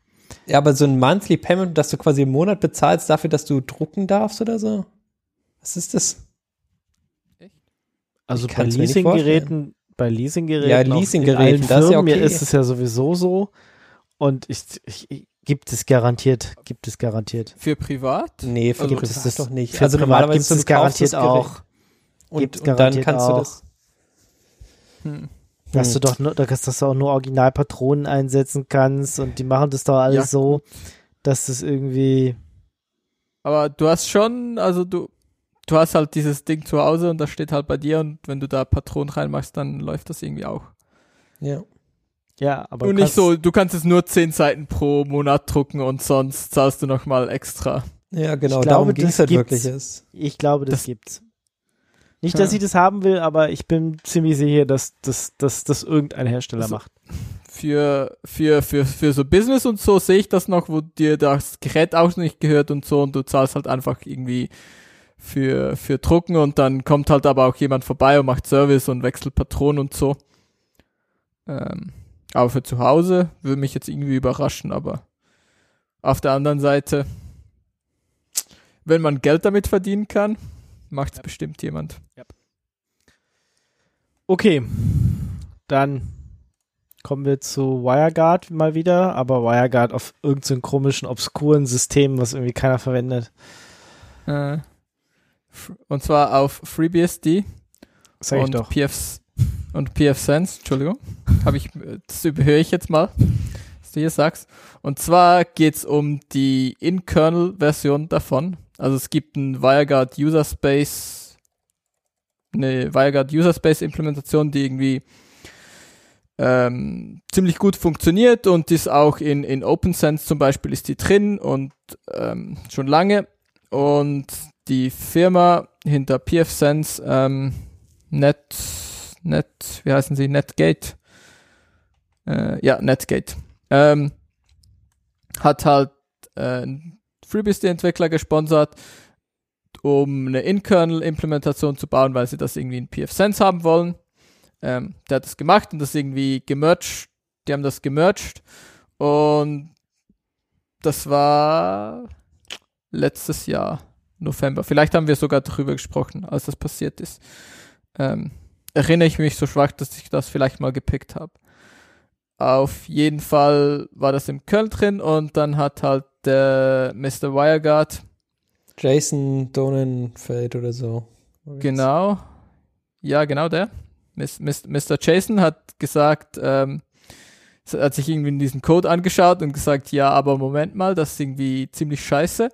Ja, aber so ein Monthly Payment, dass du quasi im Monat bezahlst dafür, dass du drucken darfst oder so? Was ist das? Also Ich bei Leasinggeräten, bei Leasinggeräten, Ja, Leasinggeräten, das ist ja Firmen okay. ist es ja sowieso so. Und ich, ich, ich gibt es garantiert, gibt es garantiert. Für privat? Nee, für Also, privat das ist- doch nicht. Für also privat gibt du es garantiert das auch. Und, Gibt's und dann kannst du auch. das. Hm. Dass Hm. du doch nur, dass du auch nur Originalpatronen einsetzen kannst und die machen das doch alles Ja, so, dass das irgendwie. Aber du hast schon, also du, du hast halt dieses Ding zu Hause und das steht halt bei dir und wenn du da Patronen reinmachst, dann läuft das irgendwie auch. Ja. Ja, aber und du nicht so, du kannst es nur 10 Seiten pro Monat drucken und sonst zahlst du nochmal extra. Ja, genau. Ich darum glaube, ging es das halt wirklich. Ist. Ich glaube, das, Das- gibt's. Nicht, dass Ja. ich das haben will, aber ich bin ziemlich sicher, dass das dass, dass irgendein Hersteller Also- macht. Für, für, für, für so Business und so sehe ich das noch, wo dir das Gerät auch nicht gehört und so und du zahlst halt einfach irgendwie für, für Drucken und dann kommt halt aber auch jemand vorbei und macht Service und wechselt Patronen und so. Ähm, aber für zu Hause würde mich jetzt irgendwie überraschen, aber auf der anderen Seite, wenn man Geld damit verdienen kann, macht es bestimmt jemand. Okay, dann kommen wir zu WireGuard mal wieder, aber WireGuard auf irgendeinem komischen, obskuren System, was irgendwie keiner verwendet. Äh, und zwar auf FreeBSD. Sag ich und doch. PFs und PFSense, Entschuldigung, habe ich, das überhöre ich jetzt mal, was du hier sagst. Und zwar geht's um die In-Kernel-Version davon. Also es gibt ein WireGuard User Space, eine WireGuard User Space Implementation, die irgendwie ähm, ziemlich gut funktioniert und ist auch in, in OpenSense zum Beispiel ist die drin und ähm, schon lange. Und die Firma hinter PFSense, ähm, Net, Net, wie heißen sie? Netgate. Äh, ja, Netgate. Ähm, hat halt äh, FreeBSD-Entwickler gesponsert, um eine In-Kernel-Implementation zu bauen, weil sie das irgendwie in PFSense haben wollen. Ähm, der hat das gemacht und das irgendwie gemerged. Die haben das gemerged und das war letztes Jahr, November. Vielleicht haben wir sogar darüber gesprochen, als das passiert ist ähm, erinnere ich mich so schwach, dass ich das vielleicht mal gepickt habe. Auf jeden Fall war das im Köln drin und dann hat halt der Mr. Wireguard, Jason Donenfeld oder so. genau, ja, genau der, Miss- Miss- Mr. Jason hat gesagt, ähm, hat sich irgendwie in diesen Code angeschaut und gesagt, ja, aber Moment mal, das ist irgendwie ziemlich scheiße.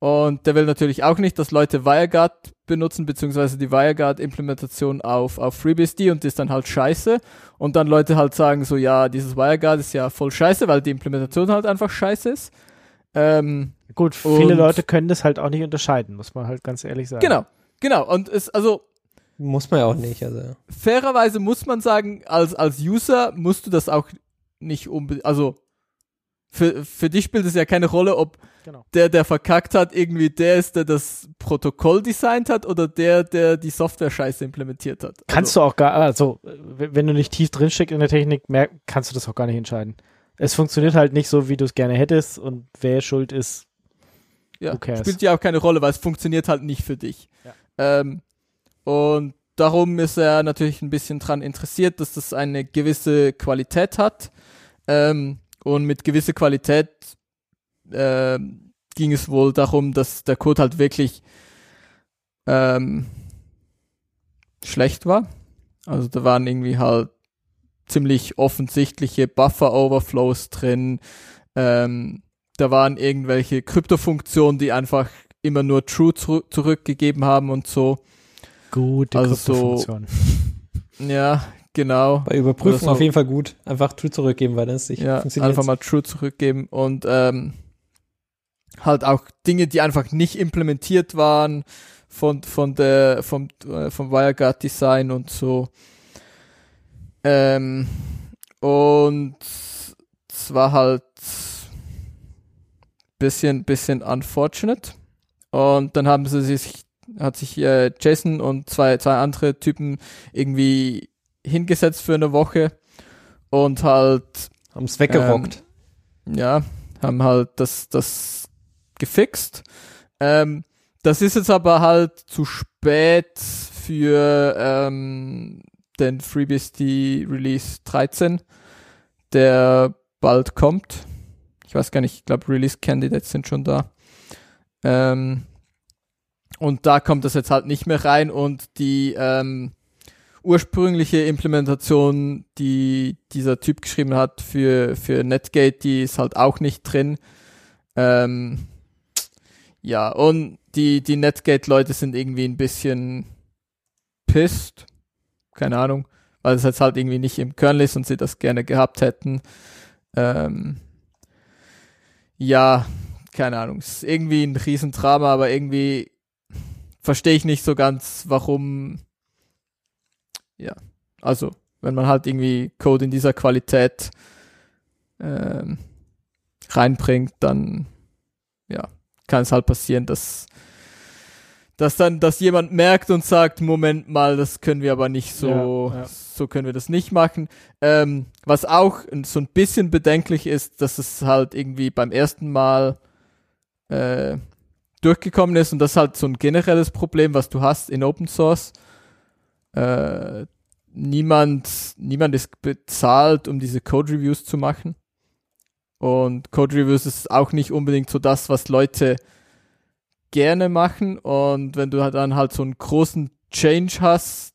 Und der will natürlich auch nicht, dass Leute WireGuard benutzen, beziehungsweise die WireGuard-Implementation auf, auf FreeBSD und das ist dann halt scheiße. Und dann Leute halt sagen so, ja, dieses WireGuard ist ja voll scheiße, weil die Implementation halt einfach scheiße ist. Ähm, Gut, viele Leute können das halt auch nicht unterscheiden, muss man halt ganz ehrlich sagen. genau, genau. Und es, also, Muss man ja auch nicht. Also. fairerweise muss man sagen, als, als User musst du das auch nicht unbedingt, also für, für dich spielt es ja keine Rolle, ob Genau. der, der verkackt hat, irgendwie der ist, der das Protokoll designt hat oder der, der die Software-Scheiße implementiert hat. Kannst du auch gar, also wenn du nicht tief drin steckst in der Technik, merk, kannst du das auch gar nicht entscheiden. Es funktioniert halt nicht so, wie du es gerne hättest und wer schuld ist, Ja, spielt ja auch keine Rolle, weil es funktioniert halt nicht für dich. Ja. Ähm, und darum ist er natürlich ein bisschen dran interessiert, dass das eine gewisse Qualität hat. Ähm, und mit gewisser Qualität ähm, ging es wohl darum, dass der Code halt wirklich ähm, schlecht war. Also da waren irgendwie halt ziemlich offensichtliche Buffer-Overflows drin. Ähm, da waren irgendwelche Kryptofunktionen, die einfach immer nur True zurü zurückgegeben haben und so. gute Also so- Kryptofunktion. Ja, genau. Bei Überprüfung so. auf jeden Fall gut. Einfach True zurückgeben, weil dann ist nicht Ja, funktioniert. einfach mal True zurückgeben und ähm, halt auch Dinge, die einfach nicht implementiert waren von von der vom äh, vom WireGuard Design und so. Ähm, und es war halt bisschen bisschen unfortunate und dann haben sie sich hat sich äh, Jason und zwei zwei andere Typen irgendwie hingesetzt für eine Woche und halt Haben es weggerockt. ja, haben halt das, das gefixt. Ähm, das ist jetzt aber halt zu spät für ähm, den FreeBSD Release 13, der bald kommt. Ich weiß gar nicht, ich glaube Release Candidates sind schon da. Ähm, und da kommt das jetzt halt nicht mehr rein und die ähm, ursprüngliche Implementation, die dieser Typ geschrieben hat für, für Netgate, die ist halt auch nicht drin. Ähm, ja, und die, die Netgate-Leute sind irgendwie ein bisschen pissed. Keine Ahnung, weil es jetzt halt irgendwie nicht im Kernel ist und sie das gerne gehabt hätten. Ähm, ja, keine Ahnung. Es ist irgendwie ein Riesendrama, aber irgendwie verstehe ich nicht so ganz, warum ja, also wenn man halt irgendwie Code in dieser Qualität ähm, reinbringt, dann ja, kann es halt passieren, dass dass dann, dass jemand merkt und sagt, Moment mal, das können wir aber nicht so, Ja, ja. so können wir das nicht machen. Ähm, was auch so ein bisschen bedenklich ist, dass es halt irgendwie beim ersten Mal äh, durchgekommen ist und das ist halt so ein generelles Problem, was du hast in Open Source. Äh, niemand, niemand ist bezahlt, um diese Code Reviews zu machen. Und Code Reviews ist auch nicht unbedingt so das, was Leute gerne machen. Und wenn du halt dann halt so einen großen Change hast,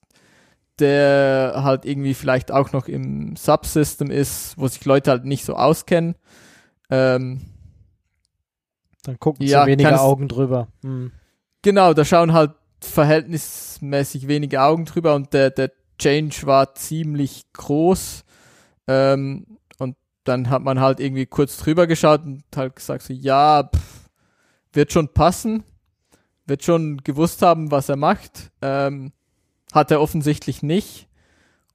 der halt irgendwie vielleicht auch noch im Subsystem ist, wo sich Leute halt nicht so auskennen, ähm, Dann gucken Ja, weniger Augen drüber. Hm. Genau, da schauen halt verhältnismäßig wenige Augen drüber und der, der Change war ziemlich groß. Ähm, und dann hat man halt irgendwie kurz drüber geschaut und halt gesagt so, ja, pff, wird schon passen, wird schon gewusst haben, was er macht. Ähm, hat er offensichtlich nicht.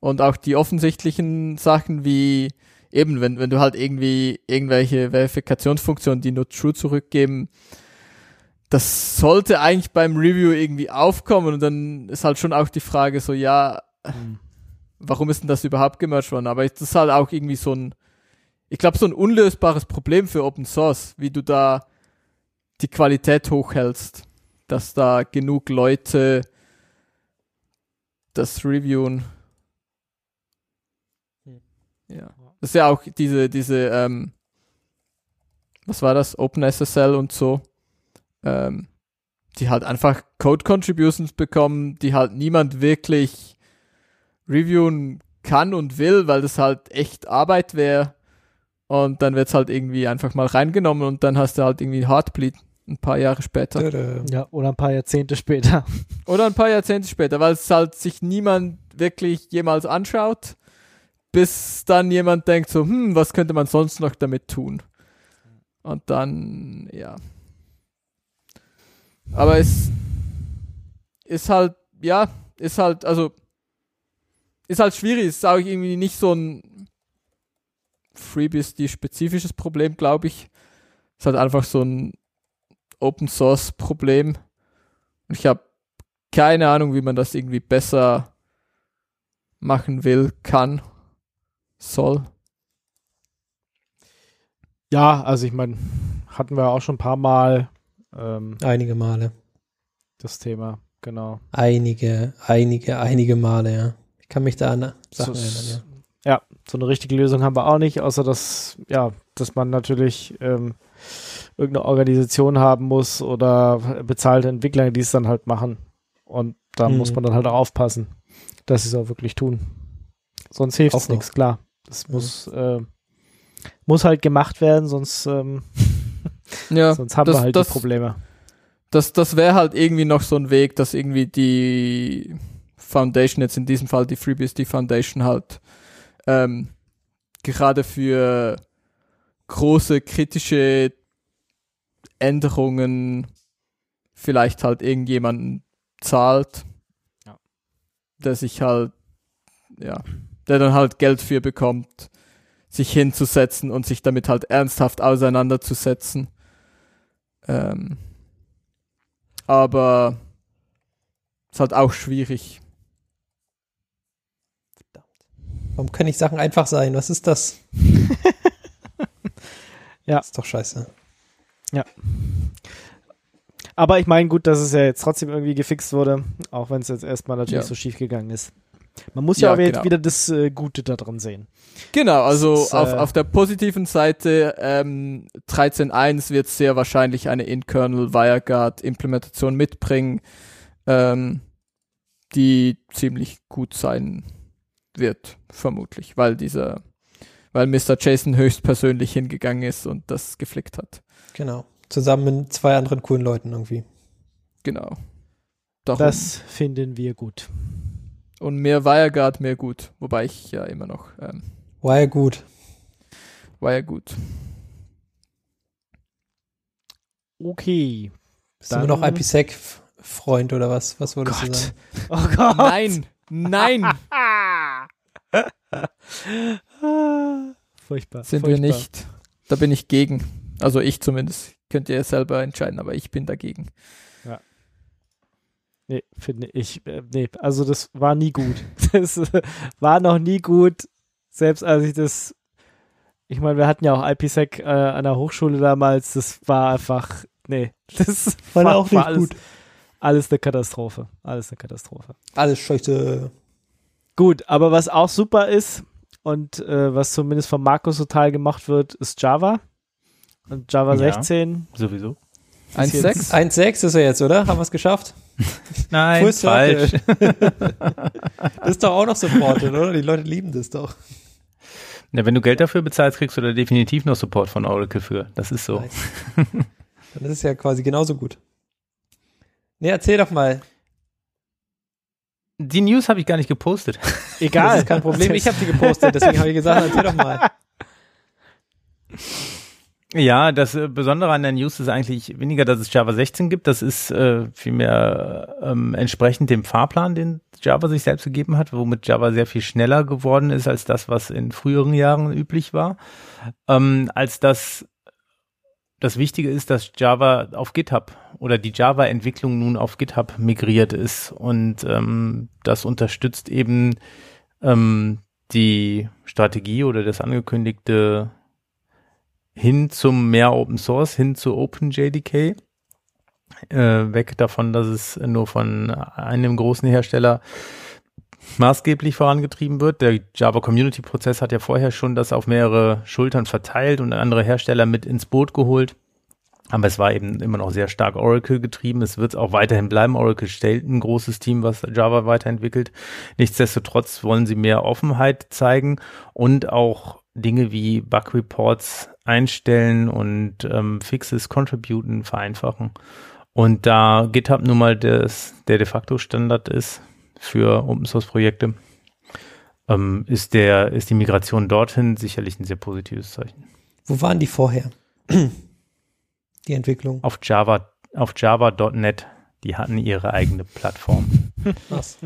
Und auch die offensichtlichen Sachen wie eben, wenn, wenn du halt irgendwie irgendwelche Verifikationsfunktionen, die nur True zurückgeben, das sollte eigentlich beim Review irgendwie aufkommen und dann ist halt schon auch die Frage so, ja, Hm. warum ist denn das überhaupt gemerged worden? Aber das ist halt auch irgendwie so ein, ich glaube, so ein unlösbares Problem für Open Source, wie du da die Qualität hochhältst, dass da genug Leute das reviewen. Hm. Ja. Das ist ja auch diese, diese, ähm, was war das? OpenSSL und so. Ähm, die halt einfach Code Contributions bekommen, die halt niemand wirklich reviewen kann und will, weil das halt echt Arbeit wäre. Und dann wird's halt irgendwie einfach mal reingenommen und dann hast du halt irgendwie Heartbleed ein paar Jahre später. Ja, oder ein paar Jahrzehnte später. Oder ein paar Jahrzehnte später, weil es halt sich niemand wirklich jemals anschaut, bis dann jemand denkt so, hm, was könnte man sonst noch damit tun? Und dann, ja. Aber es ist halt, ja, ist halt, also, ist halt schwierig, ist auch irgendwie nicht so ein FreeBSD-spezifisches Problem, glaube ich. Es hat einfach so ein Open-Source-Problem. Und ich habe keine Ahnung, wie man das irgendwie besser machen will, kann, soll. Ja, also ich meine, hatten wir auch schon ein paar Mal ähm, Einige Male. das Thema, genau. Einige, einige, einige Male, ja. Ich kann mich da an Sachen So- erinnern, Ja, so eine richtige Lösung haben wir auch nicht, außer dass, ja, dass man natürlich ähm, irgendeine Organisation haben muss oder bezahlte Entwickler, die es dann halt machen. Und da Mhm. muss man dann halt auch aufpassen, dass sie es auch wirklich tun. Sonst hilft es nichts, klar. Das Mhm. muss, äh, muss halt gemacht werden, sonst, ähm, Ja, sonst haben das, wir halt das, die Probleme. Das, das wäre halt irgendwie noch so ein Weg, dass irgendwie die Foundation, jetzt in diesem Fall die FreeBSD Foundation halt ähm, gerade für große kritische Änderungen vielleicht halt irgendjemanden zahlt, Ja. der sich halt, ja, der dann halt Geld für bekommt, sich hinzusetzen und sich damit halt ernsthaft auseinanderzusetzen. Ähm, aber ist halt auch schwierig. Warum können nicht Sachen einfach sein? Was ist das? Ja. ist doch scheiße. Aber ich meine, gut, dass es ja jetzt trotzdem irgendwie gefixt wurde, auch wenn es jetzt erstmal natürlich Ja. so schief gegangen ist. Man muss ja, Ja, aber jetzt genau. wieder das äh, Gute da drin sehen. Genau, also ist, auf, äh, auf der positiven Seite ähm, 13.1 wird sehr wahrscheinlich eine in-Kernel WireGuard Implementation mitbringen, ähm, die ziemlich gut sein wird, vermutlich, weil dieser, weil Mr. Jason höchstpersönlich hingegangen ist und das geflickt hat. Genau. Zusammen mit zwei anderen coolen Leuten irgendwie. Genau. Darum. Das finden wir gut. und mehr WireGuard, mehr gut. Wobei ich ja immer noch ähm, War ja gut. WireGuard. Okay. Bist du immer noch Dann- IPsec-Freund oder was? Was würdest du Gott. sagen? Oh Gott. Nein, nein, Furchtbar. sind furchtbar. wir nicht. Da bin ich gegen. Also ich zumindest. Könnt ihr selber entscheiden, aber ich bin dagegen. Nee, finde ich. Äh, nee, also das war nie gut. Das war noch nie gut. Selbst als ich das. Ich meine, wir hatten ja auch IPsec äh, an der Hochschule damals. Das war einfach. Nee, das War auch nicht alles, gut. Alles eine Katastrophe. Alles eine Katastrophe. Alles scheiße. Gut, aber was auch super ist und äh, was zumindest von Markus total gemacht wird, ist Java. Und Java Ja. 16. Sowieso. 1,6? 1,6 ist er jetzt, oder? Haben wir es geschafft? Nein, falsch. das ist doch auch noch supported, oder? Die Leute lieben das doch. Ja, wenn du Geld dafür bezahlst, kriegst du da definitiv noch Support von Oracle für. Das ist so. Nice. Dann ist es ja quasi genauso gut. Nee, erzähl doch mal. Die News habe ich gar nicht gepostet. Egal. Das ist kein Problem. Ich habe die gepostet, deswegen habe ich gesagt, erzähl doch mal. Ja, das äh, Besondere an der News ist eigentlich weniger, dass es Java 16 gibt. Das ist äh, vielmehr ähm, entsprechend dem Fahrplan, den Java sich selbst gegeben hat, womit Java sehr viel schneller geworden ist als das, was in früheren Jahren üblich war. Ähm, als das das Wichtige ist, dass Java auf GitHub oder die Java-Entwicklung nun auf GitHub migriert ist und ähm, das unterstützt eben ähm, die Strategie oder das angekündigte hin zum mehr Open Source, hin zu OpenJDK. Äh, weg davon, dass es nur von einem großen Hersteller maßgeblich vorangetrieben wird. Der Java Community Prozess hat ja vorher schon das auf mehrere Schultern verteilt und andere Hersteller mit ins Boot geholt. Aber es war eben immer noch sehr stark Oracle getrieben. Es wird auch weiterhin bleiben. Oracle stellt ein großes Team, was Java weiterentwickelt. Nichtsdestotrotz wollen sie mehr Offenheit zeigen und auch Dinge wie Bug Reports einstellen und ähm, Fixes contributen, vereinfachen. Und da GitHub nun mal des, der de facto Standard ist für Open Source Projekte, ähm, ist der, ist die Migration dorthin sicherlich ein sehr positives Zeichen. Wo waren die vorher? Die Entwicklung. Auf Java, auf Java.net, die hatten ihre eigene Plattform. Was?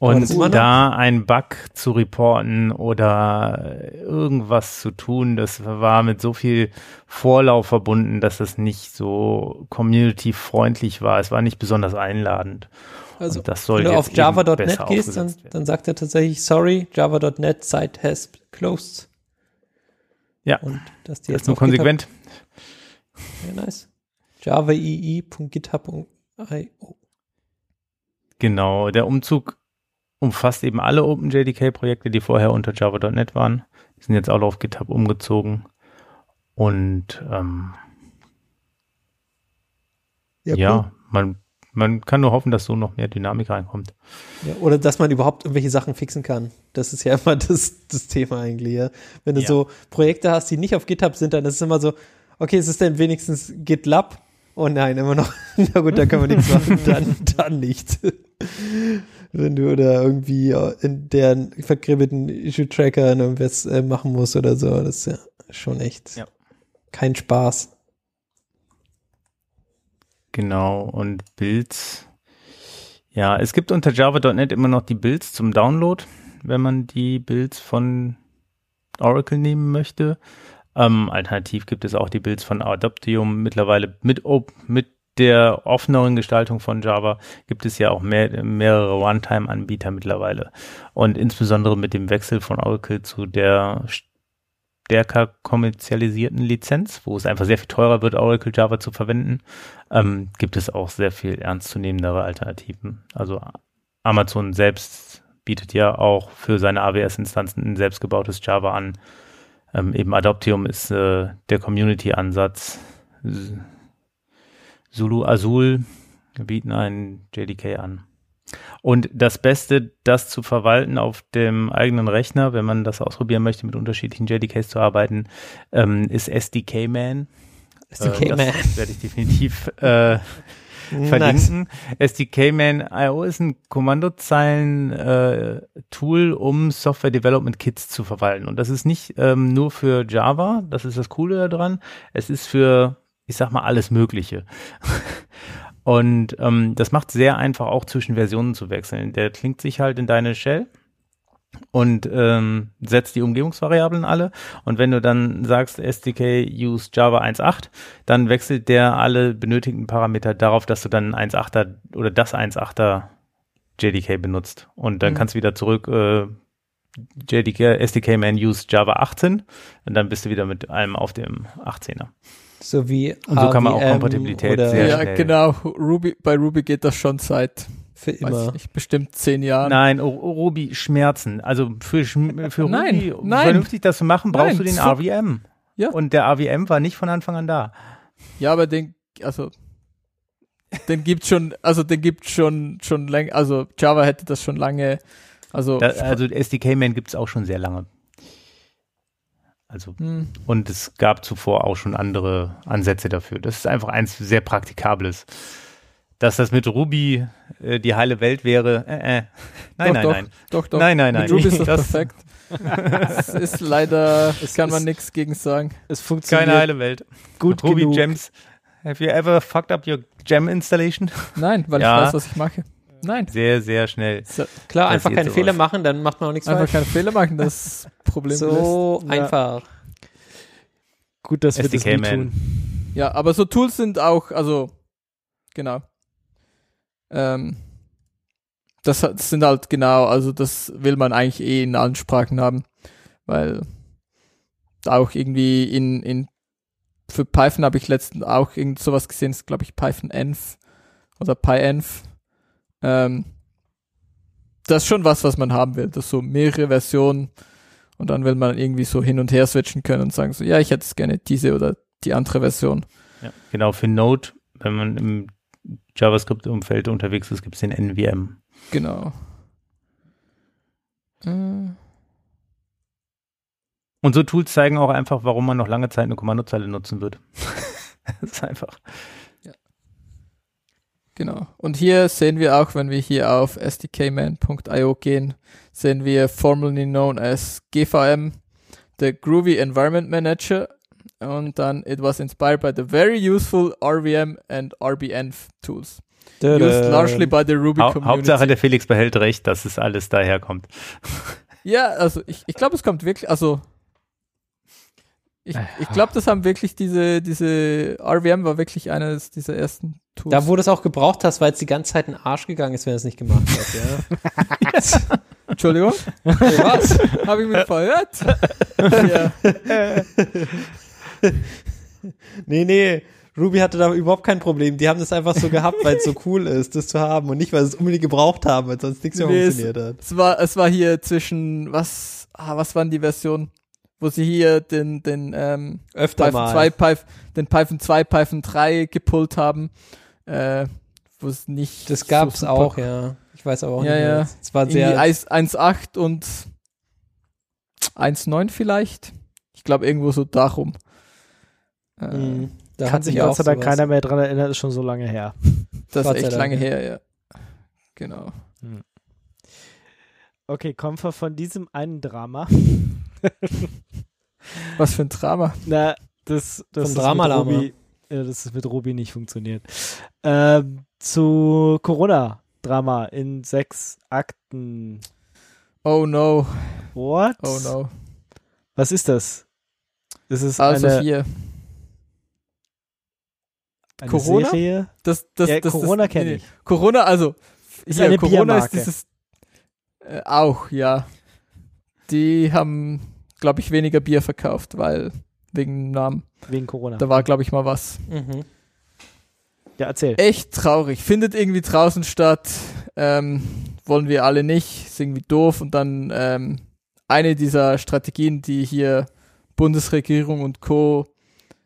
Und noch? da einen Bug zu reporten oder irgendwas zu tun, das war mit so viel Vorlauf verbunden, dass es nicht so community-freundlich war. Es war nicht besonders einladend. Also, Und das soll wenn du auf java.net gehst, dann, dann sagt er tatsächlich, sorry, java.net site has closed. Ja, Und dass die das jetzt ist nur auf GitHub- konsequent. Ja, nice. javaii.github.io. Genau, der Umzug umfasst eben alle OpenJDK-Projekte, die vorher unter Java.net waren. Die sind jetzt alle auf GitHub umgezogen. Und ähm, ja, man, man kann nur hoffen, dass so noch mehr Dynamik reinkommt. Ja, oder dass man überhaupt irgendwelche Sachen fixen kann. Das ist ja immer das, das Thema eigentlich. Ja. Wenn du Ja. so Projekte hast, die nicht auf GitHub sind, dann ist es immer so, okay, es ist denn wenigstens GitLab? Oh nein, immer noch. Na gut, da können wir nichts machen. Dann, dann nicht. Wenn du da irgendwie in deren verkribbelten Issue-Tracker irgendwas äh, machen musst oder so, das ist ja schon echt Ja. kein Spaß. Genau, und Builds. Ja, es gibt unter Java.net immer noch die Builds zum Download, wenn man die Builds von Oracle nehmen möchte. Ähm, alternativ gibt es auch die Builds von Adoptium. Mittlerweile mit, Op mit der offeneren Gestaltung von Java gibt es ja auch mehr, mehrere Runtime-Anbieter mittlerweile. Und insbesondere mit dem Wechsel von Oracle zu der stärker kommerzialisierten Lizenz, wo es einfach sehr viel teurer wird, Oracle Java zu verwenden, ähm, gibt es auch sehr viel ernstzunehmendere Alternativen. Also Amazon selbst bietet ja auch für seine AWS-Instanzen ein selbstgebautes Java an. Ähm, eben Adoptium ist äh, der Community-Ansatz. Zulu Azul bieten einen JDK an. Und das Beste, das zu verwalten auf dem eigenen Rechner, wenn man das ausprobieren möchte, mit unterschiedlichen JDKs zu arbeiten, ähm, ist SDK Man. SDK äh, Man. Das werde ich definitiv äh, verlinken. SDK Man IO ist ein Kommandozeilen-Tool, um Software Development Kits zu verwalten. Und das ist nicht ähm, nur für Java, das ist das Coole daran. Es ist für, ich sag mal, alles Mögliche. Und ähm, das macht sehr einfach auch zwischen Versionen zu wechseln. Der klingt sich halt in deine Shell und ähm, setzt die Umgebungsvariablen alle. Und wenn du dann sagst SDK use Java 1.8, dann wechselt der alle benötigten Parameter darauf, dass du dann 1.8er oder das 1.8er JDK benutzt. Und dann Mhm. kannst du wieder zurück äh, JDK, SDK man use Java 18 und dann bist du wieder mit allem auf dem 18er. So wie Und so kann man auch AVM Kompatibilität oder sehr ja, schnell. genau. Ruby, bei Ruby geht das schon seit, für weiß immer. ich nicht, bestimmt zehn Jahren. Nein, O- O- Ruby Schmerzen. Also für, für Nein, Ruby nein. vernünftig das zu machen, brauchst Nein, du den so- RVM. Ja. Und der RVM war nicht von Anfang an da. Ja, aber den, also, den gibt schon, also den gibt schon, schon länger, also Java hätte das schon lange, also, da also SDK-Man gibt es auch schon sehr lange. Also, hm, und es gab zuvor auch schon andere Ansätze dafür. Das ist einfach eins sehr Praktikables. Dass das mit Ruby äh, die heile Welt wäre, äh, äh. Nein, Doch, nein, doch. nein. doch, doch. Nein, nein, nein. Mit Ruby ist das, Das- perfekt. Es ist leider, Es kann man ist- nichts gegen sagen. Es funktioniert Keine heile Welt. gut Ruby genug. Gems. Have you ever fucked up your Gem installation? Nein, weil Ja. ich weiß, was ich mache. Nein. Sehr, sehr schnell. So, Klar, einfach keine sowas. Fehler machen, dann macht man auch nichts einfach falsch. keine Fehler machen, das Problem So Ja. einfach. Gut, dass wir das nie tun. Ja, aber so Tools sind auch, also, genau. Ähm, das hat- sind halt genau, also das will man eigentlich eh in allen Sprachen haben, weil auch irgendwie in, in für Python habe ich letztens auch irgend sowas gesehen, ist glaube ich Python Env oder PyEnv. Ähm, das ist schon was, was man haben will. Das so mehrere Versionen und dann will man irgendwie so hin und her switchen können und sagen so, ja, ich hätte es gerne diese oder die andere Version. Ja, genau, für Node, wenn man im JavaScript-Umfeld unterwegs ist, gibt es den NVM. Genau. Äh, Und so Tools zeigen auch einfach, warum man noch lange Zeit eine Kommandozeile nutzen wird. das ist einfach. Genau. Und hier sehen wir auch, wenn wir hier auf sdkman.io gehen, sehen wir formerly known as GVM, der Groovy Environment Manager. Und dann, it was inspired by the very useful RVM and RBN tools. Used largely by the Ruby community. Hauptsache, der Felix behält recht, dass es alles daherkommt. Ja, also ich, ich glaube, es kommt wirklich, also ich, ich glaube, das haben wirklich diese, diese RVM war wirklich eines dieser ersten Tools. Da, wo du es auch gebraucht hast, weil es die ganze Zeit in den Arsch gegangen ist, wenn es nicht gemacht hat, ja. Entschuldigung, Was? habe ich mich verhört? ja. Nee, nee. Ruby hatte da überhaupt kein Problem. Die haben das einfach so gehabt, weil es so cool ist, das zu haben und nicht, weil sie es unbedingt gebraucht haben, weil sonst nichts mehr Nee, es- funktioniert hat. Es war, es war hier zwischen, was, ah, was waren die Versionen? Wo sie hier den, den, ähm, Öfter Python mal. 2, Python, den Python 2, Python 3 gepullt haben, äh, wo es nicht. Das gab's so auch, ja. Ich weiß aber auch Ja, nicht. ja. Es war sehr. 1 1.8 und 1.9 vielleicht. Ich glaube, irgendwo so darum. Äh, Mhm. Da Kann hat sich Gott auch sei Dank keiner mehr dran erinnern, ist schon so lange her. Das ist echt lange her, ja. Genau. Okay, kommen wir von diesem einen Drama. Was für ein Drama. Na, das, das ist Dramalama. mit Ruby, ja, das ist mit Ruby nicht funktioniert. Ähm, zu Corona-Drama in sechs Akten. Oh no, What? oh no. Was ist das? Das ist Also eine, hier. eine Corona? Serie. Das, das, Ja, das, Corona kenne ich. Corona, also. Ist hier, eine Corona ist Biermarke. dieses. Äh, auch, ja. Die haben, glaube ich, weniger Bier verkauft, weil wegen dem Namen. Wegen Corona. Da war, glaube ich, mal was. Mhm. ja, erzähl. Echt traurig. Findet irgendwie draußen statt. Ähm, wollen wir alle nicht. Ist irgendwie doof. Und dann ähm, eine dieser Strategien, die hier Bundesregierung und Co.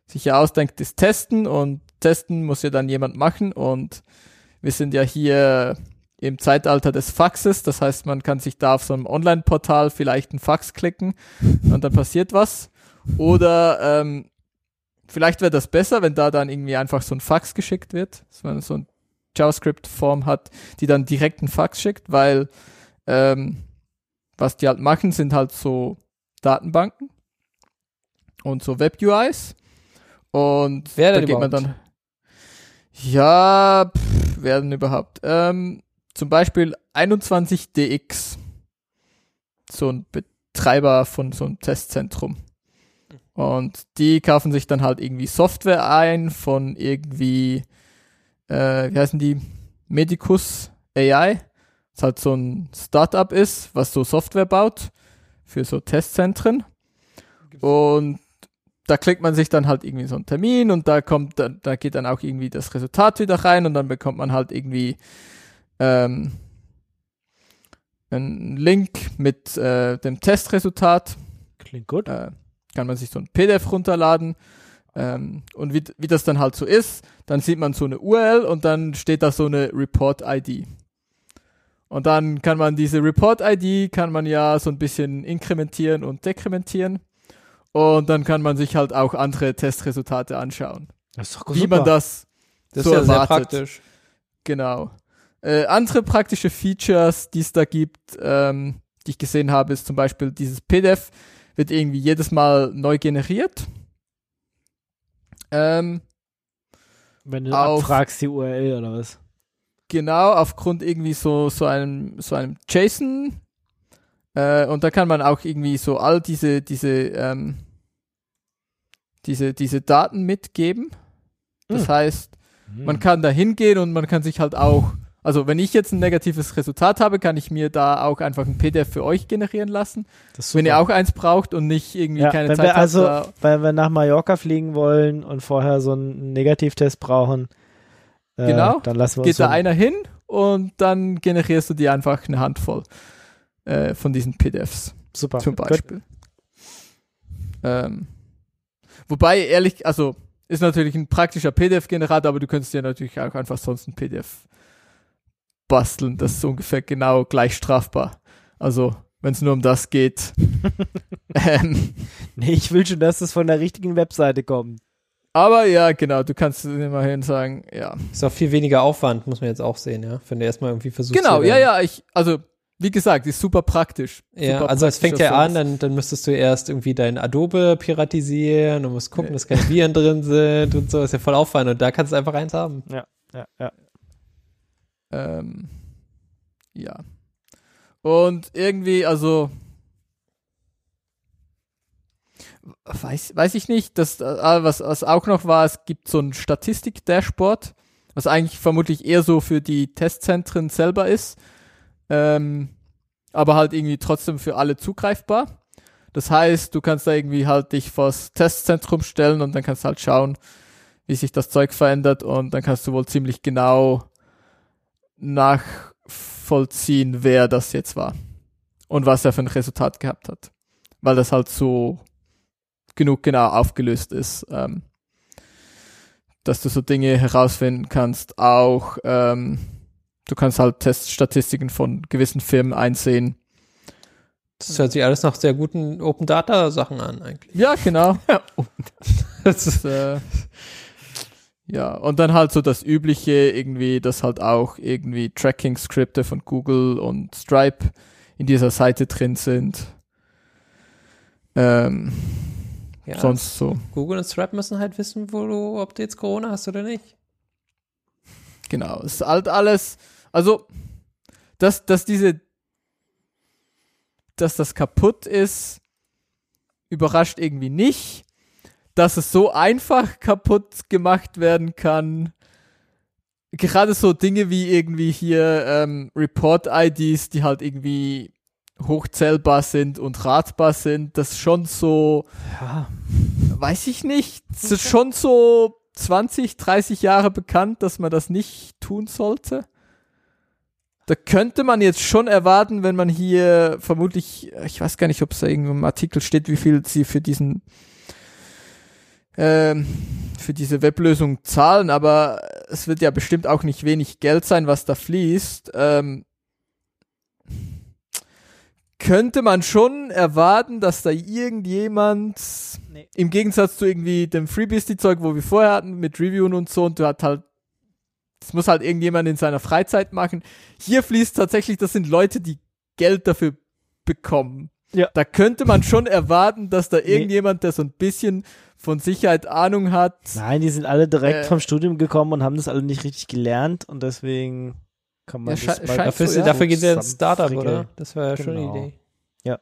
sich ja ausdenkt, ist testen. Und testen muss ja dann jemand machen. Und wir sind ja hier im Zeitalter des Faxes. Das heißt, man kann sich da auf so einem Online-Portal vielleicht einen Fax klicken und dann passiert was. Oder ähm, vielleicht wäre das besser, wenn da dann irgendwie einfach so ein Fax geschickt wird, dass man so ein JavaScript-Form hat, die dann direkt einen Fax schickt, weil ähm, was die halt machen, sind halt so Datenbanken und so Web-UIs und Wer da geht man dann ja, pff, werden überhaupt. Ähm, zum Beispiel 21DX, so ein Betreiber von so einem Testzentrum. Und die kaufen sich dann halt irgendwie Software ein von irgendwie, äh, wie heißen die? Medicus AI. Das halt so ein Startup ist, was so Software baut für so Testzentren. Und da klickt man sich dann halt irgendwie so einen Termin und da kommt dann, da geht dann auch irgendwie das Resultat wieder rein und dann bekommt man halt irgendwie ähm, einen Link mit äh, dem Testresultat Klingt gut. äh, kann man sich so ein PDF runterladen. Ähm, und wie, wie das dann halt so ist, dann sieht man so eine URL und dann steht da so eine Report-ID. Und dann kann man diese Report-ID, kann man ja so ein bisschen inkrementieren und dekrementieren. Und dann kann man sich halt auch andere Testresultate anschauen. Das ist doch Wie man das, Das so ist ja sehr erwartet. praktisch. Genau. Äh, andere praktische Features, die es da gibt, ähm, die ich gesehen habe, ist zum Beispiel dieses PDF wird irgendwie jedes Mal neu generiert. Ähm, Wenn du auf- abfragst die URL oder was. genau, aufgrund irgendwie so, so einem, so einem JSON. Äh, und da kann man auch irgendwie so all diese, diese, ähm, diese, diese Daten mitgeben. Das Hm. heißt, Man kann da hingehen und man kann sich halt auch, also wenn ich jetzt ein negatives Resultat habe, kann ich mir da auch einfach ein PDF für euch generieren lassen. Wenn ihr auch eins braucht und nicht irgendwie ja, keine wenn Zeit wir habt, also, da, wenn wir nach Mallorca fliegen wollen und vorher so einen Negativtest brauchen, äh, Genau. dann lassen wir uns geht da so einer hin und dann generierst du dir einfach eine Handvoll äh, von diesen PDFs super. zum. Beispiel. Ähm, wobei, ehrlich, also ist natürlich ein praktischer PDF-Generator, aber du könntest dir natürlich auch einfach sonst ein PDF basteln. Das ist ungefähr genau gleich strafbar. Also, wenn es nur um das geht. ähm, Nee, ich will schon, dass es von der richtigen Webseite kommt. aber ja, genau, du kannst immerhin sagen, ja. Ist auch viel weniger Aufwand, muss man jetzt auch sehen, ja. Wenn du erstmal irgendwie versuchst. Genau, ja, ja, ich, also wie gesagt, ist super praktisch. Ja, super also es fängt ja an, dann, dann müsstest du erst irgendwie dein Adobe piratisieren und musst gucken, dass keine Viren drin sind und so. Ist ja voll Aufwand und da kannst du einfach eins haben. Ja, ja. Ähm, ja. Und irgendwie, also weiß, weiß ich nicht, das, äh, was, was auch noch war, es gibt so ein Statistik-Dashboard, was eigentlich vermutlich eher so für die Testzentren selber ist, ähm, aber halt irgendwie trotzdem für alle zugreifbar. Das heißt, du kannst da irgendwie halt dich vors Testzentrum stellen und dann kannst halt schauen, wie sich das Zeug verändert und dann kannst du wohl ziemlich genau nachvollziehen, wer das jetzt war und was er für ein Resultat gehabt hat. Weil das halt so genug genau aufgelöst ist, ähm, dass du so Dinge herausfinden kannst. Auch ähm, du kannst halt Teststatistiken von gewissen Firmen einsehen. Das hört sich alles nach sehr guten Open Data Sachen an, eigentlich. Ja, genau. Das ist, äh, ja, und dann halt so das Übliche, irgendwie, dass halt auch irgendwie Tracking-Skripte von Google und Stripe in dieser Seite drin sind. Ähm, ja, sonst so, Google und Stripe müssen halt wissen, wo du, ob du jetzt Corona hast oder nicht. genau. Es ist halt alles, also, dass, dass diese, dass das kaputt ist, überrascht irgendwie nicht. Dass es so einfach kaputt gemacht werden kann, gerade so Dinge wie irgendwie hier ähm, Report-IDs, die halt irgendwie hochzählbar sind und ratbar sind, das ist schon so, Ja, weiß ich nicht, es ist schon so 20, 30 Jahre bekannt, dass man das nicht tun sollte. Da könnte man jetzt schon erwarten, wenn man hier vermutlich, ich weiß gar nicht, ob es da irgendwo im Artikel steht, wie viel sie für diesen ähm, für diese Weblösung zahlen, aber es wird ja bestimmt auch nicht wenig Geld sein, was da fließt. Ähm, könnte man schon erwarten, dass da irgendjemand Nee. im Gegensatz zu irgendwie dem FreeBSD-Zeug, wo wir vorher hatten, mit Reviewen und so, und du hast halt, das muss halt irgendjemand in seiner Freizeit machen. Hier fließt tatsächlich, das sind Leute, die Geld dafür bekommen. Ja. Da könnte man schon erwarten, dass da irgendjemand, der so ein bisschen von Sicherheit Ahnung hat, Nein, die sind alle direkt Äh. vom Studium gekommen und haben das alle nicht richtig gelernt und deswegen kann man Ja, das mal Dafür, so, ja. dafür geht ja ins Startup, oder? Das wäre ja schon Genau. eine Idee. Da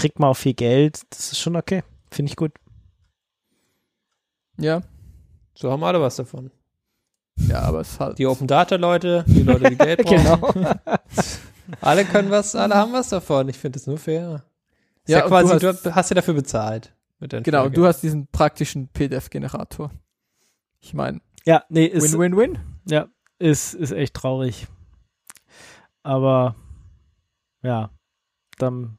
kriegt man auch viel Geld, das ist schon okay. Finde ich gut. ja, So haben alle was davon. ja, aber es ist halt, Die Open Data Leute, die Leute, die Geld brauchen. Genau. Alle können was, alle haben was davon. Ich finde das nur fair. Ist Ja, ja, und quasi, du du hast, ja dafür bezahlt. Genau, Steuergeld. du hast diesen praktischen PDF-Generator. Ich meine, Ja, nee, ist, Win-Win-Win. ja, ist, ist echt traurig. Aber ja, dann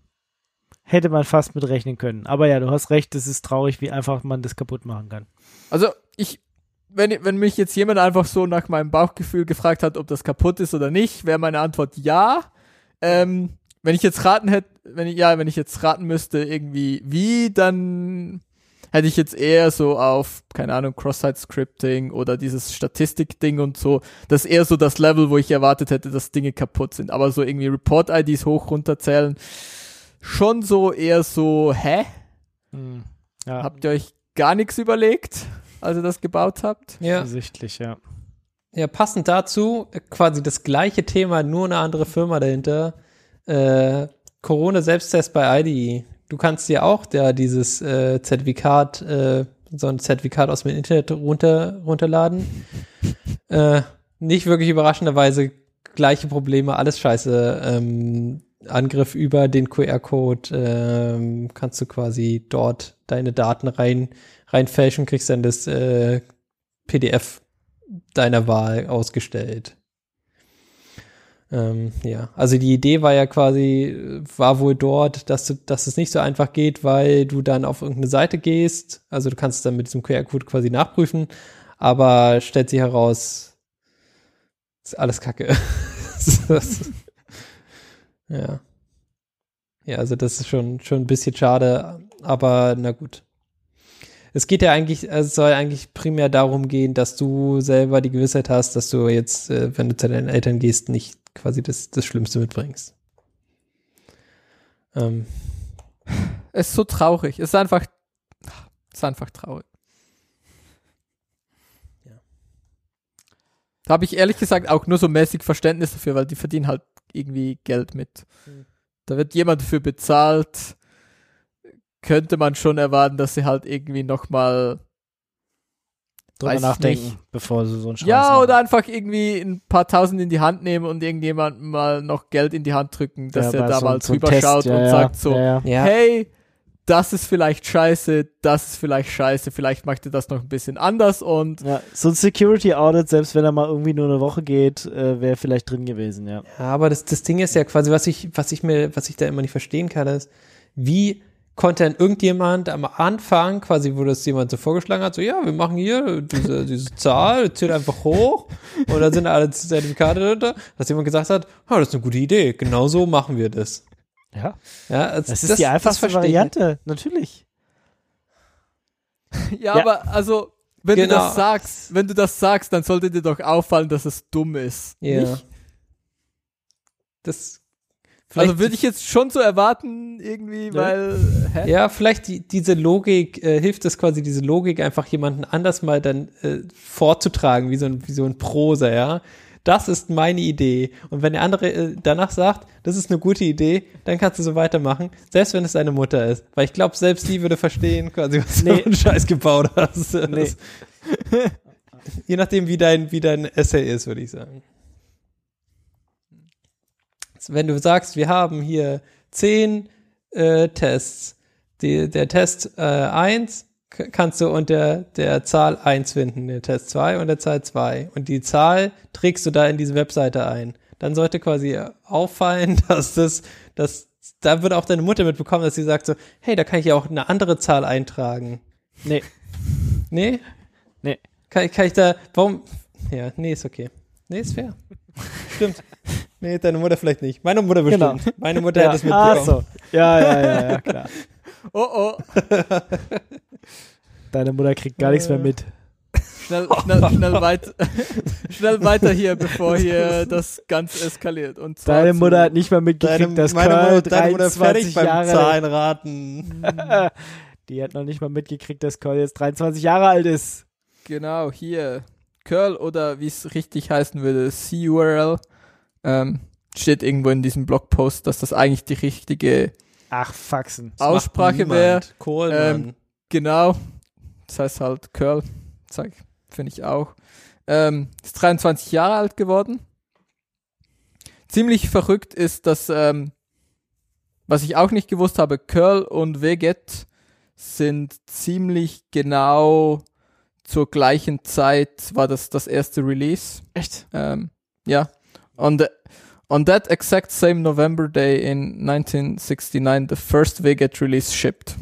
hätte man fast mit rechnen können. Aber ja, du hast recht, es ist traurig, wie einfach man das kaputt machen kann. Also ich, wenn, wenn mich jetzt jemand einfach so nach meinem Bauchgefühl gefragt hat, ob das kaputt ist oder nicht, wäre meine Antwort ja. Ähm, wenn ich jetzt raten hätte, wenn ich, ja, wenn ich jetzt raten müsste, irgendwie wie, dann hätte ich jetzt eher so auf, keine Ahnung, Cross-Site-Scripting oder dieses Statistik-Ding und so. Das ist eher so das Level, wo ich erwartet hätte, dass Dinge kaputt sind. Aber so irgendwie Report-IDs hoch runterzählen, schon so eher so, hä? Hm. Ja, Habt ihr euch gar nichts überlegt, als ihr das gebaut habt? ja. offensichtlich, ja. ja, passend dazu, äh, quasi das gleiche Thema, nur eine andere Firma dahinter. Äh, Corona-Selbsttest bei IDE. Du kannst dir auch da dieses äh, Zertifikat, äh, so ein Zertifikat aus dem Internet runter, runterladen. äh, nicht wirklich überraschenderweise gleiche Probleme, alles scheiße. Ähm, Angriff über den QR-Code ähm, kannst du quasi dort deine Daten rein reinfälschen, kriegst dann das äh, PDF deiner Wahl ausgestellt. Ähm, ja, also die Idee war ja quasi, war wohl dort, dass, du, dass es nicht so einfach geht, weil du dann auf irgendeine Seite gehst. Also du kannst es dann mit diesem QR-Code quasi nachprüfen, aber stellt sich heraus, ist alles Kacke. Ja. Ja, also das ist schon, schon ein bisschen schade, aber na gut. Es geht ja eigentlich, es soll eigentlich primär darum gehen, dass du selber die Gewissheit hast, dass du jetzt, äh, wenn du zu deinen Eltern gehst, nicht quasi das, das Schlimmste mitbringst. Ähm, Es ist so traurig. Es ist einfach, es ist einfach traurig. Ja. Da habe ich ehrlich gesagt auch nur so mäßig Verständnis dafür, weil die verdienen halt irgendwie Geld mit. Hm. Da wird jemand dafür bezahlt. Könnte man schon erwarten, dass sie halt irgendwie nochmal Drüber nachdenken, nicht. bevor sie so einen Scheiß Ja, machen. oder einfach irgendwie ein paar Tausend in die Hand nehmen und irgendjemandem mal noch Geld in die Hand drücken, dass Ja, er da so- mal drüber Test, schaut ja, und ja, sagt so, ja, ja. ja, hey, das ist vielleicht scheiße, das ist vielleicht scheiße, vielleicht macht ihr das noch ein bisschen anders und Ja, so ein Security Audit, selbst wenn er mal irgendwie nur eine Woche geht, äh, wäre vielleicht drin gewesen, ja. Ja, aber das, das Ding ist ja quasi, was ich, was ich mir, was ich da immer nicht verstehen kann, ist, wie konnte denn irgendjemand am Anfang, quasi, wo das jemand so vorgeschlagen hat, so, ja, wir machen hier diese, diese Zahl, zählt einfach hoch und da sind alle Zertifikate drunter, dass jemand gesagt hat, oh, das ist eine gute Idee, genau so machen wir das. Ja. Ja, also Das ist die einfachste. Variante, natürlich. ja, Ja. aber also, wenn du Genau. das sagst, wenn du das sagst, dann sollte dir doch auffallen, dass es dumm ist. Ja. Nicht? Das, Also vielleicht- würde ich jetzt schon so erwarten, irgendwie, weil, hä? Ja, vielleicht die, diese Logik, äh, hilft es quasi, diese Logik einfach jemanden anders mal dann äh, vorzutragen, wie so, ein, wie so ein Prosa, ja. Das ist meine Idee. Und wenn der andere äh, danach sagt, das ist eine gute Idee, dann kannst du so weitermachen, selbst wenn es deine Mutter ist. Weil ich glaube, selbst die würde verstehen, quasi, was Nee. du für einen Scheiß gebaut hast. Nee. Je nachdem, wie dein, wie dein Essay ist, würde ich sagen. Wenn du sagst, wir haben hier zehn äh, Tests, die, der Test äh, 1 k- kannst du unter der Zahl 1 finden, der Test 2 und der Zahl 2. Und die Zahl trägst du da in diese Webseite ein. Dann sollte quasi auffallen, dass das, dass da würde auch deine Mutter mitbekommen, dass sie sagt so, hey, da kann ich ja auch eine andere Zahl eintragen. Nee. Nee? Nee. Kann, kann ich da, warum? Ja, nee, ist okay. Nee, ist fair. Stimmt. Nee, deine Mutter vielleicht nicht. Meine Mutter bestimmt. Genau. Meine Mutter Ja. hat es mitbekommen. Ach so. Ja, ja, ja, ja, klar. Oh, oh, Deine Mutter kriegt gar nichts mehr mit. schnell, schnell, schnell, weit, schnell weiter hier, bevor hier das ganz eskaliert. Und zwar Deine Mutter hat nicht mal mitgekriegt, dass meine Curl Mutter, deine Mutter 23 fertig beim Jahre Zahlenraten. Die hat noch nicht mal mitgekriegt, dass Curl jetzt 23 Jahre alt ist. Genau, hier. Curl oder wie es richtig heißen würde, CURL. Ähm, steht irgendwo in diesem Blogpost, dass das eigentlich die richtige Ach, Faxen. Aussprache wäre. Ähm, Genau. Das heißt halt Curl. Zeig, finde ich auch. Ähm, ist 23 Jahre alt geworden. Ziemlich verrückt ist, dass, ähm, was ich auch nicht gewusst habe, Curl und Veget sind ziemlich genau zur gleichen Zeit war das das erste Release. Echt? Um, yeah. On the on that exact same November day in 1969, the first Veget release shipped.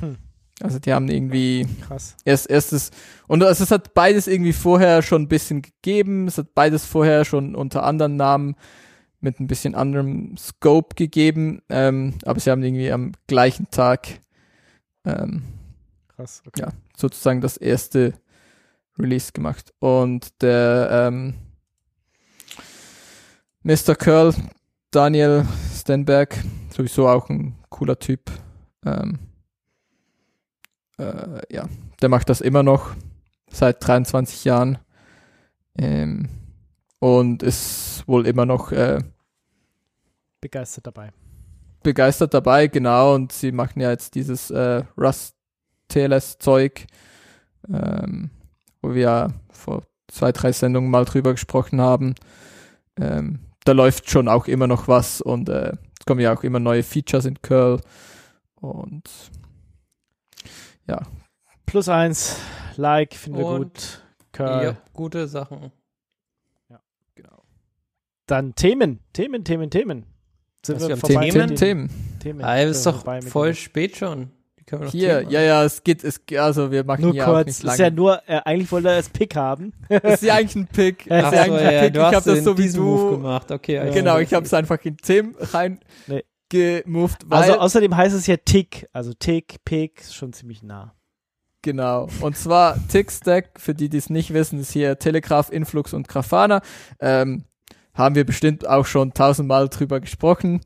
Hm. Also die haben irgendwie Krass. erst erstes und also es hat beides irgendwie vorher schon ein bisschen gegeben. Es hat beides vorher schon unter anderen Namen mit ein bisschen anderem Scope gegeben. Ähm, aber sie haben irgendwie am gleichen Tag ähm, Krass. Okay. ja, sozusagen das erste Release gemacht. Und der ähm, Mr. Curl, Daniel Stenberg, sowieso auch ein cooler Typ. Ähm, äh, ja, der macht das immer noch seit 23 Jahren. Ähm, und ist wohl immer noch äh, Begeistert dabei. begeistert dabei, genau. Und sie machen ja jetzt dieses äh, Rust TLS Zeug, ähm, wo wir ja vor zwei, drei Sendungen mal drüber gesprochen haben. Ähm, da läuft schon auch immer noch was und äh, es kommen ja auch immer neue Features in Curl. Und Plus eins. Like, finden wir gut. Curl. Ja, gute Sachen. genau. Dann Themen. Themen, Themen, Themen. Sind wir wir Themen? mit Themen, den Themen. Themen. Ah, ist doch voll spät schon. Die können wir noch Hier, Themen ja, ja, es geht, es also wir machen Nur hier auch kurz. nicht Das ist ja nur, äh, eigentlich wollte er das Pick haben. Das ist ja eigentlich ein Pick. Ach ist ja so, eigentlich ja, ein Pick. du Ich habe das so wie Move du. gemacht. Okay, Ja. also- Genau, ich habe es einfach in Themen rein Nee. gemoved, weil Also außerdem heißt es ja Tick. Also Tick, Pick, ist schon ziemlich nah. Genau. Und zwar Tickstack, für die, die es nicht wissen, ist hier Telegraph, Influx und Grafana. Ähm, haben wir bestimmt auch schon tausendmal drüber gesprochen.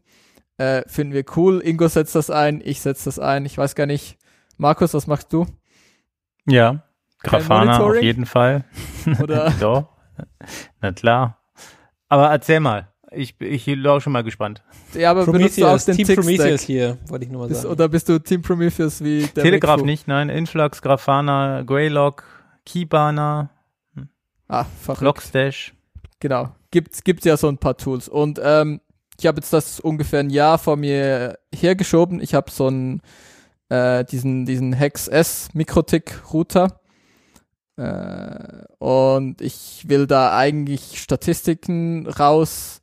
Äh, finden wir cool. Ingo setzt das ein, ich setze das ein. Ich weiß gar nicht. Markus, was machst du? Ja, Grafana auf jeden Fall. Oder? Doch, na klar. Aber erzähl mal. Ich, ich bin auch schon mal gespannt. ja, aber benutzt du auch Prometheus, den Team? Prometheus hier, wollte ich nur mal Bist, sagen. oder bist du Team Prometheus wie der Telegraph Wegfu? nicht, nein. Influx, Grafana, Greylock, Keybanner, Ah, verrückt. Logstash. Genau. Gibt's, gibt's ja so ein paar Tools. Und ähm, ich habe jetzt das ungefähr ein Jahr vor mir hergeschoben. Ich habe so einen, äh, diesen, diesen Hex S Mikrotik Router. Äh, und ich will da eigentlich Statistiken raus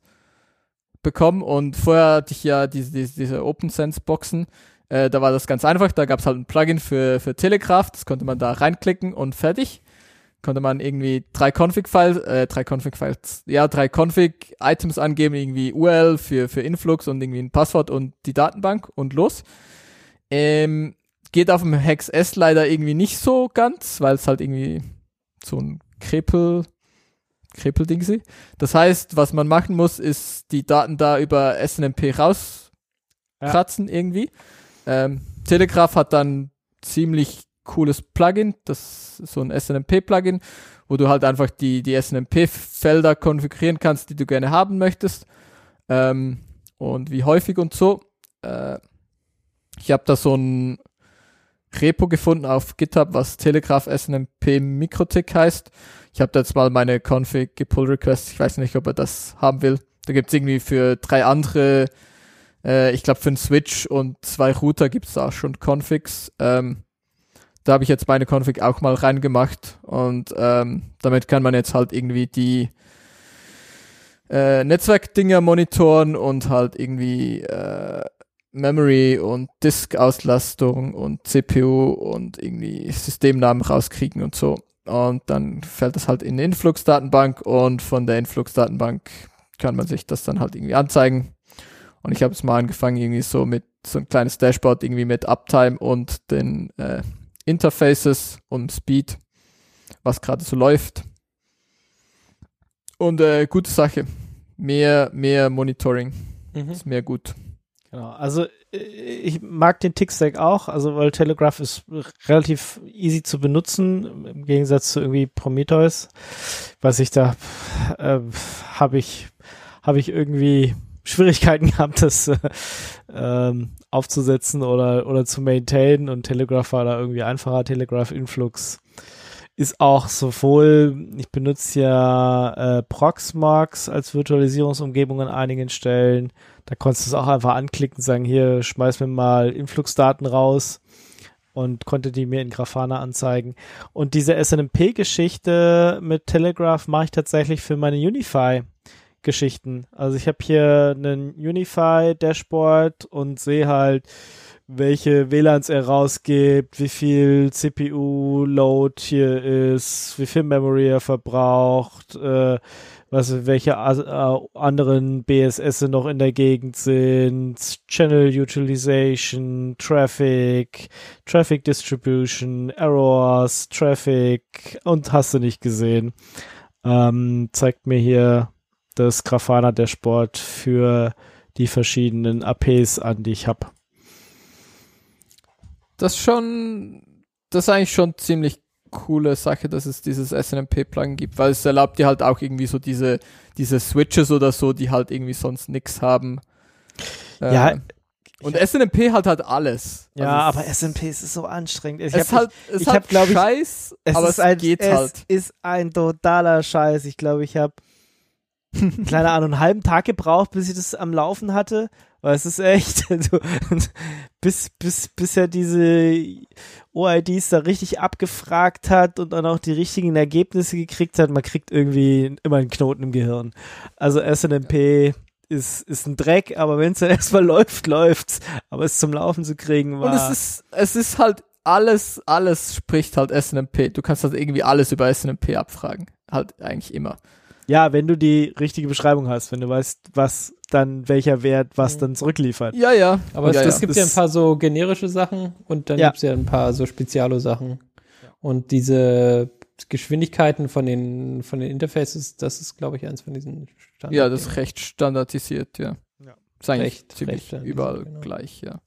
bekommen. Und vorher hatte ich ja diese, diese, diese OpenSense Boxen. Äh, da war das ganz einfach. Da gab's halt ein Plugin für, für Telegraph. Das konnte man da reinklicken und fertig konnte man irgendwie drei Config-Files, äh, drei Config-Files, ja, drei Config-Items angeben, irgendwie URL für, für Influx und irgendwie ein Passwort und die Datenbank und los. Ähm, geht auf dem Hex S leider irgendwie nicht so ganz, weil es halt irgendwie so ein Krepel, Krepeldingsi. Das heißt, was man machen muss, ist die Daten da über SNMP rauskratzen irgendwie. Ähm, Telegraph hat dann ziemlich cooles Plugin, das ist so ein SNMP-Plugin, wo du halt einfach die, die SNMP-Felder konfigurieren kannst, die du gerne haben möchtest ähm, und wie häufig und so. Äh, ich habe da so ein Repo gefunden auf GitHub, was Telegraph SNMP Mikrotik heißt. Ich habe da jetzt mal meine Config gepull Request. Ich weiß nicht, ob er das haben will. Da gibt's irgendwie für drei andere, äh, ich glaube für einen Switch und zwei Router gibt's da auch schon Configs. Ähm, da habe ich jetzt meine Config auch mal reingemacht und ähm, damit kann man jetzt halt irgendwie die äh, Netzwerkdinger monitoren und halt irgendwie äh, Memory und Disk-Auslastung und CPU und irgendwie Systemnamen rauskriegen und so. Und dann fällt das halt in eine Influx-Datenbank und von der Influx-Datenbank kann man sich das dann halt irgendwie anzeigen. Und ich habe jetzt mal angefangen irgendwie so mit so ein kleines Dashboard irgendwie mit Uptime und den äh, Interfaces und Speed, was gerade so läuft. Und äh, gute Sache. Mehr, mehr Monitoring Mhm. ist mehr gut. Genau, also äh, ich mag den Tick-Stack auch, also weil Telegraph ist relativ easy zu benutzen, im Gegensatz zu irgendwie Prometheus. Was ich da, äh, habe ich, habe ich irgendwie Schwierigkeiten gehabt, das äh, ähm, aufzusetzen oder, oder zu maintainen und Telegraph war da irgendwie einfacher. Telegraph Influx ist auch sowohl, ich benutze ja äh, Proxmox als Virtualisierungsumgebung an einigen Stellen. Da konntest du es auch einfach anklicken, sagen, hier, schmeiß mir mal Influx-Daten raus und konnte die mir in Grafana anzeigen. Und diese SNMP-Geschichte mit Telegraph mache ich tatsächlich für meine Unify-Geschichten. Also ich habe hier einen Unify-Dashboard und sehe halt, welche WLANs er rausgibt, wie viel CPU-Load hier ist, wie viel Memory er verbraucht, äh, was, welche anderen BSS noch in der Gegend sind, Channel Utilization, Traffic, Traffic Distribution, Errors, Traffic und hast du nicht gesehen. Ähm, zeigt mir hier das Grafana Dashboard für die verschiedenen APs an, die ich habe. Das ist schon, das ist eigentlich schon ziemlich coole Sache, dass es dieses SNMP-Plugin gibt, weil es erlaubt dir halt auch irgendwie so diese, diese Switches oder so, die halt irgendwie sonst nix haben. Ja, Ähm, und SNMP halt halt alles. Ja, Also aber es, SMP ist so anstrengend. Ich es hab- ist halt, es ich halt hab, glaub ich, Scheiß, es aber ist es ein, geht es halt. ist ein totaler Scheiß. Ich glaube, ich habe keine Ahnung, einen halben Tag gebraucht, bis ich das am Laufen hatte. Weil es ist echt, so, bis, bis, bis er diese OIDs da richtig abgefragt hat und dann auch die richtigen Ergebnisse gekriegt hat. Man kriegt irgendwie immer einen Knoten im Gehirn. Also SNMP ist, ist ein Dreck, aber wenn es dann erstmal läuft, läuft's. Aber es zum Laufen zu kriegen war. Und es ist, es ist halt alles, alles spricht halt SNMP. Du kannst halt irgendwie alles über SNMP abfragen. Halt eigentlich immer. Ja, wenn du die richtige Beschreibung hast, wenn du weißt, was dann, welcher Wert was dann zurückliefert. Ja, ja. Aber ja, es, es ja. gibt ja ein paar so generische Sachen und dann Ja. gibt's ja ein paar so Spezialo-Sachen. Und diese Geschwindigkeiten von den, von den Interfaces, das ist, glaube ich, eins von diesen Standard. Ja, das ist recht standardisiert, ja. Ist eigentlich Recht, ziemlich recht, überall genau. gleich, ja.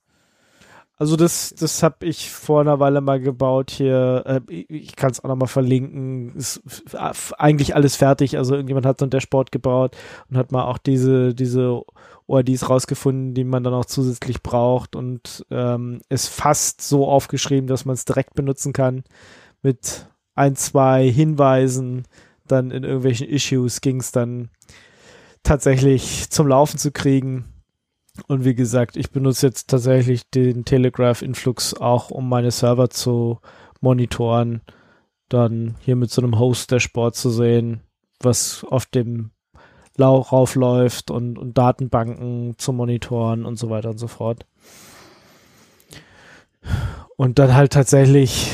Also das, das habe ich vor einer Weile mal gebaut hier. Äh, ich kann es auch nochmal verlinken. Ist eigentlich alles fertig. Also irgendjemand hat so ein Dashboard gebaut und hat mal auch diese, diese ORDs rausgefunden, die man dann auch zusätzlich braucht und ähm, ist fast so aufgeschrieben, dass man es direkt benutzen kann. Mit ein, zwei Hinweisen dann in irgendwelchen Issues ging es dann tatsächlich zum Laufen zu kriegen. Und wie gesagt, ich benutze jetzt tatsächlich den Telegraph Influx auch, um meine Server zu monitoren. Dann hier mit so einem Host-Dashboard zu sehen, was auf dem Lau raufläuft und, und Datenbanken zu monitoren und so weiter und so fort. Und dann halt tatsächlich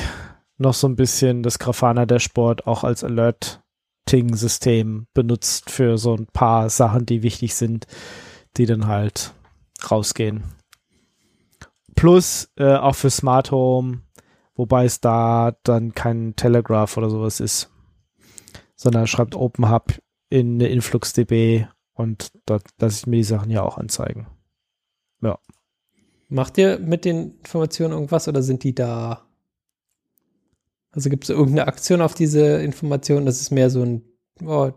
noch so ein bisschen das Grafana Dashboard auch als Alerting-System benutzt für so ein paar Sachen, die wichtig sind, die dann halt rausgehen. Plus äh, auch für Smart Home, wobei es da dann kein Telegraph oder sowas ist, sondern schreibt OpenHub in eine InfluxDB und dort lasse ich mir die Sachen ja auch anzeigen. Macht ihr mit den Informationen irgendwas oder sind die da? Also gibt es irgendeine Aktion auf diese Informationen? Das ist mehr so ein, oh,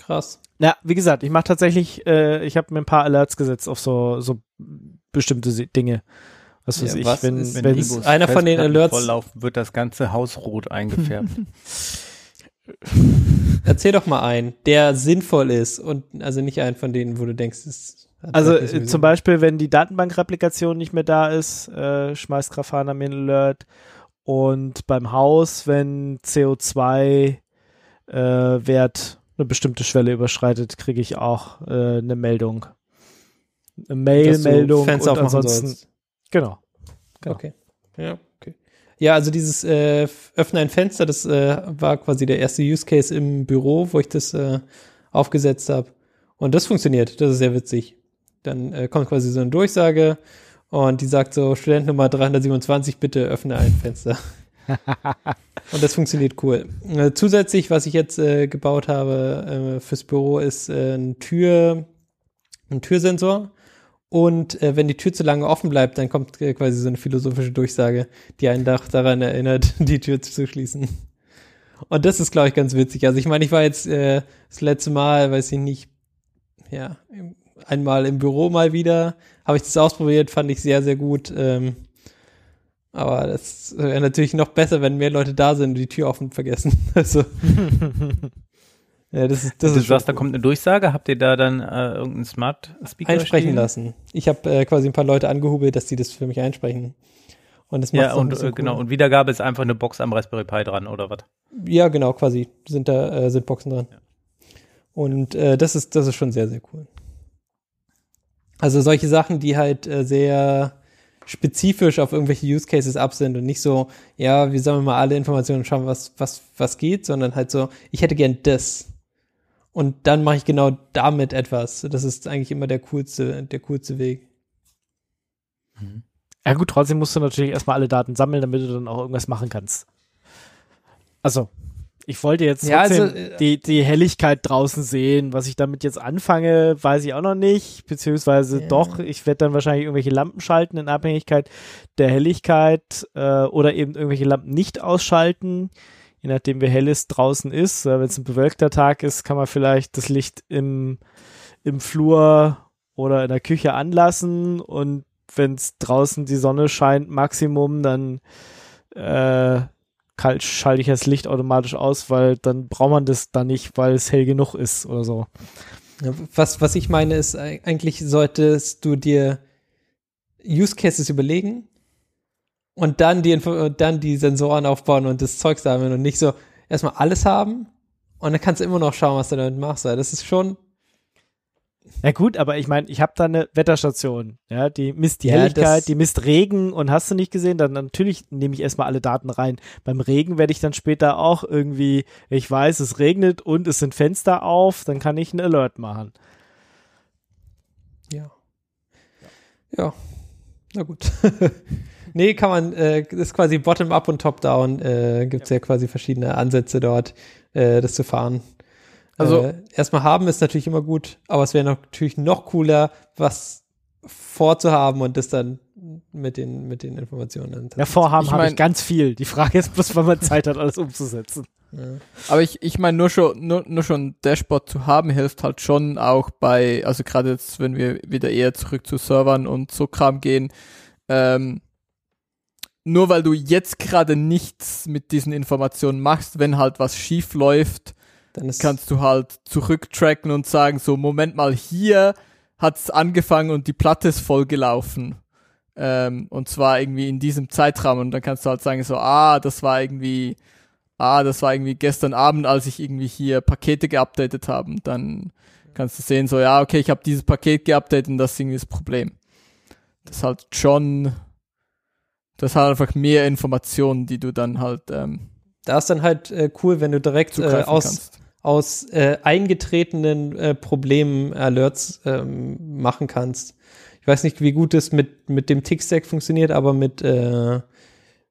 krass. Ja, wie gesagt, ich mache tatsächlich, äh, ich habe mir ein paar Alerts gesetzt auf so, so bestimmte Dinge. Was weiß Ja, ich, was wenn, ist- Wenn einer von den Alerts- volllaufen, wird das ganze Haus rot eingefärbt. Erzähl doch mal einen, der sinnvoll ist und also nicht einen von denen, wo du denkst, es hat Also äh, so zum Beispiel, wenn die Datenbankreplikation nicht mehr da ist, äh, schmeißt Grafana mir einen Alert. Und beim Haus, wenn CO2 äh, Wert eine bestimmte Schwelle überschreitet, kriege ich auch äh, eine Meldung. Eine Mail-Meldung und ansonsten. sollst. Genau. Genau. Okay. Ja, okay. Ja, also dieses äh, Öffne ein Fenster, das äh, war quasi der erste Use Case im Büro, wo ich das äh, aufgesetzt habe. Und das funktioniert. Das ist sehr witzig. Dann äh, kommt quasi so eine Durchsage und die sagt so, Student Nummer 327, bitte öffne ein Fenster. Und das funktioniert cool. Äh, zusätzlich, was ich jetzt äh, gebaut habe äh, fürs Büro, ist äh, ein Tür, ein Türsensor. Und äh, wenn die Tür zu lange offen bleibt, dann kommt äh, quasi so eine philosophische Durchsage, die einen doch daran erinnert, die Tür zu schließen. Und das ist, glaube ich, ganz witzig. Also ich meine, ich war jetzt das letzte Mal, weiß ich nicht, ja, einmal im Büro mal wieder, habe ich das ausprobiert, fand ich sehr, sehr gut. Ähm, aber das wäre natürlich noch besser, wenn mehr Leute da sind und die Tür offen vergessen. Also, ja, das ist, das du ist sagst, da cool. kommt eine Durchsage. Habt ihr da dann äh, irgendeinen Smart Speaker einsprechen stehen? lassen. Ich habe äh, quasi ein paar Leute angehubelt, dass die das für mich einsprechen. Und das macht Ja, und äh, genau. Und Wiedergabe ist einfach eine Box am Raspberry Pi dran, oder was? Ja, genau, quasi sind da äh, sind Boxen dran. Und äh, das ist das ist schon sehr sehr cool. Also solche Sachen, die halt äh, sehr spezifisch auf irgendwelche Use Cases ab sind und nicht so, ja, wir sammeln mal alle Informationen und schauen, was was was geht, sondern halt so, ich hätte gern das. Und dann mache ich genau damit etwas. Das ist eigentlich immer der coolste der coolste Weg. Ja gut, trotzdem musst du natürlich erstmal alle Daten sammeln, damit du dann auch irgendwas machen kannst. Also, ich wollte jetzt Ja, also, äh, die, die Helligkeit draußen sehen. Was ich damit jetzt anfange, weiß ich auch noch nicht. Beziehungsweise Ja. doch, ich werde dann wahrscheinlich irgendwelche Lampen schalten in Abhängigkeit der Helligkeit äh, oder eben irgendwelche Lampen nicht ausschalten. Je nachdem, wie hell es draußen ist. Wenn es ein bewölkter Tag ist, kann man vielleicht das Licht im, im Flur oder in der Küche anlassen und wenn es draußen die Sonne scheint, Maximum, dann äh, schalte ich das Licht automatisch aus, weil dann braucht man das dann nicht, weil es hell genug ist oder so. Was, was ich meine ist, eig- eigentlich solltest du dir Use Cases überlegen und dann die, dann die Sensoren aufbauen und das Zeug sammeln und nicht so erstmal alles haben und dann kannst du immer noch schauen, was du damit machst. Das ist schon, Na gut, aber ich meine, ich habe da eine Wetterstation, ja, die misst die Ja, Helligkeit, die misst Regen und hast du nicht gesehen, dann natürlich nehme ich erstmal alle Daten rein. Beim Regen werde ich dann später auch irgendwie, ich weiß, es regnet und es sind Fenster auf, dann kann ich einen Alert machen. ja. Ja, na gut. nee, kann man, äh, ist quasi Bottom-up und Top-down, äh, gibt es ja. quasi verschiedene Ansätze dort, äh, das zu fahren. Also- äh, erstmal haben ist natürlich immer gut, aber es wäre natürlich noch cooler, was vorzuhaben und das dann mit den, mit den Informationen. dann Ja, Vorhaben Ich habe ich ganz viel. Die Frage ist bloß, wann man Zeit hat, alles umzusetzen. Aber ich, ich meine, nur schon, nur, nur schon ein Dashboard zu haben, hilft halt schon auch bei, also gerade jetzt, wenn wir wieder eher zurück zu Servern und so Kram gehen, ähm, nur weil du jetzt gerade nichts mit diesen Informationen machst, wenn halt was schief läuft, kannst du halt zurücktracken und sagen, so, Moment mal, hier hat's angefangen und die Platte ist vollgelaufen. Ähm, und zwar irgendwie in diesem Zeitraum. Und dann kannst du halt sagen, so, ah, das war irgendwie, ah, das war irgendwie gestern Abend, als ich irgendwie hier Pakete geupdatet habe. Und Dann kannst du sehen, so, ja, okay, ich habe dieses Paket geupdatet und das ist irgendwie das Problem. Das ist halt schon, das hat einfach mehr Informationen, die du dann halt ähm, da ist dann halt äh, cool, wenn du direkt äh, aus, kannst. Aus äh, eingetretenen äh, Problemen Alerts ähm, machen kannst. Ich weiß nicht, wie gut es mit, mit dem Tick-Stack funktioniert, aber mit, äh,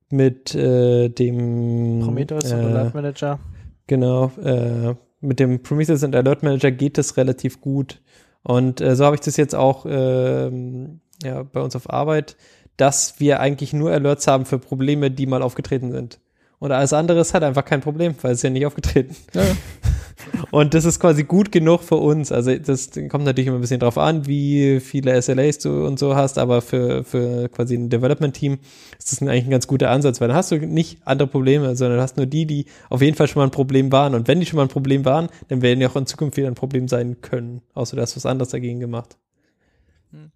mit äh, dem Prometheus äh, und Alert Manager. Genau, äh, mit dem Prometheus und Alert Manager geht das relativ gut. Und äh, so habe ich das jetzt auch ähm, ja, bei uns auf Arbeit, dass wir eigentlich nur Alerts haben für Probleme, die mal aufgetreten sind. Und alles andere ist halt einfach kein Problem, weil es ist ja nicht aufgetreten. Ja, ja. Und das ist quasi gut genug für uns. Also das kommt natürlich immer ein bisschen drauf an, wie viele SLAs du und so hast, aber für, für quasi ein Development-Team ist das eigentlich ein ganz guter Ansatz, weil dann hast du nicht andere Probleme, sondern hast nur die, die auf jeden Fall schon mal ein Problem waren. Und wenn die schon mal ein Problem waren, dann werden die auch in Zukunft wieder ein Problem sein können. Außer du hast was anderes dagegen gemacht.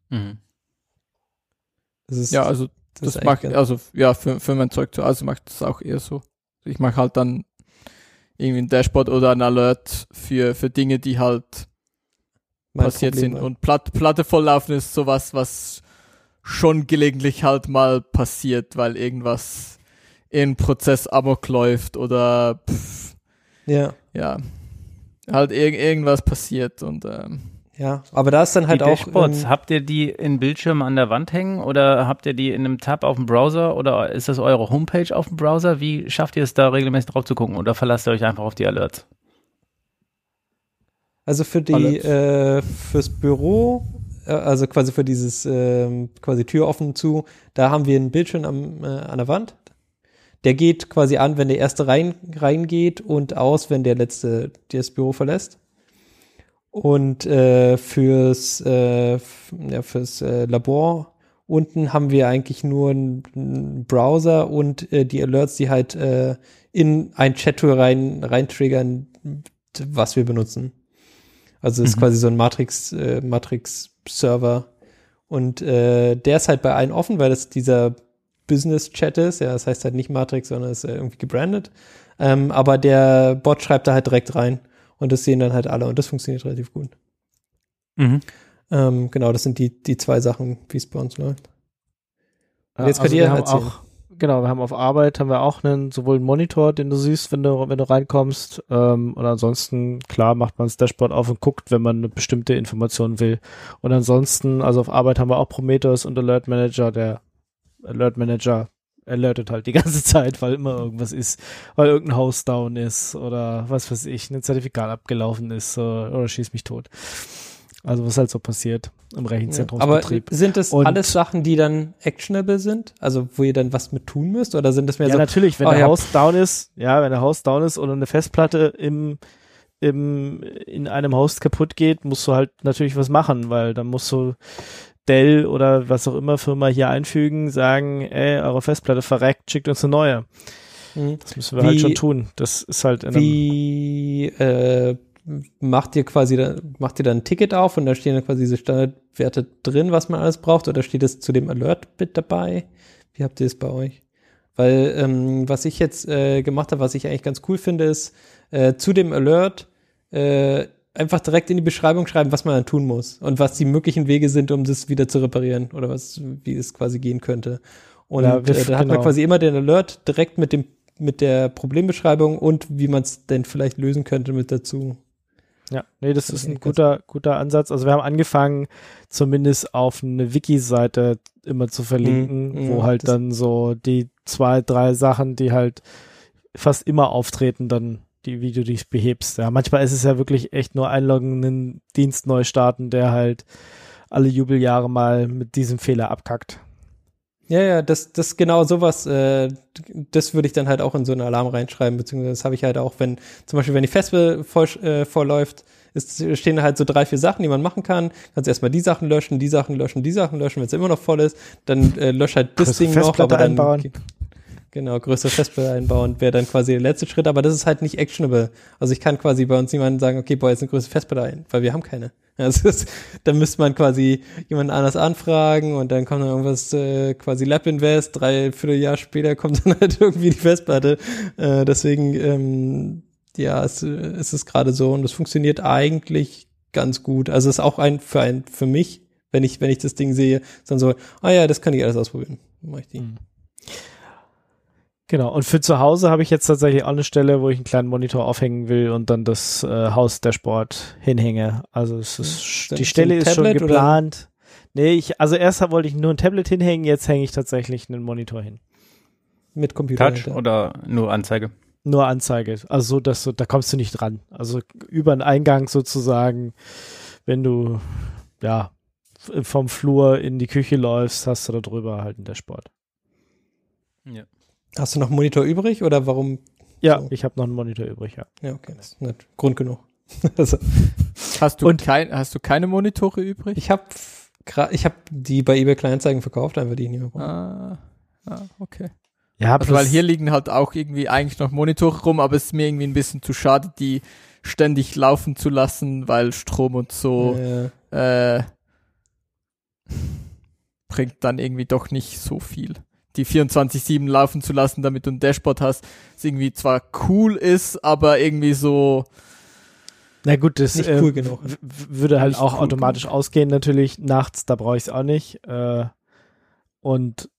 Mhm. Das ist, Ja, also das Das macht, also ja, für, für mein Zeug zu Hause macht das auch eher so. Ich mache halt dann irgendwie ein Dashboard oder ein Alert für, für Dinge, die halt mein passiert Problem sind. war. Und Platt, Platte volllaufen ist sowas, was schon gelegentlich halt mal passiert, weil irgendwas in Prozess amok läuft oder pff, Ja, ja, halt irg irgendwas passiert und ähm, ja. Aber da ist dann halt die auch. Dashboards, ähm, habt ihr die in Bildschirmen an der Wand hängen oder habt ihr die in einem Tab auf dem Browser oder ist das eure Homepage auf dem Browser? Wie schafft ihr es da regelmäßig drauf zu gucken oder verlasst ihr euch einfach auf die Alerts? Also für die, äh, fürs Büro, äh, also quasi für dieses ähm, quasi Tür offen zu, da haben wir einen Bildschirm am, äh, an der Wand. Der geht quasi an, wenn der erste rein reingeht und aus, wenn der letzte das Büro verlässt. Und äh, fürs, äh, ja, fürs äh, Labor unten haben wir eigentlich nur einen, Browser und äh, die Alerts, die halt äh, in ein Chat-Tool rein, rein triggern, was wir benutzen. Also es ist Mhm. quasi so ein Matrix, äh, Matrix-Server. Und äh, der ist halt bei allen offen, weil das dieser Business-Chat ist. Ja, das heißt halt nicht Matrix, sondern ist äh, irgendwie gebrandet. Ähm, aber der Bot schreibt da halt direkt rein. Und das sehen dann halt alle. Und das funktioniert relativ gut. Mhm. Ähm, genau, das sind die, die zwei Sachen, wie es bei uns läuft. Und jetzt also könnt ihr erzählen. auch, genau, wir haben auf Arbeit haben wir auch einen, sowohl einen Monitor, den du siehst, wenn du, wenn du reinkommst, ähm, und ansonsten, klar, macht man das Dashboard auf und guckt, wenn man eine bestimmte Information will. Und ansonsten, also auf Arbeit haben wir auch Prometheus und Alert Manager, der Alert Manager alertet halt die ganze Zeit, weil immer irgendwas ist, weil irgendein Host down ist oder was weiß ich, ein Zertifikat abgelaufen ist oder, oder schieß mich tot. Also was halt so passiert im Ja. Aber Rechenzentrumsbetrieb. sind das Und- alles Sachen, die dann actionable sind? Also wo ihr dann was mit tun müsst? Oder sind das mehr Ja, so, natürlich, wenn oh der ja, Host down ist, ja, wenn der Host down ist oder eine Festplatte im, im, in einem Host kaputt geht, musst du halt natürlich was machen, weil dann musst du Dell oder was auch immer Firma hier einfügen, sagen, ey, eure Festplatte verreckt, schickt uns eine neue. Hm. Das müssen wir halt Wie- schon tun. Das ist halt in Wie äh, macht ihr quasi da, macht ihr dann ein Ticket auf und da stehen dann quasi diese Standardwerte drin, was man alles braucht, oder steht es zu dem Alert mit dabei? Wie habt ihr es bei euch? Weil ähm, was ich jetzt äh, gemacht habe, was ich eigentlich ganz cool finde, ist äh, zu dem Alert äh, einfach direkt in die Beschreibung schreiben, was man dann tun muss und was die möglichen Wege sind, um das wieder zu reparieren oder was, wie es quasi gehen könnte. Und Ja, äh, da hat man genau. quasi immer den Alert direkt mit dem mit der Problembeschreibung und wie man es denn vielleicht lösen könnte mit dazu. Ja, nee, das Das ist ein guter, guter Ansatz. Also wir haben angefangen, zumindest auf eine Wiki-Seite immer zu verlinken, Mhm, wo ja, halt dann so die zwei, drei Sachen, die halt fast immer auftreten, dann die, wie du dich behebst. Ja, manchmal ist es ja wirklich echt nur einloggen, einen Dienst neu starten, der halt alle Jubeljahre mal mit diesem Fehler abkackt. Ja, ja, das, das genau sowas, äh, das würde ich dann halt auch in so einen Alarm reinschreiben, beziehungsweise das habe ich halt auch, wenn, zum Beispiel, wenn die Festival voll, äh, vorläuft, ist, stehen halt so drei, vier Sachen, die man machen kann. Kannst erstmal die Sachen löschen, die Sachen löschen, die Sachen löschen, wenn es immer noch voll ist, dann äh, lösch halt das Ding noch, Festplatte aber dann, einbauen. Genau, größere Festplatte einbauen wäre dann quasi der letzte Schritt, aber das ist halt nicht actionable. Also ich kann quasi bei uns niemanden sagen, okay, boah, jetzt eine größere Festplatte ein, weil wir haben keine. Also ist, dann müsste man quasi jemanden anders anfragen und dann kommt dann irgendwas, äh, quasi Lab Invest, drei Vierteljahr später kommt dann halt irgendwie die Festplatte. Äh, deswegen, ähm, ja, es, es ist gerade so und es funktioniert eigentlich ganz gut. Also es ist auch ein für ein für mich, wenn ich wenn ich das Ding sehe, dann so, ah ja, das kann ich alles ausprobieren. Mach ich die. Genau, und für zu Hause habe ich jetzt tatsächlich auch eine Stelle, wo ich einen kleinen Monitor aufhängen will und dann das äh, Haus-Dashboard hinhänge. Also es ist, Dann die ist Stelle ist schon Tablet oder- geplant. Nee, ich, also erst wollte ich nur ein Tablet hinhängen, jetzt hänge ich tatsächlich einen Monitor hin. Mit Computer. Touch dahinter. oder nur Anzeige? Nur Anzeige. Also so, dass du, da kommst du nicht dran. Also über einen Eingang sozusagen, wenn du ja vom Flur in die Küche läufst, hast du da drüber halt ein Dashboard. Ja. Hast du noch einen Monitor übrig oder warum? Ja, So. ich habe noch einen Monitor übrig, ja. Ja, okay, das ist nicht Grund genug. also, Hast du, Und- kein, hast du keine Monitore übrig? ich habe ich habe die bei eBay Kleinanzeigen verkauft, einfach die ich nicht mehr brauche. Ah, ah, okay. Ja, Also, weil hier liegen halt auch irgendwie eigentlich noch Monitore rum, aber es ist mir irgendwie ein bisschen zu schade, die ständig laufen zu lassen, weil Strom und so Äh, äh, bringt dann irgendwie doch nicht so viel. Die 24-7 laufen zu lassen, damit du ein Dashboard hast, ist irgendwie zwar cool ist, aber irgendwie so, Na gut, das Nicht äh, cool genug. w- w- würde halt Nicht auch cool automatisch ausgehen natürlich nachts, da brauche ich es auch nicht. Äh, und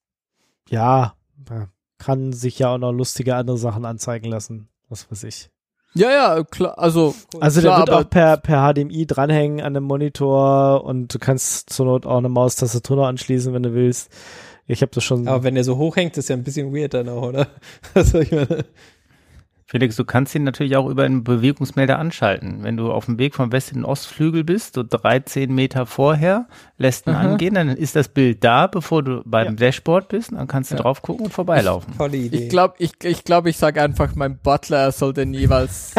ja, äh, kann sich ja auch noch lustige andere Sachen anzeigen lassen, was weiß ich. ja, ja, klar, also, Also klar, der wird auch per, per HDMI dranhängen an dem Monitor und du kannst zur Not auch eine Maustastatur noch anschließen, wenn du willst. Ich habe das schon. aber wenn der so hoch hängt, ist ja ein bisschen weird dann auch, oder? Also ich meine, Felix, du kannst ihn natürlich auch über einen Bewegungsmelder anschalten. Wenn du auf dem Weg vom West- in den Ostflügel bist, so 13 Meter vorher, lässt ihn Aha. angehen, dann ist das Bild da, bevor du beim Ja. Dashboard bist, dann kannst du Ja. drauf gucken und vorbeilaufen. tolle Idee. ich glaube, ich, ich, glaub, ich sage einfach, mein Butler er soll den jeweils,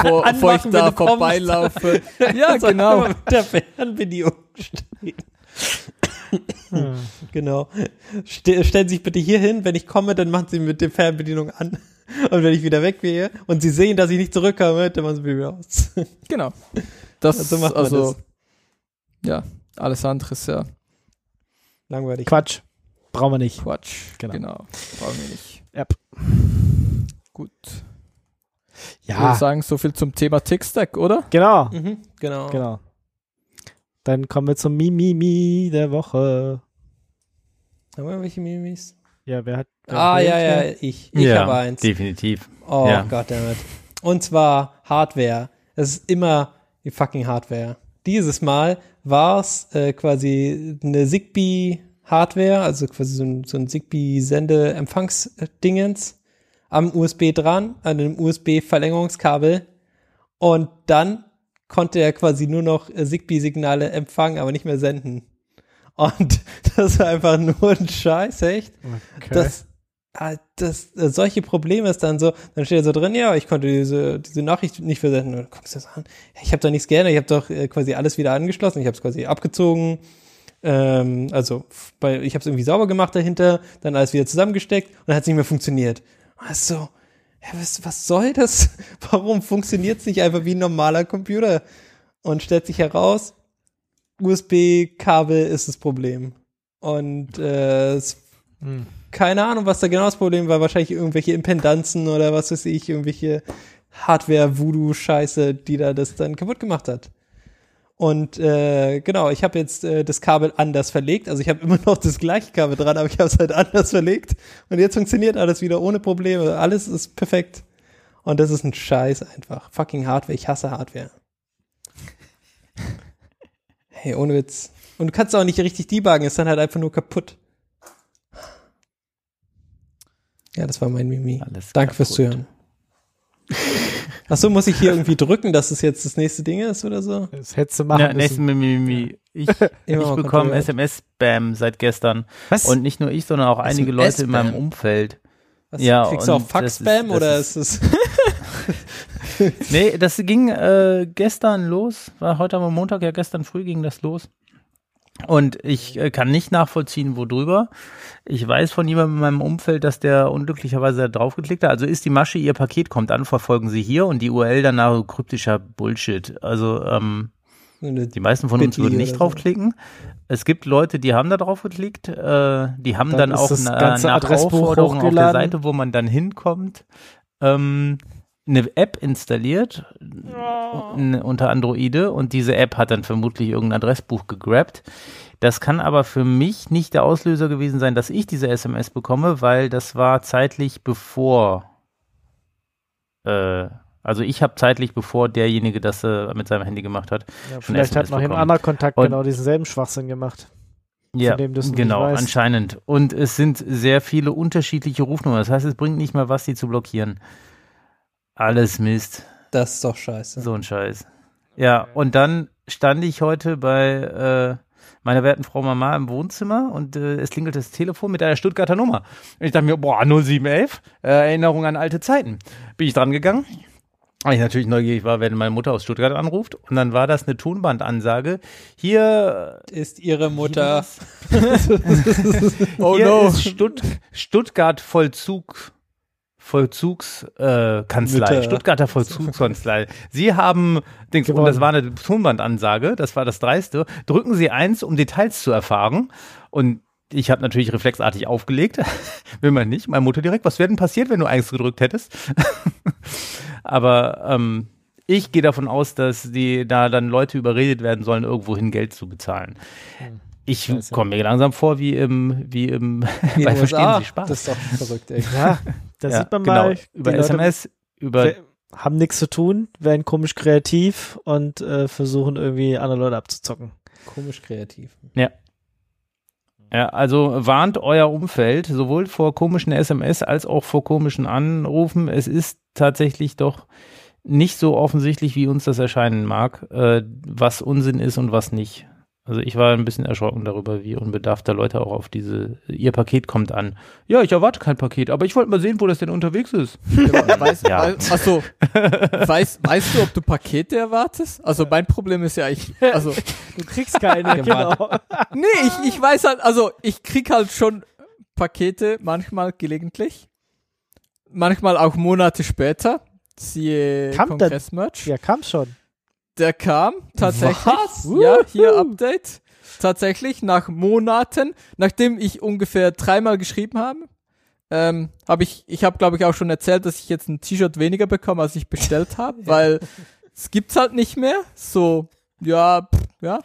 vor, bevor ich Anmachen, da vorbeilaufe. Ja, Also genau. der Fernbedienung stehen. Hm. Genau. Ste stellen Sie sich bitte hier hin. Wenn ich komme, dann machen Sie mit der Fernbedienung an. Und wenn ich wieder weggehe und Sie sehen, dass ich nicht zurückkomme, dann machen Sie wieder aus. Genau. Das So macht man also, das. ja, alles andere ist ja Langweilig. Quatsch. Brauchen wir nicht. Quatsch. Genau. Genau. Brauchen wir nicht. Yep. Gut. Ich Ja, würde sagen, so viel zum Thema Tick-Stack, oder? genau. Mhm, genau. Genau. Dann kommen wir zum Mimimi der Woche. Haben wir welche Mimis? Ja, wer hat. wer Ah, ja, ja, ich. Ich ja, habe eins. definitiv. Oh Ja. Gott damit. Und zwar Hardware. Es ist immer die fucking Hardware. Dieses Mal war es äh, quasi eine Zigbee-Hardware, also quasi so ein, so ein Zigbee-Sende-Empfangsdingens am USB dran, an einem USB-Verlängerungskabel. Und dann konnte er quasi nur noch äh, Zigbee-Signale empfangen, aber nicht mehr senden. Und das war einfach nur ein Scheiß, echt. Okay. Das, ah, das, äh, solche Probleme ist dann so, dann steht da so drin, ja, ich konnte diese, diese Nachricht nicht versenden. Und guckst du das an, ich habe da nichts geändert, ich habe doch äh, quasi alles wieder angeschlossen, ich habe es quasi abgezogen, ähm, also bei, ich habe es irgendwie sauber gemacht dahinter, dann alles wieder zusammengesteckt und dann hat es nicht mehr funktioniert. Also, ja, was, was soll das? Warum funktioniert es nicht einfach wie ein normaler Computer? Und stellt sich heraus, USB-Kabel ist das Problem. Und äh, es Hm. keine Ahnung, was da genau das Problem war. Wahrscheinlich irgendwelche Impedanzen oder was weiß ich, irgendwelche Hardware-Voodoo-Scheiße, die da das dann kaputt gemacht hat. Und äh, genau, ich habe jetzt äh, das Kabel anders verlegt. Also ich habe immer noch das gleiche Kabel dran, aber ich habe es halt anders verlegt. Und jetzt funktioniert alles wieder ohne Probleme. Alles ist perfekt. Und das ist ein Scheiß einfach. Fucking Hardware. Ich hasse Hardware. Hey, ohne Witz. Und du kannst auch nicht richtig debuggen, ist dann halt einfach nur kaputt. Ja, das war mein Mimi. Alles Danke fürs kaputt. Zuhören. Achso, muss ich hier irgendwie drücken, dass es jetzt das nächste Ding ist oder so? Das hättest du machen Ja, müssen. nächsten Mimimi. Ich, ich bekomme. SMS-Spam seit gestern. Was? Und nicht nur ich, sondern auch einige Leute in meinem Umfeld. Was, Ja, kriegst du auch ist- oder das ist es. Nee, das ging äh, gestern los. War heute am Montag, ja gestern früh ging das los. Und ich äh, kann nicht nachvollziehen, worüber. Ich weiß von jemandem in meinem Umfeld, dass der unglücklicherweise da draufgeklickt hat. Also ist die Masche, ihr Paket kommt an, verfolgen Sie hier und die URL danach kryptischer Bullshit. Also ähm, die meisten von uns würden nicht draufklicken. Es gibt Leute, die haben da drauf geklickt. Äh, die haben Dann dann, auch ganze nach Adressbuch Aufforderung auf der. Seite, wo man dann hinkommt, ähm, eine App installiert n- unter Androide und diese App hat dann vermutlich irgendein Adressbuch gegrabt. Das kann aber für mich nicht der Auslöser gewesen sein, dass ich diese SMS bekomme, weil das war zeitlich bevor äh, also ich habe zeitlich bevor derjenige das äh, mit seinem Handy gemacht hat. Ja, vielleicht hat noch ein anderer Kontakt Und- genau diesen selben Schwachsinn gemacht. Ja, genau, anscheinend. Und es sind sehr viele unterschiedliche Rufnummern. Das heißt, es bringt nicht mal was, die zu blockieren. Alles Mist. Das ist doch scheiße. So ein Scheiß. Ja, und dann stand ich heute bei äh, meiner werten Frau Mama im Wohnzimmer und äh, es klingelt das Telefon mit einer Stuttgarter Nummer. Und ich dachte mir, boah, 0711, äh, Erinnerung an alte Zeiten. Bin ich dran gegangen. Weil ich natürlich neugierig war, wenn meine Mutter aus Stuttgart anruft. Und dann war das eine Tonbandansage. Hier Ist ihre Mutter. Oh Hier no. ist Stutt Stuttgart Vollzug Vollzugskanzlei, äh. Stuttgarter Vollzugskanzlei. Sie haben, Dings, und das war eine Tonbandansage, das war das Dreiste. Drücken Sie eins, um Details zu erfahren. Und ich habe natürlich reflexartig aufgelegt. Will man nicht. Meine Mutter direkt, was wäre denn passiert, wenn du eins gedrückt hättest? Aber ähm, ich gehe davon aus, dass die da dann Leute überredet werden sollen, irgendwohin Geld zu bezahlen. Ich Scheiße. komme mir langsam vor wie im, wie im, Wie bei den Verstehen USA. Sie Spaß. Das ist doch verrückt, ey. Ja, da Ja, sieht man genau. mal, die über Leute SMS, über we- haben nichts zu tun, werden komisch kreativ und äh, versuchen irgendwie andere Leute abzuzocken. Komisch kreativ. Ja, also warnt euer Umfeld sowohl vor komischen SMS als auch vor komischen Anrufen. Es ist tatsächlich doch nicht so offensichtlich, wie uns das erscheinen mag, äh, was Unsinn ist und was nicht. Also ich war ein bisschen erschrocken darüber, wie unbedarft da Leute auch auf diese, ihr Paket kommt an. Ja, ich erwarte kein Paket, aber ich wollte mal sehen, wo das denn unterwegs ist. Weiß, Ja. achso, weißt, weißt du, ob du Pakete erwartest? Also mein Problem ist ja, ich, also, Du kriegst keine, genau. nee, ich, ich weiß halt, also ich krieg halt schon Pakete manchmal gelegentlich. Manchmal auch Monate später. Siehe Kongress-Merch. Ja, kam schon. Der kam tatsächlich. Was? Ja, hier Update. Tatsächlich nach Monaten, nachdem ich ungefähr dreimal geschrieben habe, ähm, habe ich, ich habe glaube ich auch schon erzählt, dass ich jetzt ein T-Shirt weniger bekomme, als ich bestellt habe, weil es gibt's halt nicht mehr. So, ja, pff, ja.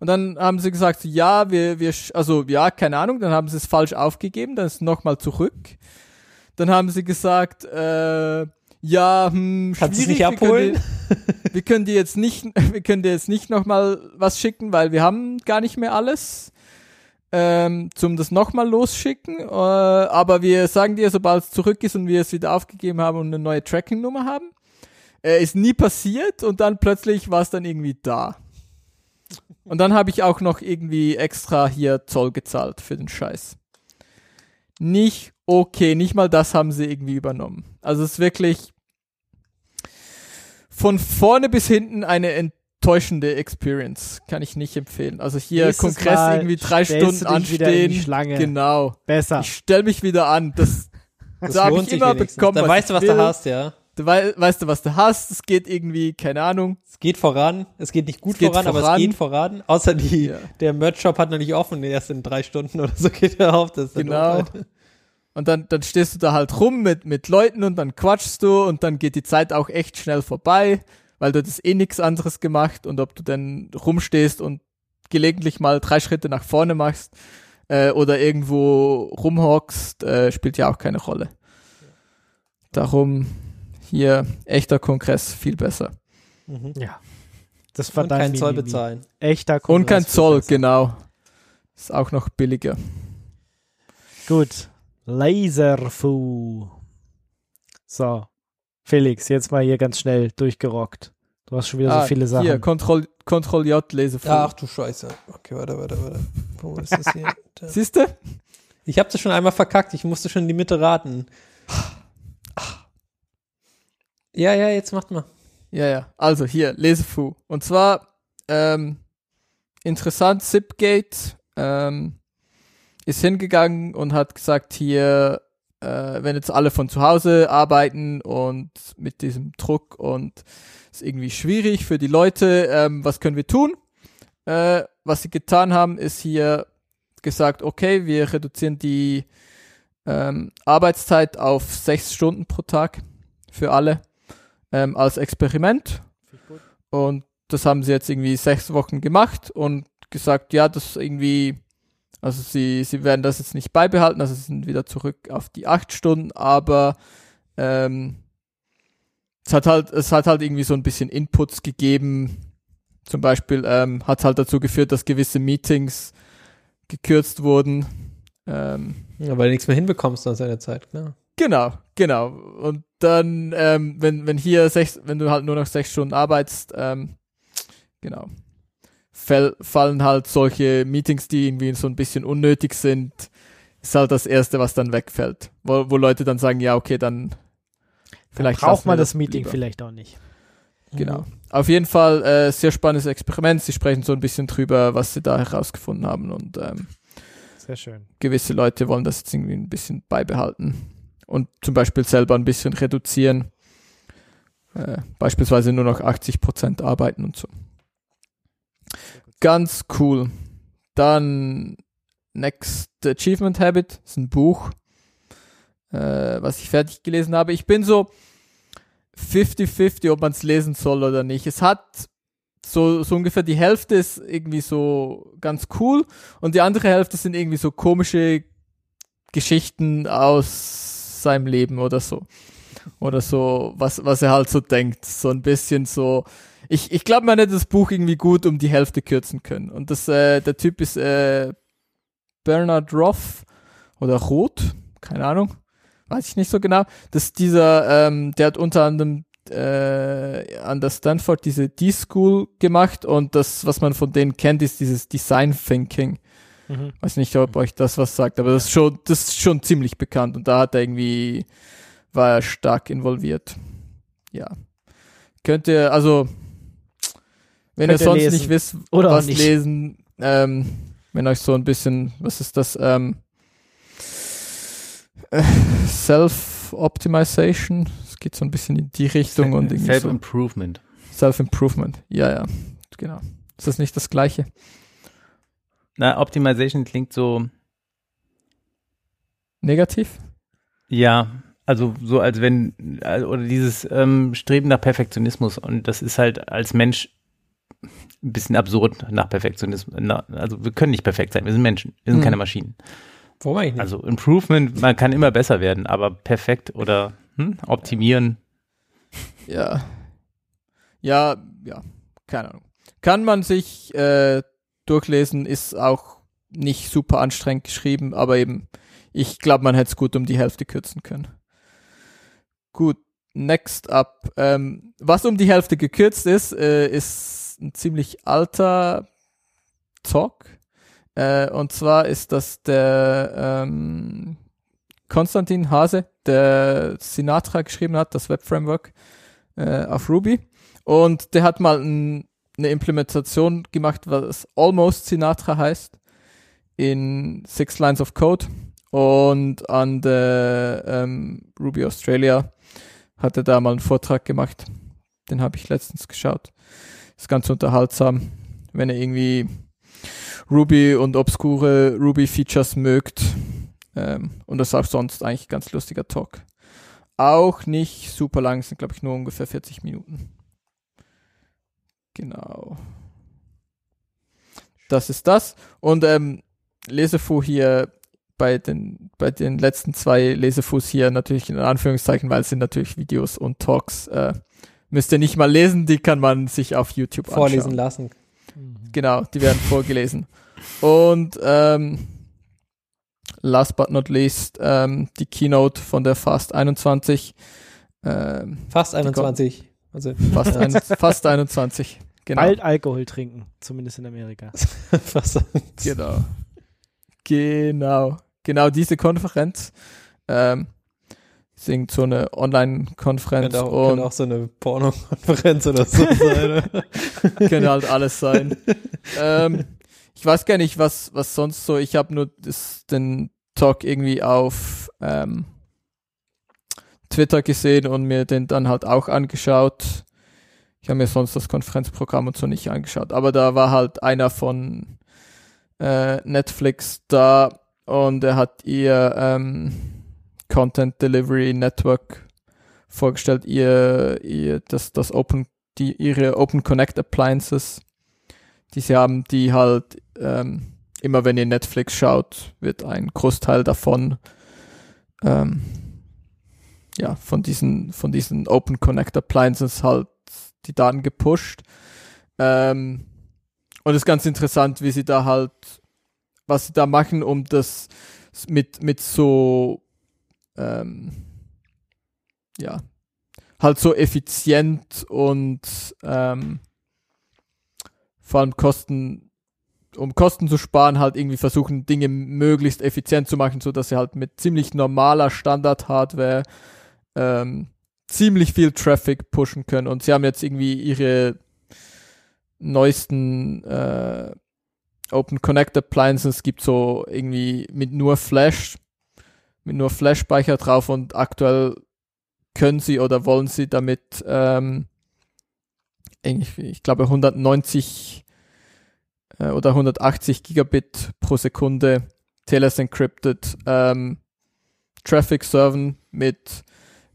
Und dann haben sie gesagt, so, ja, wir, wir, also ja, keine Ahnung, dann haben sie es falsch aufgegeben, dann ist es nochmal zurück. Dann haben sie gesagt, äh, ja, hm, Kannst du es nicht abholen? wir können dir jetzt nicht, wir können dir jetzt nicht nochmal was schicken, weil wir haben gar nicht mehr alles. Ähm, zum das nochmal losschicken. Äh, aber wir sagen dir, sobald es zurück ist und wir es wieder aufgegeben haben und eine neue Tracking-Nummer haben. Äh, ist nie passiert und dann plötzlich war es dann irgendwie da. Und dann habe ich auch noch irgendwie extra hier Zoll gezahlt für den Scheiß. Nicht okay, nicht mal das haben sie irgendwie übernommen. Also es ist wirklich von vorne bis hinten eine enttäuschende Experience. Kann ich nicht empfehlen. Also hier Nächstes Kongress Mal irgendwie drei Stunden du dich wieder in die anstehen. Schlange. Genau. Besser. Ich stell mich wieder an. Das, Das da habe ich immer bekommen, Dann was weißt du, was will. du hast, ja. Du wei weißt du, was du hast. Es geht irgendwie, keine Ahnung. Es geht voran. Es geht nicht gut Es geht voran, aber es voran. geht voran. Außer die, Ja. der Merch-Shop hat noch nicht offen. Erst in drei Stunden oder so geht er auf. Das ist Genau. Alter. Und dann, dann stehst du da halt rum mit, mit Leuten und dann quatschst du und dann geht die Zeit auch echt schnell vorbei, weil du das eh nichts anderes gemacht und ob du dann rumstehst und gelegentlich mal drei Schritte nach vorne machst äh, oder irgendwo rumhockst, äh, spielt ja auch keine Rolle. Darum hier echter Kongress viel besser. Mhm. Ja. Das Und keinen Zoll bezahlen. Echter Und Kongress kein wird Zoll, genau. Ist auch noch billiger. Gut. Laserfu. So. Felix, jetzt mal hier ganz schnell durchgerockt. Du hast schon wieder Ah, so viele Sachen. Hier, Control, Control J, Lesefuhr. Ach du Scheiße. Okay, warte, warte, warte. Wo ist das hier? Da. Siehst du? Ich habe das schon einmal verkackt. Ich musste schon in die Mitte raten. Ja, ja, jetzt macht mal. Ja, ja. Also hier, Lesefu. Und zwar, ähm, interessant, Zipgate ähm, ist hingegangen und hat gesagt, hier, äh, wenn jetzt alle von zu Hause arbeiten und mit diesem Druck und ist irgendwie schwierig für die Leute, ähm, was können wir tun? Äh, was sie getan haben, ist hier gesagt, okay, wir reduzieren die ähm, Arbeitszeit auf sechs Stunden pro Tag für alle ähm, als Experiment. Und das haben sie jetzt irgendwie sechs Wochen gemacht und gesagt, ja, das irgendwie, also sie, sie werden das jetzt nicht beibehalten, also sie sind wieder zurück auf die acht Stunden, aber ähm, es hat halt, es hat halt irgendwie so ein bisschen Inputs gegeben. Zum Beispiel ähm, hat halt dazu geführt, dass gewisse Meetings gekürzt wurden. Ähm, Ja, weil du nichts mehr hinbekommst nach seiner Zeit, klar. Genau, genau. Und dann, ähm, wenn, wenn hier sechs, wenn du halt nur noch sechs Stunden arbeitest, ähm, genau, fallen halt solche Meetings, die irgendwie so ein bisschen unnötig sind, ist halt das Erste, was dann wegfällt. Wo, wo Leute dann sagen, ja, okay, dann vielleicht braucht lassen wir man das Meeting lieber. vielleicht auch nicht. Genau. Auf jeden Fall äh, sehr spannendes Experiment. Sie sprechen so ein bisschen drüber, was sie da herausgefunden haben und ähm, Sehr schön. gewisse Leute wollen das jetzt irgendwie ein bisschen beibehalten und zum Beispiel selber ein bisschen reduzieren. Äh, beispielsweise nur noch 80% arbeiten und so. Ganz cool. Dann Next Achievement Habit ist ein Buch, äh, was ich fertig gelesen habe. Ich bin so 50-50, ob man es lesen soll oder nicht. Es hat so, so ungefähr die Hälfte ist irgendwie so ganz cool und die andere Hälfte sind irgendwie so komische Geschichten aus seinem Leben oder so. Oder so, was, was er halt so denkt. So ein bisschen so. Ich, ich glaube, man hätte das Buch irgendwie gut um die Hälfte kürzen können. Und das, äh, der Typ ist äh, Bernard Roth oder Roth, keine Ahnung. Weiß ich nicht so genau. Das dieser, ähm, der hat unter anderem äh, an der Stanford diese D-School gemacht und das, was man von denen kennt, ist dieses Design Thinking. Mhm. Weiß nicht, ob euch das was sagt, aber das ist schon, das ist schon ziemlich bekannt und da hat er irgendwie, war er stark involviert. Ja. Könnt ihr, also, wenn ihr sonst lesen. nicht wisst, Oder was nicht. lesen, ähm, wenn euch so ein bisschen, was ist das, ähm, äh, Self-Optimization, es geht so ein bisschen in die Richtung und irgendwie so. Self-Improvement. Self-Improvement, ja, ja, genau. Ist das nicht das Gleiche? Na, Optimization klingt so, Negativ? ja, also so als wenn, äh, oder dieses ähm, Streben nach Perfektionismus und das ist halt als Mensch ein bisschen absurd nach Perfektionismus. Na, also wir können nicht perfekt sein, wir sind Menschen, wir sind Hm. keine Maschinen. Warum eigentlich nicht? Also Improvement, man kann immer besser werden, aber perfekt oder hm, optimieren, Ja. Ja, ja, keine Ahnung. Kann man sich äh, durchlesen, ist auch nicht super anstrengend geschrieben, aber eben, ich glaube, man hätte es gut um die Hälfte kürzen können. Gut, next up. Ähm, was um die Hälfte gekürzt ist, äh, ist ein ziemlich alter Talk. Äh, und zwar ist das der ähm, Konstantin Hase, der Sinatra geschrieben hat, das Web-Framework äh, auf Ruby. Und der hat mal ein, eine Implementation gemacht, was Almost Sinatra heißt, in Six Lines of Code. Und an der ähm, Ruby Australia hat er da mal einen Vortrag gemacht. Den habe ich letztens geschaut. Ist ganz unterhaltsam, wenn ihr irgendwie Ruby und obskure Ruby-Features mögt. Ähm, und das ist auch sonst eigentlich ganz lustiger Talk. Auch nicht super lang, sind glaube ich nur ungefähr 40 Minuten. Genau. Das ist das. Und ähm, Lesefu hier bei den, bei den letzten zwei Lesefus hier natürlich in Anführungszeichen, weil es sind natürlich Videos und Talks. Äh, müsst ihr nicht mal lesen, die kann man sich auf YouTube Vorlesen anschauen. lassen. Genau, die werden vorgelesen. Und ähm, last but not least, ähm, die Keynote von der Fast 21. Ähm, Fast 21. Also fast, ein, fast 21. Genau. Bald Alkohol trinken, zumindest in Amerika. fast. Genau. Genau. Genau diese Konferenz. Ähm, singt so eine Online-Konferenz Könnte könnte auch so eine Porno-Konferenz oder so sein. könnte halt alles sein. ähm, ich weiß gar nicht, was, was sonst so. Ich habe nur das, den Talk irgendwie auf ähm, Twitter gesehen und mir den dann halt auch angeschaut. Ich habe mir sonst das Konferenzprogramm und so nicht angeschaut. Aber da war halt einer von äh, Netflix da und er hat ihr ähm, Content Delivery Network vorgestellt, ihr, ihr das, das Open, die, ihre Open Connect Appliances, die sie haben, die halt ähm, immer wenn ihr Netflix schaut, wird ein Großteil davon ähm, ja, von diesen, von diesen Open Connect Appliances halt die Daten gepusht. Ähm, und es ist ganz interessant, wie sie da halt, was sie da machen, um das mit, mit so, ähm, ja, halt so effizient und ähm, vor allem Kosten, um Kosten zu sparen, halt irgendwie versuchen, Dinge möglichst effizient zu machen, so dass sie halt mit ziemlich normaler Standard-Hardware ähm, ziemlich viel Traffic pushen können. Und sie haben jetzt irgendwie ihre neuesten äh, Open Connect Appliances gibt so irgendwie mit nur Flash, mit nur Flash-Speicher drauf und aktuell können sie oder wollen sie damit ähm, ich, ich glaube 190 äh, oder 180 Gigabit pro Sekunde TLS encrypted ähm, Traffic serven mit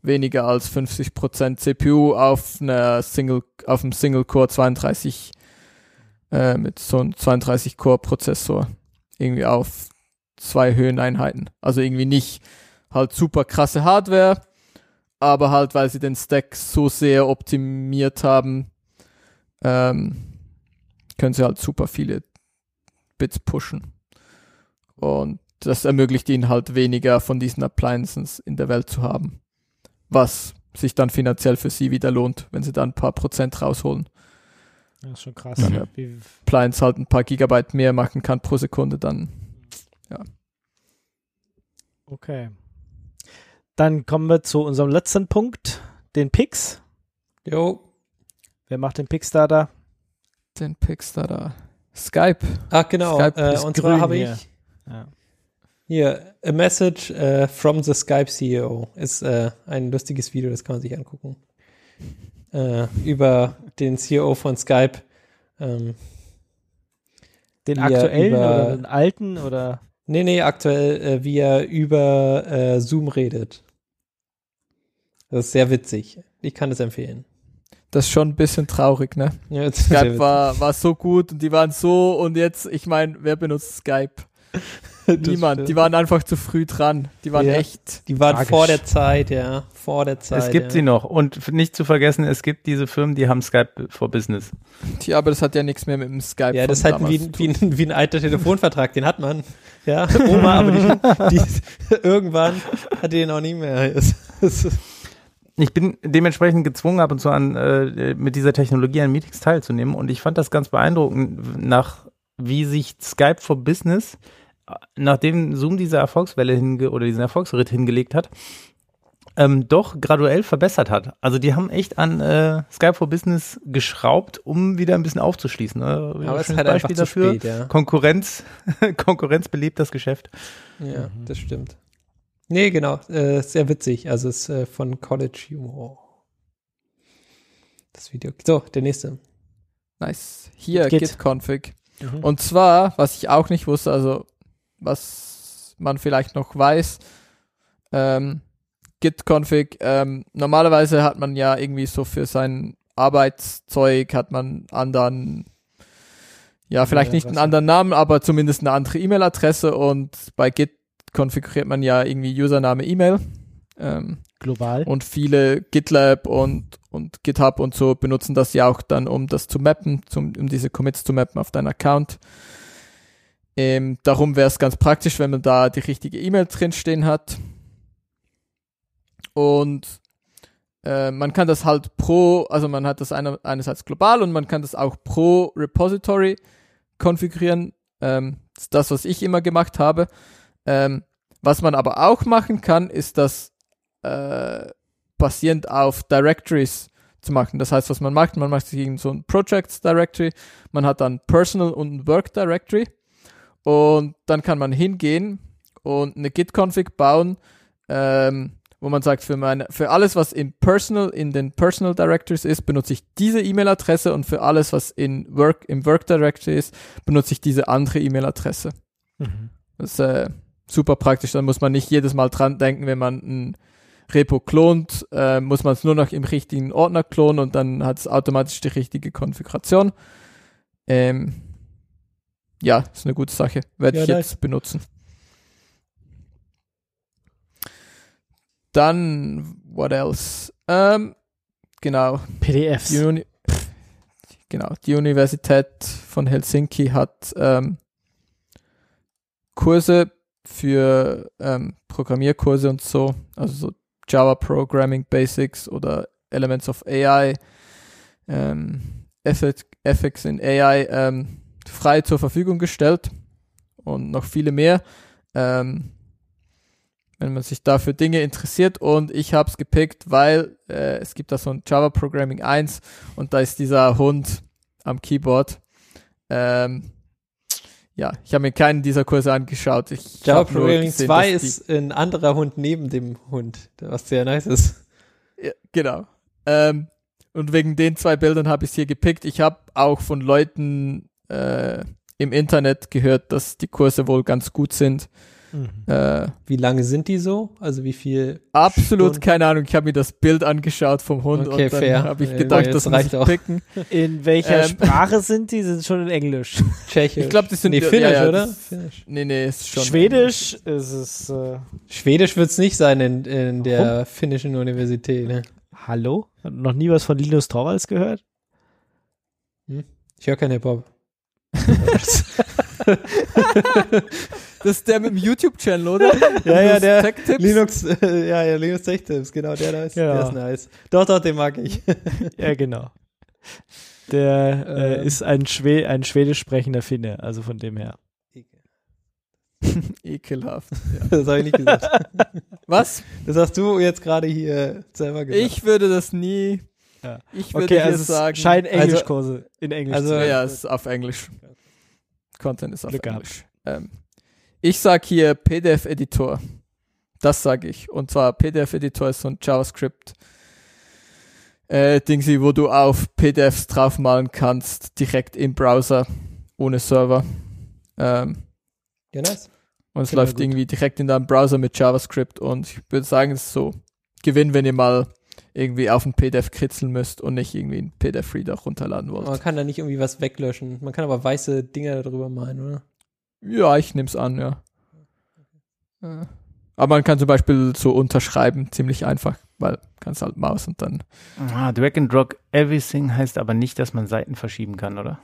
weniger als 50% CPU auf einer Single, auf einem Single Core 32 äh, mit so einem 32 Core Prozessor irgendwie auf zwei Höheneinheiten. Also irgendwie nicht halt super krasse Hardware, aber halt weil sie den Stack so sehr optimiert haben, ähm, können sie halt super viele Bits pushen. Und das ermöglicht ihnen halt weniger von diesen Appliances in der Welt zu haben was sich dann finanziell für sie wieder lohnt, wenn sie dann ein paar Prozent rausholen. Das ist schon krass. Ja. Wie, Plines halt ein paar Gigabyte mehr machen kann pro Sekunde, dann okay. Dann kommen wir zu unserem letzten Punkt, den Pix. Jo. Wer macht den Pixstarter? den Pixstarter. Skype. Ach, genau. Skype Äh, ist und zwar habe ich Ja. hier a message äh, from the Skype CEO. Ist äh, ein lustiges Video, das kann man sich angucken. Äh, über den CEO von Skype. Ähm, Den aktuellen über- oder den alten oder nee, nee, aktuell, äh, wie er über äh, Zoom redet. Das ist sehr witzig. Ich kann es empfehlen. Das ist schon ein bisschen traurig, ne? Ja, Skype war, war so gut und die waren so und jetzt, ich meine, wer benutzt Skype? Niemand. stimmt. Die waren einfach zu früh dran. Die waren Ja. echt. Die waren Tragisch. vor der Zeit, ja. Vor der Zeit. Es gibt ja. sie noch. Und nicht zu vergessen, es gibt diese Firmen, die haben Skype for Business. Ja, aber das hat ja nichts mehr mit dem Skype. Ja, das ist halt wie, wie, ein, wie ein alter Telefonvertrag, den hat man. Ja, Oma, aber die, die, irgendwann hat die den auch nie mehr. Es- es ist- Ich bin dementsprechend gezwungen, ab und zu an äh, mit dieser Technologie an Meetings teilzunehmen. Und ich fand das ganz beeindruckend, nach wie sich Skype for Business, äh, nachdem Zoom diese Erfolgswelle hinge oder diesen Erfolgsritt hingelegt hat, ähm, doch graduell verbessert hat. Also die haben echt an äh, Skype for Business geschraubt, um wieder ein bisschen aufzuschließen. Ne? Aber es ist halt einfach zu dafür. spät, ja. Konkurrenz, Konkurrenz belebt das Geschäft. Ja, das stimmt. Nee, genau. Äh, sehr witzig. Also es ist äh, von College Humor. Das Video. So, der nächste. Nice. Hier, Git. Git-Config. Mhm. Und zwar, was ich auch nicht wusste, also was man vielleicht noch weiß, ähm, Git-Config, ähm, normalerweise hat man ja irgendwie so für sein Arbeitszeug hat man anderen, ja, vielleicht nicht einen anderen Namen, aber zumindest eine andere E-Mail-Adresse und bei Git konfiguriert man ja irgendwie Username, E-Mail. Ähm, global. und viele GitLab und, und GitHub und so benutzen das ja auch dann, um das zu mappen, zum, um diese Commits zu mappen auf deinen Account. Ähm, darum wäre es ganz praktisch, wenn man da die richtige E-Mail drinstehen hat. Und äh, man kann das halt pro, also man hat das eine, einerseits global und man kann das auch pro Repository konfigurieren. Ähm, das ist das, was ich immer gemacht habe. Ähm, was man aber auch machen kann, ist das äh, basierend auf Directories zu machen. Das heißt, was man macht, man macht sich so ein Projects Directory, man hat dann Personal und Work Directory und dann kann man hingehen und eine Git-Config bauen, ähm, wo man sagt, für, meine, für alles, was im Personal, in den Personal Directories ist, benutze ich diese E-Mail-Adresse und für alles, was in Work, im Work Directory ist, benutze ich diese andere E-Mail-Adresse. Mhm. Das ist äh, super praktisch. Dann muss man nicht jedes Mal dran denken, wenn man ein Repo klont, äh, muss man es nur noch im richtigen Ordner klonen und dann hat es automatisch die richtige Konfiguration. Ähm, ja, ist eine gute Sache. Werde Ja, ich nice. jetzt benutzen. Dann, what else? Ähm, genau, PDFs. die Uni genau, die Universität von Helsinki hat ähm, Kurse für ähm, Programmierkurse und so, also so Java Programming Basics oder Elements of AI, ähm, Ethics, Ethics in AI ähm, frei zur Verfügung gestellt und noch viele mehr. Ähm, wenn man sich dafür Dinge interessiert und ich habe es gepickt, weil äh, es gibt da so ein Java Programming 1 und da ist dieser Hund am Keyboard. Ähm, ja, ich habe mir keinen dieser Kurse angeschaut. Ich Java Programming gesehen, 2 dass die- ist ein anderer Hund neben dem Hund, was sehr nice ist. Ja, genau. Ähm, und wegen den zwei Bildern habe ich es hier gepickt. Ich habe auch von Leuten äh, im Internet gehört, dass die Kurse wohl ganz gut sind. Mhm. Äh, Wie lange sind die so? Also wie viel? absolut Stunden? keine Ahnung. Ich habe mir das Bild angeschaut vom Hund Okay, und dann fair. habe ich Ja, gedacht, jetzt das reicht ich auch. picken. In welcher Ähm, Sprache sind die? Sind schon in Englisch. Tschechisch. Ich glaube, das sind nee, ja, Finnisch, ja, oder? das- Finnisch. Nee, nee, ist schon Schwedisch ist es. Äh, Schwedisch wird's nicht sein in, in der finnischen Universität. Ne? Hallo? Hat noch nie was von Linus Torvalds gehört? Ich höre keinen Hip-Hop. Das ist der mit dem YouTube-Channel, oder? Ja, ja, der Tech-Tipps? Linux, äh, ja, ja, Linux Tech Tips, genau, der da ist, Ja. der ist nice. Doch, doch, den mag ich. Ja, genau. Der äh, Ähm. ist ein, Schwe ein schwedisch sprechender Finne, also von dem her. Ekelhaft. Das habe ich nicht gesagt. Was? Das hast du jetzt gerade hier selber gesagt. Ich würde das nie. Ja. Ich würde Okay, also es sagen. scheinen Englischkurse in Englisch also- zu ja, sein. ja, es ist auf Englisch. Content ist auf Glück Englisch. Ähm, ich sag hier PDF-Editor. Das sage ich. Und zwar PDF-Editor ist so ein JavaScript äh, Dingsy, wo du auf PDFs draufmalen kannst, direkt im Browser, ohne Server. Ähm, ja, nice. und es Genau, läuft gut. irgendwie direkt in deinem Browser mit JavaScript und ich würde sagen, es ist so Gewinn, wenn ihr mal irgendwie auf ein PDF kritzeln müsst und nicht irgendwie einen PDF-Reader runterladen wollt. Man kann da nicht irgendwie was weglöschen. Man kann aber weiße Dinger darüber malen, oder? Ja, ich nehme es an, ja. Äh, Aber man kann zum Beispiel so unterschreiben, ziemlich einfach, weil kannst halt Maus und dann. Ah, Drag and Drop Everything heißt aber nicht, dass man Seiten verschieben kann, oder?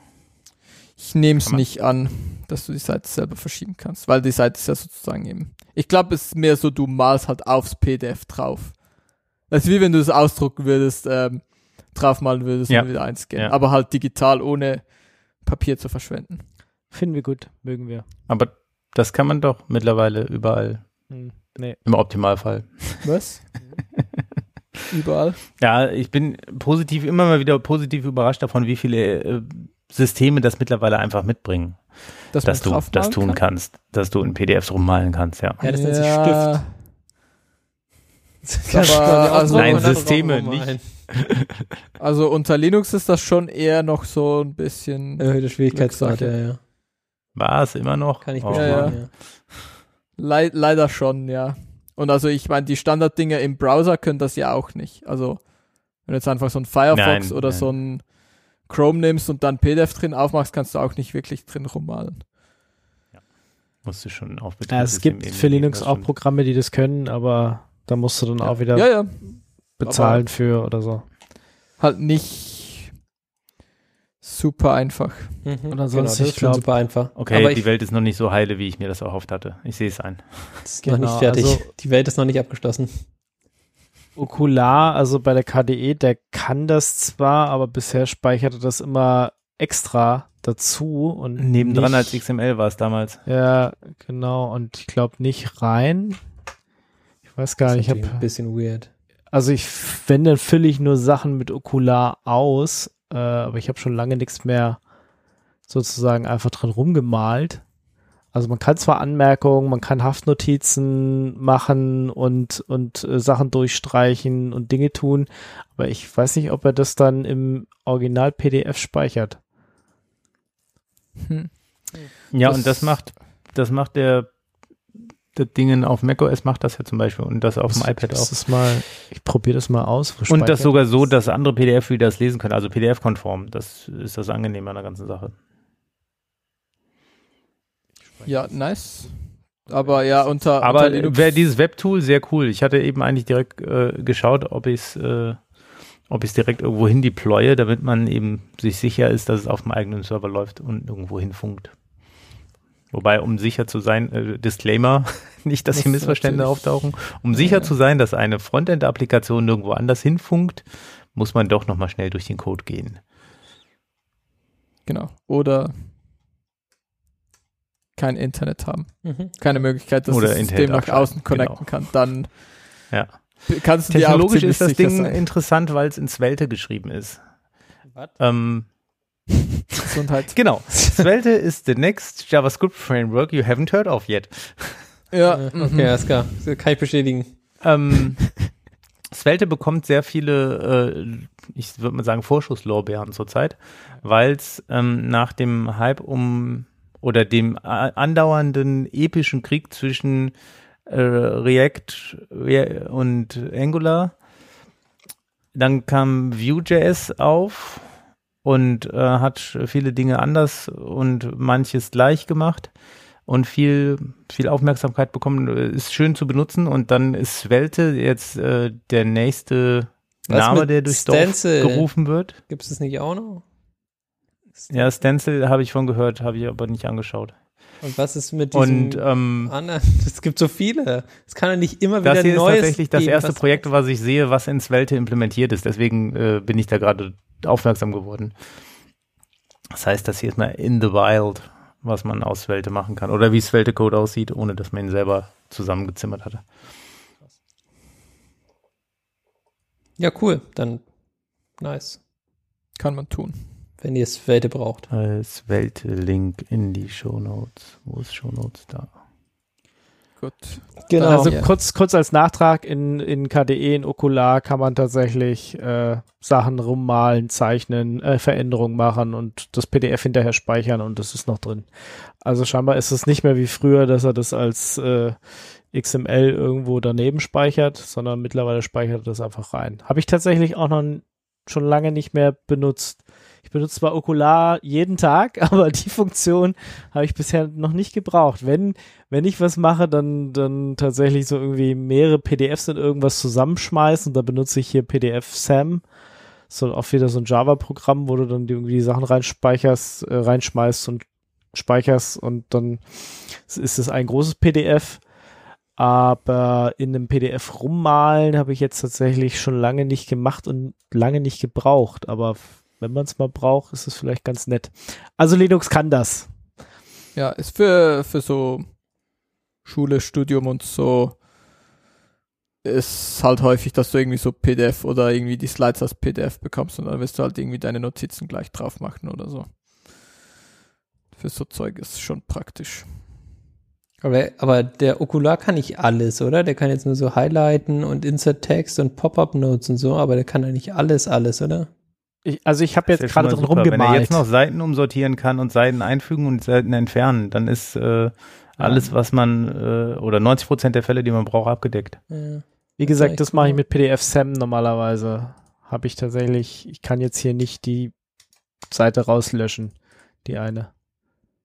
Ich nehme es nicht an, dass du die Seite selber verschieben kannst, weil die Seite ist ja sozusagen eben. Ich glaube, es ist mehr so, du malst halt aufs PDF drauf. Das ist wie wenn du es ausdrucken würdest, ähm, draufmalen würdest Ja. und wieder einscannen. Ja. Aber halt digital, ohne Papier zu verschwenden. Finden wir gut, mögen wir. Aber das kann man doch mittlerweile überall, Hm, nee. im Optimalfall. Was? Überall. Ja, ich bin positiv, immer mal wieder positiv überrascht davon, wie viele äh, Systeme das mittlerweile einfach mitbringen, Dass, dass du das tun kann? kannst, dass du in PDFs rummalen kannst, ja. Ja, das nennt sich Stift. aber- also- Nein, Systeme, malen. Also unter Linux ist das schon eher noch so ein bisschen Erhöhte Schwierigkeitsgrad, ja, ja. War es immer noch? Kann ich Oh, Ja, ja. Lei leider schon, ja. Und also ich meine, die Standarddinger im Browser können das ja auch nicht. Also wenn du jetzt einfach so ein Firefox Nein, oder nein. so ein Chrome nimmst und dann PDF drin aufmachst, kannst du auch nicht wirklich drin rummalen. Musst du schon auf Ja, es gibt für Linux auch. Programme, die das können, aber da musst du dann auch wieder Ja, ja. bezahlen für oder so. Halt nicht super einfach. Mhm. Oder sonst, genau, ich glaub- super einfach. Okay, Aber die ich, Welt ist noch nicht so heile, wie ich mir das erhofft hatte. Ich sehe es ein. ist Genau, noch nicht fertig. also- die Welt ist noch nicht abgeschlossen. Okular, also bei der KDE, der kann das zwar, aber bisher speicherte das immer extra dazu und Nebendran nicht, als XML war es damals. Ja, genau. Und ich glaube nicht rein. Ich weiß gar nicht. Ich habe ein bisschen weird. also ich, wenn, dann fülle ich nur Sachen mit Okular aus, äh, aber ich habe schon lange nichts mehr sozusagen einfach drin rumgemalt. Also man kann zwar Anmerkungen, man kann Haftnotizen machen und, und äh, Sachen durchstreichen und Dinge tun, aber ich weiß nicht, ob er das dann im Original PDF speichert. Hm. Ja, Das- und das macht, das macht der, Dingen auf macOS macht das ja zum Beispiel und das auf dem iPad Das auch. ist mal, ich probiere das mal aus. Und das sogar so, dass andere PDF-Reader das lesen können, also PDF-konform. Das ist das Angenehme an der ganzen Sache. Ja, nice. Aber ja, unter, Aber unter wäre dieses Webtool sehr cool. Ich hatte eben eigentlich direkt äh, geschaut, ob ich es äh, ob ich es direkt irgendwo hin deploye, damit man eben sich sicher ist, dass es auf dem eigenen Server läuft und irgendwo hin funkt. Wobei, um sicher zu sein, äh, Disclaimer, nicht, dass hier Muss Missverständnisse natürlich- auftauchen, um sicher Ja. zu sein, dass eine Frontend-Applikation nirgendwo anders hinfunkt, muss man doch nochmal schnell durch den Code gehen. Genau. Oder kein Internet haben. Mhm. Keine Möglichkeit, dass Oder das Internet System nach außen connecten genau. kann. Dann Ja. kannst du dir auch Technologisch ist das Ding sein. interessant, weil es in Svelte geschrieben ist. Was? Ähm, Gesundheit. genau. Svelte is the next JavaScript framework you haven't heard of yet. Ja, Äh, mhm. Okay, alles klar. Das kann ich bestätigen. Ähm, Svelte bekommt sehr viele, äh, ich würde mal sagen, Vorschusslorbeeren zurzeit, weil es ähm, nach dem Hype um oder dem a- andauernden epischen Krieg zwischen äh, React Rea- und Angular, dann kam Vue.js auf und äh, hat viele Dinge anders und manches gleich gemacht und viel, viel Aufmerksamkeit bekommen, ist schön zu benutzen und dann ist Svelte jetzt äh, der nächste Was Name, der durchs Stencil? Dorf gerufen wird. Gibt es das nicht auch noch? Ja, Stencil habe ich von gehört, habe ich aber nicht angeschaut. Und was ist mit diesem Und ähm, anderen? Es gibt so viele. Es kann ja nicht immer wieder das hier ist Neues tatsächlich das geben, erste Projekt, was ich sehe, was in Svelte implementiert ist. Deswegen äh, bin ich da gerade aufmerksam geworden. Das heißt, das hier ist mal in the wild, was man aus Svelte machen kann. Oder wie Svelte Code aussieht, ohne dass man ihn selber zusammengezimmert hatte. Ja, cool. Dann nice. Kann man tun. Wenn ihr Svelte braucht. Svelte-Link in die Shownotes. Wo ist Shownotes da? Gut. Genau. Also Ja. kurz, kurz als Nachtrag, in, in KDE, in Okular kann man tatsächlich äh, Sachen rummalen, zeichnen, äh, Veränderungen machen und das PDF hinterher speichern und das ist noch drin. Also scheinbar ist es nicht mehr wie früher, dass er das als äh, XML irgendwo daneben speichert, sondern mittlerweile speichert er das einfach rein. Habe ich tatsächlich auch noch schon lange nicht mehr benutzt. Ich benutze zwar Okular jeden Tag, aber die Funktion habe ich bisher noch nicht gebraucht. Wenn wenn ich was mache, dann, dann tatsächlich so irgendwie mehrere PDFs in irgendwas zusammenschmeißen. Da benutze ich hier PDF Sam. So auch wieder so ein Java-Programm, wo du dann irgendwie die Sachen reinspeicherst, äh, reinschmeißt und speicherst und dann ist es ein großes PDF. Aber in einem PDF rummalen habe ich jetzt tatsächlich schon lange nicht gemacht und lange nicht gebraucht. Aber wenn man es mal braucht, ist es vielleicht ganz nett. Also Linux kann das. Ja, ist für, für so Schule, Studium und so ist halt häufig, dass du irgendwie so PDF oder irgendwie die Slides als PDF bekommst und dann wirst du halt irgendwie deine Notizen gleich drauf machen oder so. Für so Zeug ist schon praktisch. Aber, aber der Okular kann nicht alles, oder? Der kann jetzt nur so highlighten und Insert Text und Pop-up-Notes und so, aber der kann ja nicht alles, alles, oder? Ich, also ich habe Das jetzt ja gerade drin super. Wenn er rumgemalt. jetzt noch Seiten umsortieren kann und Seiten einfügen und Seiten entfernen, dann ist äh, alles, was man, äh, oder 90 Prozent der Fälle, die man braucht, abgedeckt. Ja. Wie gesagt, echt das mache ich mit PDF Sam normalerweise. Habe ich tatsächlich, ich kann jetzt hier nicht die Seite rauslöschen, die eine.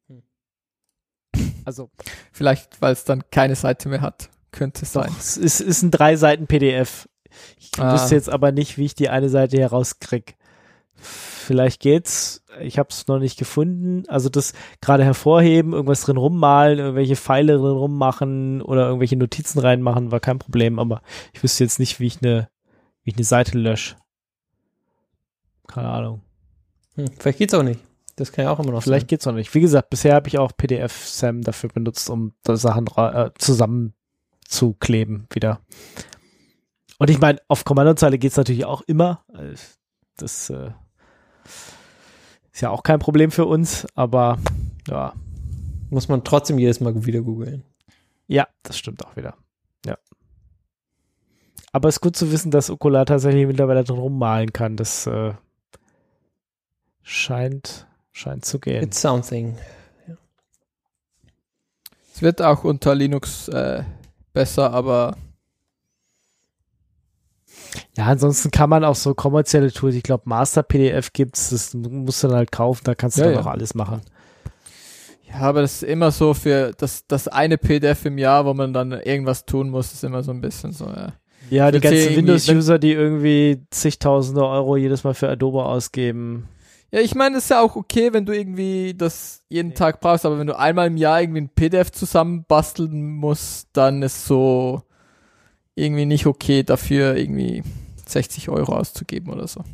Hm. Also, Vielleicht, weil es dann keine Seite mehr hat. Könnte sein. doch, es ist, ist ein drei Seiten PDF. Ich Ah. wüsste jetzt aber nicht, wie ich die eine Seite hier rauskrieg. Vielleicht geht's. Ich habe es noch nicht gefunden. Also das gerade hervorheben, irgendwas drin rummalen, irgendwelche Pfeile drin rummachen oder irgendwelche Notizen reinmachen, war kein Problem. Aber ich wüsste jetzt nicht, wie ich eine wie ich eine Seite lösche. Keine Ahnung. Hm, vielleicht geht's auch nicht. Das kann ja auch immer noch Vielleicht geht's noch nicht. Wie gesagt, bisher habe ich auch PDF-Sam dafür benutzt, um da Sachen äh, zusammenzukleben wieder. Und ich meine, auf Kommandozeile geht's natürlich auch immer. Äh, Das äh, ist ja auch kein Problem für uns, aber ja. Muss man trotzdem jedes Mal wieder googeln. ja, das stimmt auch wieder. Ja. Aber es ist gut zu wissen, dass Okular tatsächlich mittlerweile drin rummalen kann. Das äh, scheint, scheint zu gehen. It's something. Es wird auch unter Linux äh, besser, aber Ja, ansonsten kann man auch so kommerzielle Tools, ich glaube Master PDF gibt's, das musst du dann halt kaufen, da kannst du Ja, dann ja. auch alles machen. ja, aber das ist immer so für das, das eine PDF im Jahr, wo man dann irgendwas tun muss, ist immer so ein bisschen so, ja. Ja, die ganzen Windows-User, die irgendwie zigtausende Euro jedes Mal für Adobe ausgeben. Ja, ich meine, es ist ja auch okay, wenn du irgendwie das jeden Tag brauchst, aber wenn du einmal im Jahr irgendwie ein PDF zusammenbasteln musst, dann ist so irgendwie nicht okay, dafür irgendwie 60 Euro auszugeben oder so.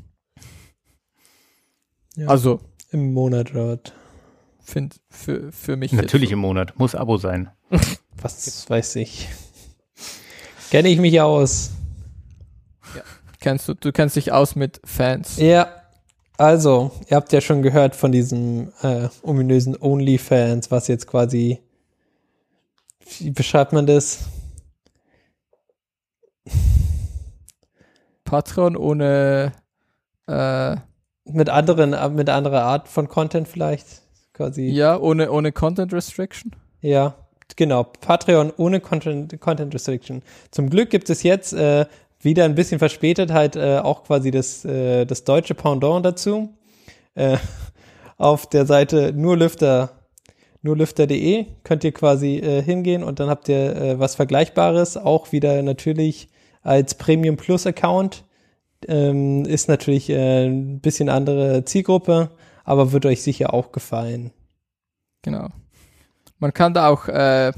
Ja. Also, Im Monat oder was? find, für, für mich. Natürlich jetzt im Monat. Muss Abo sein. Was weiß ich. Kenne ich mich aus. so. Kennst du, du kennst dich aus mit Fans. Ja, also, ihr habt ja schon gehört von diesem äh, ominösen OnlyFans, was jetzt quasi, wie beschreibt man das? Patreon ohne, äh, Mit anderen, äh, mit anderer Art von Content vielleicht? Quasi. ja, ohne, ohne Content Restriction. Ja, genau. Patreon ohne Content, Content Restriction. Zum Glück gibt es jetzt äh, wieder ein bisschen verspätet halt äh, auch quasi das, äh, das deutsche Pendant dazu. Äh, auf der Seite nurlüfter nurlüfter.de könnt ihr quasi hingehen und dann habt ihr was Vergleichbares. Auch wieder natürlich als Premium Plus Account. Ähm, ist natürlich äh, ein bisschen andere Zielgruppe, aber wird euch sicher auch gefallen. Genau. Man kann da auch äh,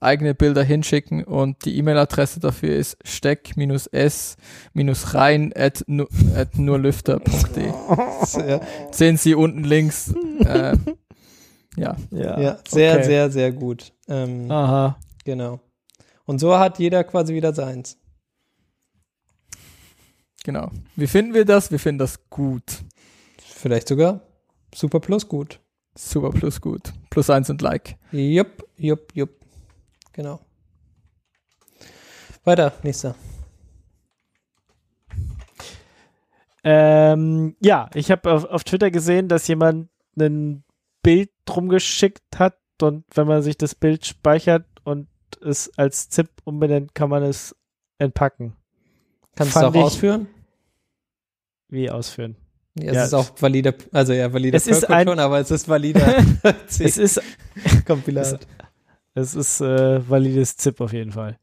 eigene Bilder hinschicken und die E-Mail-Adresse dafür ist steck-s-rein at, nu at nurlüfter.de. Sehen Sie unten links. Äh, ja, Ja, sehr, okay. sehr, sehr gut. Ähm, Aha. Genau. Und so hat jeder quasi wieder seins. Genau. Wie finden wir das? Wir finden das gut. Vielleicht sogar super plus gut. Super plus gut. Plus eins und Like. Jupp, jupp, jupp. Genau. Weiter, nächster. Ähm, ja, ich habe auf, auf Twitter gesehen, dass jemand ein Bild drum geschickt hat und wenn man sich das Bild speichert und es als ZIP umbenennt, kann man es entpacken. Kannst du auch ich- ausführen? Wie ausführen? Ja, es Ja. ist auch valider, also ja, valider Es ist ein- schon, aber es ist valider Es ist, Kompilat. es ist äh, valides ZIP auf jeden Fall.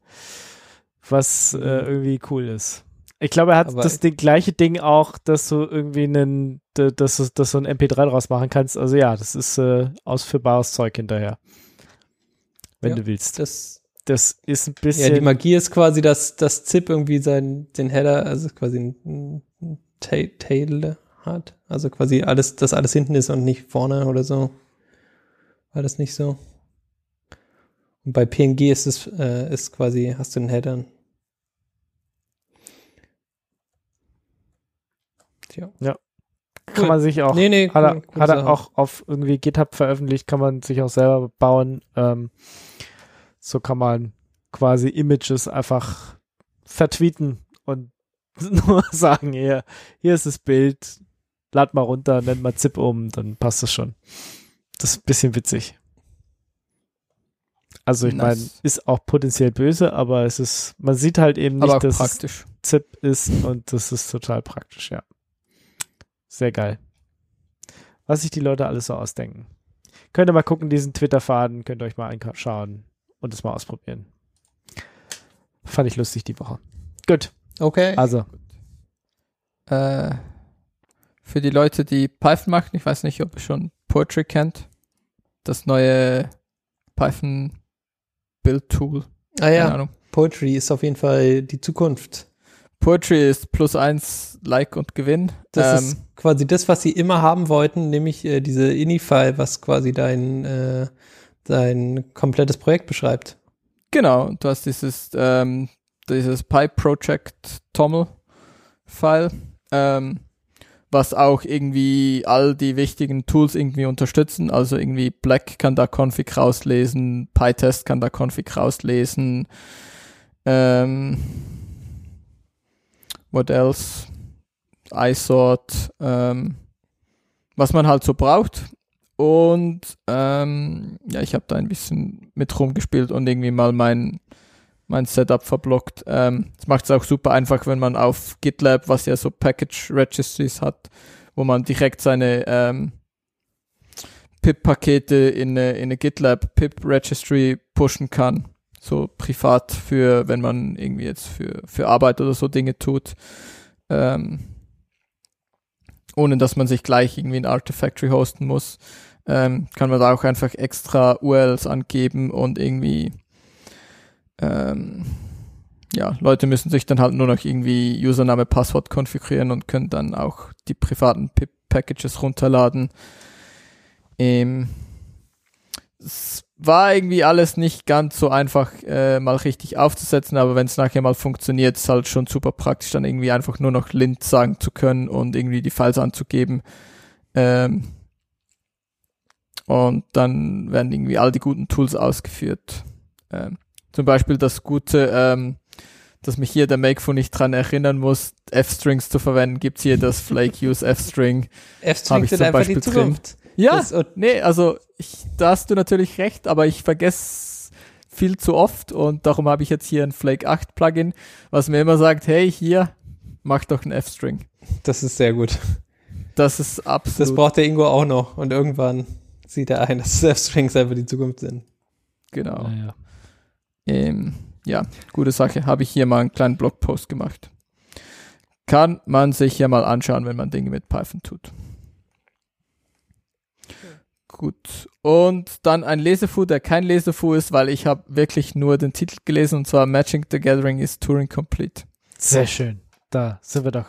Was äh, Mhm. irgendwie cool ist. Ich glaube, er hat Aber- das die gleiche Ding auch, dass du irgendwie einen, dass du, dass du ein MP3 draus machen kannst. Also ja, das ist äh, ausführbares Zeug hinterher. Wenn Ja, du willst. Das, Das ist ein ja, bisschen. die Magie ist quasi, dass das ZIP irgendwie seinen, den Header, also quasi ein, ein Ta- Tail hat. Also quasi alles, dass alles hinten ist und nicht vorne oder so. War das nicht so? Und bei PNG ist es, äh, ist quasi, hast du den Headern. Tja. kann man sich auch. Nee, nee, hat er, cool, hat er auch auf irgendwie GitHub veröffentlicht, kann man sich auch selber bauen. Ähm, so kann man quasi Images einfach vertweeten und nur sagen, hier, hier ist das Bild, lad mal runter, nennt mal ZIP um, dann passt es schon. Das ist ein bisschen witzig. Also ich meine, ist auch potenziell böse, aber es ist, man sieht halt eben nicht, dass es praktisch. ZIP ist und das ist total praktisch, ja. Sehr geil. Was sich die Leute alles so ausdenken. Könnt ihr mal gucken, diesen Twitter-Faden, könnt ihr euch mal anschauen und es mal ausprobieren. Fand ich lustig die Woche. Gut, Okay. also, Äh, für die Leute, die Python machen, ich weiß nicht, ob ihr schon Poetry kennt. Das neue Python Build Tool. ah Keine ja, Ahnung. Poetry ist auf jeden Fall die Zukunft. Poetry ist plus eins Like und Gewinn. Das Ähm, ist quasi das, was sie immer haben wollten, nämlich äh, diese INI-File, was quasi dein, äh, dein komplettes Projekt beschreibt. Genau, du hast dieses, ähm, dieses Pipe Project Toml File, ähm, was auch irgendwie all die wichtigen Tools irgendwie unterstützen. Also irgendwie Black kann da Config rauslesen, PyTest kann da Config rauslesen. Ähm, what else? iSort, ähm, was man halt so braucht. Und ähm, ja, ich habe da ein bisschen mit rumgespielt und irgendwie mal mein, mein Setup verblockt. Ähm, das macht es auch super einfach, wenn man auf GitLab, was ja so Package Registries hat, wo man direkt seine ähm, pip-Pakete in eine, in eine GitLab pip-Registry pushen kann. So privat für, wenn man irgendwie jetzt für, für Arbeit oder so Dinge tut. Ähm, ohne dass man sich gleich irgendwie ein Artifactory hosten muss ähm, kann man da auch einfach extra URLs angeben und irgendwie ähm, ja, Leute müssen sich dann halt nur noch irgendwie Username, Passwort konfigurieren und können dann auch die privaten Pip Packages runterladen. Ähm, es war irgendwie alles nicht ganz so einfach äh, mal richtig aufzusetzen, aber wenn es nachher mal funktioniert, ist halt schon super praktisch, dann irgendwie einfach nur noch lint sagen zu können und irgendwie die Files anzugeben. Ähm, und dann werden irgendwie all die guten Tools ausgeführt. Ähm, zum Beispiel das gute, ähm, dass mich hier der Makeful nicht dran erinnern muss, F-Strings zu verwenden, gibt's hier das Flake Use F-String. Hab F-String ich sind zum einfach Beispiel die Zukunft. Ja, Das- nee, also ich, da hast du natürlich recht, aber ich vergesse viel zu oft und darum habe ich jetzt hier ein Flake 8 Plugin, was mir immer sagt, hey, hier, mach doch ein F-String. Das ist sehr gut. Das ist Das absolut, braucht der Ingo auch noch. Und irgendwann sieht er ein, dass F-Strings einfach die Zukunft sind. genau. Naja. Ähm, ja, gute Sache. Habe ich hier mal einen kleinen Blogpost gemacht. Kann man sich ja mal anschauen, wenn man Dinge mit Python tut. Gut. Und dann ein Lesefu, der kein Lesefu ist, weil ich habe wirklich nur den Titel gelesen und zwar Matching the Gathering is Turing Complete. Sehr schön. Da sind wir doch.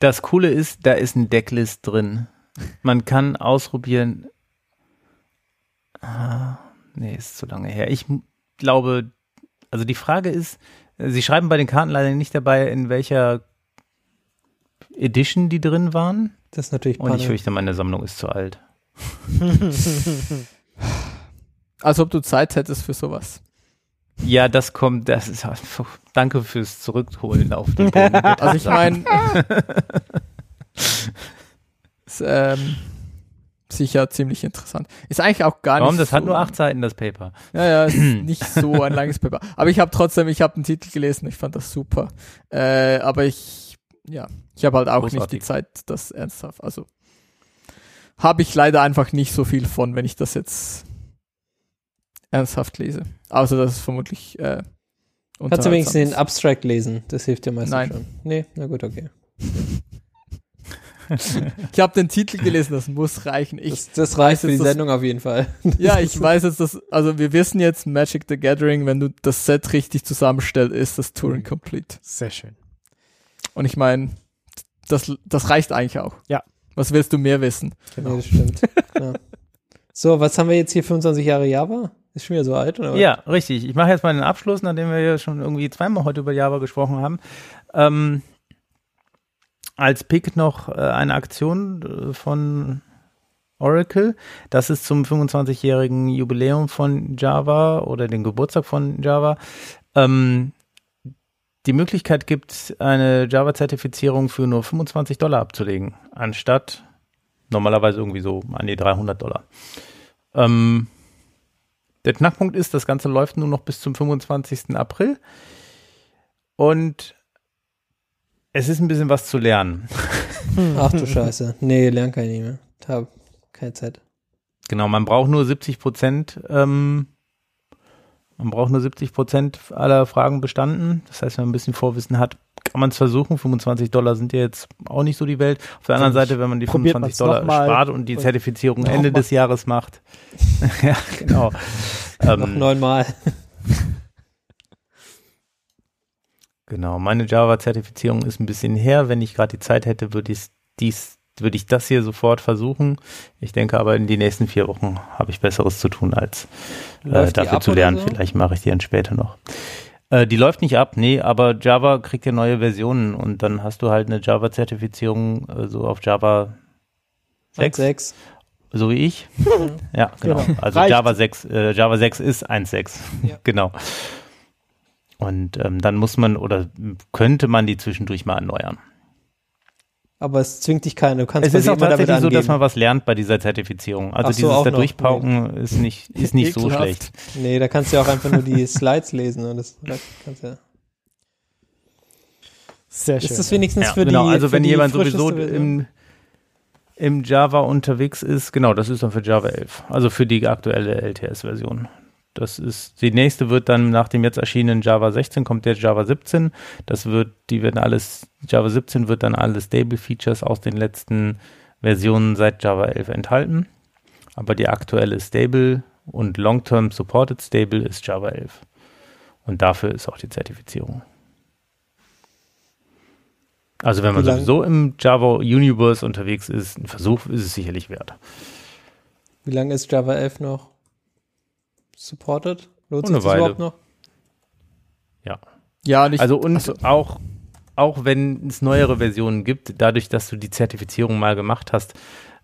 Das Coole ist, da ist ein Decklist drin. Man kann ausprobieren. Ah, nee, ist zu lange her. Ich glaube, also die Frage ist, äh, Sie schreiben bei den Karten leider nicht dabei, in welcher Edition die drin waren. Das ist natürlich Und ich Panne. fürchte, meine Sammlung ist zu alt. Als ob du Zeit hättest für sowas. Ja, das kommt, das ist, puh, danke fürs Zurückholen auf den Boden. Also ich meine, ist ähm, sicher ziemlich interessant. Ist eigentlich auch gar Warum? nicht Das hat so- nur acht Seiten, das Paper. Ja, ja, ist nicht so ein langes Paper. Aber ich habe trotzdem, ich habe den Titel gelesen, ich fand das super. Äh, aber ich, ja, ich habe halt auch nicht Großartig. die Zeit, das ernsthaft. Also habe ich leider einfach nicht so viel von, wenn ich das jetzt ernsthaft lese. Außer dass es vermutlich äh, Kannst du wenigstens den. Abstract lesen? Das hilft dir meistens Nein. schon. Nee, na gut, okay. Ich habe den Titel gelesen, das muss reichen. Ich, Das, das reicht für die das- Sendung auf jeden Fall. ja, ich weiß jetzt, dass, also wir wissen jetzt, Magic the Gathering, wenn du das Set richtig zusammenstellst, ist das Turing Complete. Sehr schön. Und ich meine, das, das reicht eigentlich auch. Ja. Was willst du mehr wissen? Genau. Nee, das stimmt. ja. So, was haben wir jetzt hier? 25 Jahre Java? Ist schon wieder so alt, oder? Ja, richtig. Ich mache jetzt mal den Abschluss, nachdem wir ja schon irgendwie zweimal heute über Java gesprochen haben. Ähm, als Pick noch äh, eine Aktion äh, von Oracle. Das ist zum 25-jährigen Jubiläum von Java oder den Geburtstag von Java. Ähm, die Möglichkeit gibt, eine Java-Zertifizierung für nur 25 Dollar abzulegen, anstatt normalerweise irgendwie so an die 300 Dollar. Ähm, der Knackpunkt ist, das Ganze läuft nur noch bis zum 25. April. Und es ist ein bisschen was zu lernen. Ach du Scheiße. Nee, lern kann ich nicht mehr. Hab keine Zeit. Genau, man braucht nur 70 Prozent, ähm, man braucht nur 70 Prozent aller Fragen bestanden. Das heißt, wenn man ein bisschen Vorwissen hat, kann man es versuchen. 25 Dollar sind ja jetzt auch nicht so die Welt. Auf der anderen Seite, wenn man die probiert 25 man's Dollar noch spart und die Zertifizierung noch Ende mal. des Jahres macht. ja, genau. Noch ähm, neunmal. Genau, meine Java-Zertifizierung ist ein bisschen her. Wenn ich gerade die Zeit hätte, würde ich dies, würde ich das hier sofort versuchen. Ich denke aber in den nächsten vier Wochen habe ich Besseres zu tun, als äh, dafür zu lernen. so? Vielleicht mache ich die dann später noch. Äh, die läuft nicht ab, nee, aber Java kriegt ja neue Versionen und dann hast du halt eine Java-Zertifizierung äh, so auf Java 6, 6. so wie ich. ja, genau. Genau. Also Reicht. Java 6, äh, Java 6 ist 1.6. Ja. genau. Und ähm, dann muss man oder könnte man die zwischendurch mal erneuern. Aber es zwingt dich keiner. Du kannst Es ist auch tatsächlich so, dass man was lernt bei dieser Zertifizierung. Also Ach so, dieses da durchpauken ist nicht, ist nicht so schlecht. Nee, da kannst du ja auch einfach nur die Slides lesen und das da kannst du ja. Sehr schön. Ist das wenigstens Ja, für genau. die also für wenn die jemand sowieso Version? im, im Java unterwegs ist, genau, das ist dann für Java 11. Also für die aktuelle LTS-Version. Das ist, die nächste wird dann nach dem jetzt erschienenen Java 16 kommt jetzt Java 17. Das wird, die werden alles, Java 17 wird dann alle Stable Features aus den letzten Versionen seit Java 11 enthalten. Aber die aktuelle Stable und Long-Term Supported Stable ist Java 11. Und dafür ist auch die Zertifizierung. Also wenn man sowieso im Java Universe unterwegs ist, ein Versuch ist es sicherlich wert. Wie lange ist Java 11 noch supported? Lohnt sich das Weile. überhaupt noch? Ja, nicht. Also und auch, auch wenn es neuere Versionen gibt, dadurch, dass du die Zertifizierung mal gemacht hast,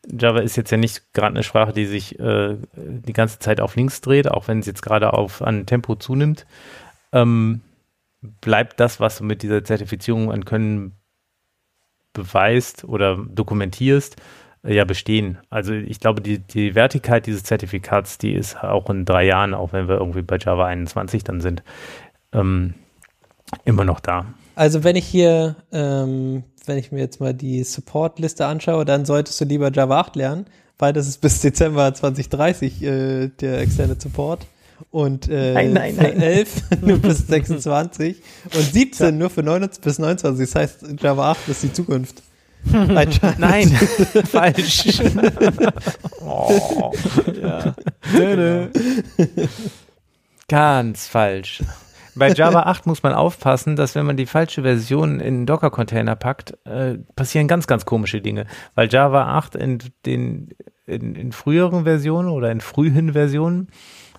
Java ist jetzt ja nicht gerade eine Sprache, die sich äh, die ganze Zeit auf links dreht, auch wenn es jetzt gerade auf an Tempo zunimmt, ähm, bleibt das, was du mit dieser Zertifizierung an Können beweist oder dokumentierst, äh, ja bestehen. Also ich glaube, die, die Wertigkeit dieses Zertifikats, die ist auch in drei Jahren, auch wenn wir irgendwie bei Java 21 dann sind, ähm, immer noch da. Also wenn ich hier, ähm, wenn ich mir jetzt mal die Support-Liste anschaue, dann solltest du lieber Java 8 lernen, weil das ist bis Dezember 2030 äh, der Extended Support und äh, Nein, nein, nein. 11 nur bis 26 und 17 nur für 29 bis 29. Das heißt, Java 8 ist die Zukunft. Nein, falsch. oh. ja. Ganz falsch. Bei Java 8 muss man aufpassen, dass wenn man die falsche Version in einen Docker-Container packt, äh, passieren ganz, ganz komische Dinge. Weil Java 8 in den in, in früheren Versionen oder in frühen Versionen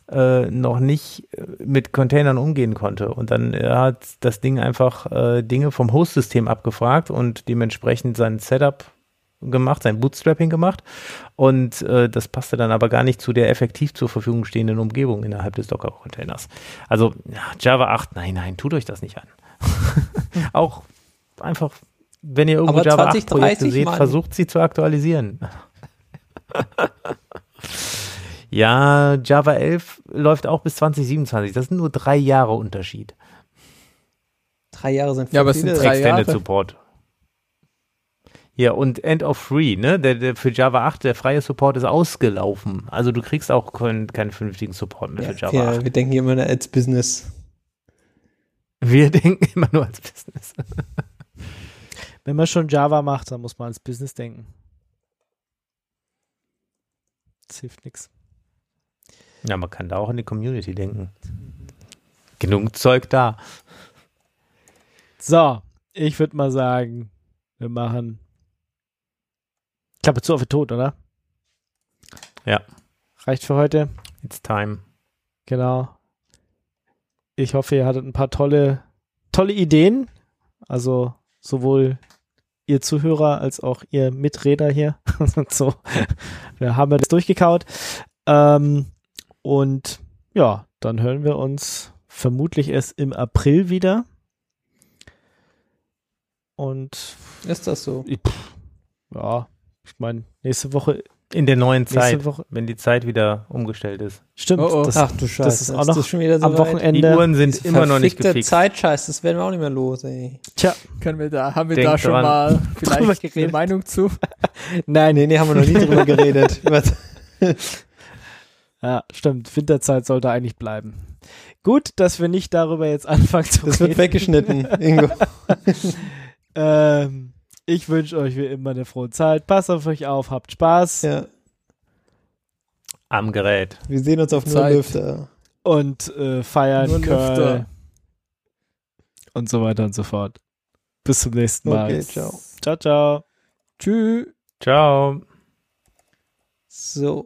äh, noch nicht äh, mit Containern umgehen konnte. Und dann äh, hat das Ding einfach äh, Dinge vom Host-System abgefragt und dementsprechend sein Setup gemacht, sein Bootstrapping gemacht. Und äh, das passte dann aber gar nicht zu der effektiv zur Verfügung stehenden Umgebung innerhalb des Docker-Containers. Also ja, Java 8, nein, nein, tut euch das nicht an. Auch einfach, wenn ihr irgendwo Aber Java 8 20, Projekte 30 seht, Mal- versucht sie zu aktualisieren. ja, Java 11 läuft auch bis 2027. Das sind nur drei Jahre Unterschied. Drei Jahre sind Ja, aber es sind drei Extended Jahre. Support. Ja, und End of Free, ne? Der, der für Java 8, der freie Support ist ausgelaufen. Also du kriegst auch keinen, keinen vernünftigen Support mehr Ja, für Java wir, 8. wir denken immer nur als Business. Wir denken immer nur als Business. Wenn man schon Java macht, dann muss man ans Business denken. Das hilft nichts. Ja, man kann da auch an die Community denken. Genug Zeug da. So, ich würde mal sagen, wir machen Klappe zu auf den Tod, oder? Ja. Reicht für heute. It's time. Genau. Ich hoffe, ihr hattet ein paar tolle, tolle Ideen. Also sowohl ihr Zuhörer als auch ihr Mitredner hier. So. Wir haben das durchgekaut. Ähm, und ja, dann hören wir uns vermutlich erst im April wieder. Und Ist das so? ja, ich meine, nächste Woche, In der neuen Zeit, Woche, wenn die Zeit wieder umgestellt ist. stimmt, Oh, oh. Das, Ach du Scheiße. das ist auch noch schon wieder so am? Wochenende. Die Uhren sind immer noch nicht gefixt. Zeitscheiß, das werden wir auch nicht mehr los, ey. Tja, Können wir da, haben wir Denk da schon dran. mal vielleicht eine. Meinung zu? Nein, nee, nee, haben wir noch nie drüber geredet. Ja, stimmt. Winterzeit sollte eigentlich bleiben. Gut, dass wir nicht darüber jetzt anfangen zu Das wird reden. weggeschnitten, Ingo. ähm, ich wünsche euch wie immer eine frohe Zeit. Passt auf euch auf, habt Spaß Ja, Am Gerät. wir sehen uns auf Zeit. Lüfter. und äh, feiern Nur Curl. Lüfter. und so weiter und so fort. Bis zum nächsten Mal. Okay, ciao. Ciao, ciao. Tschüss. Ciao. So.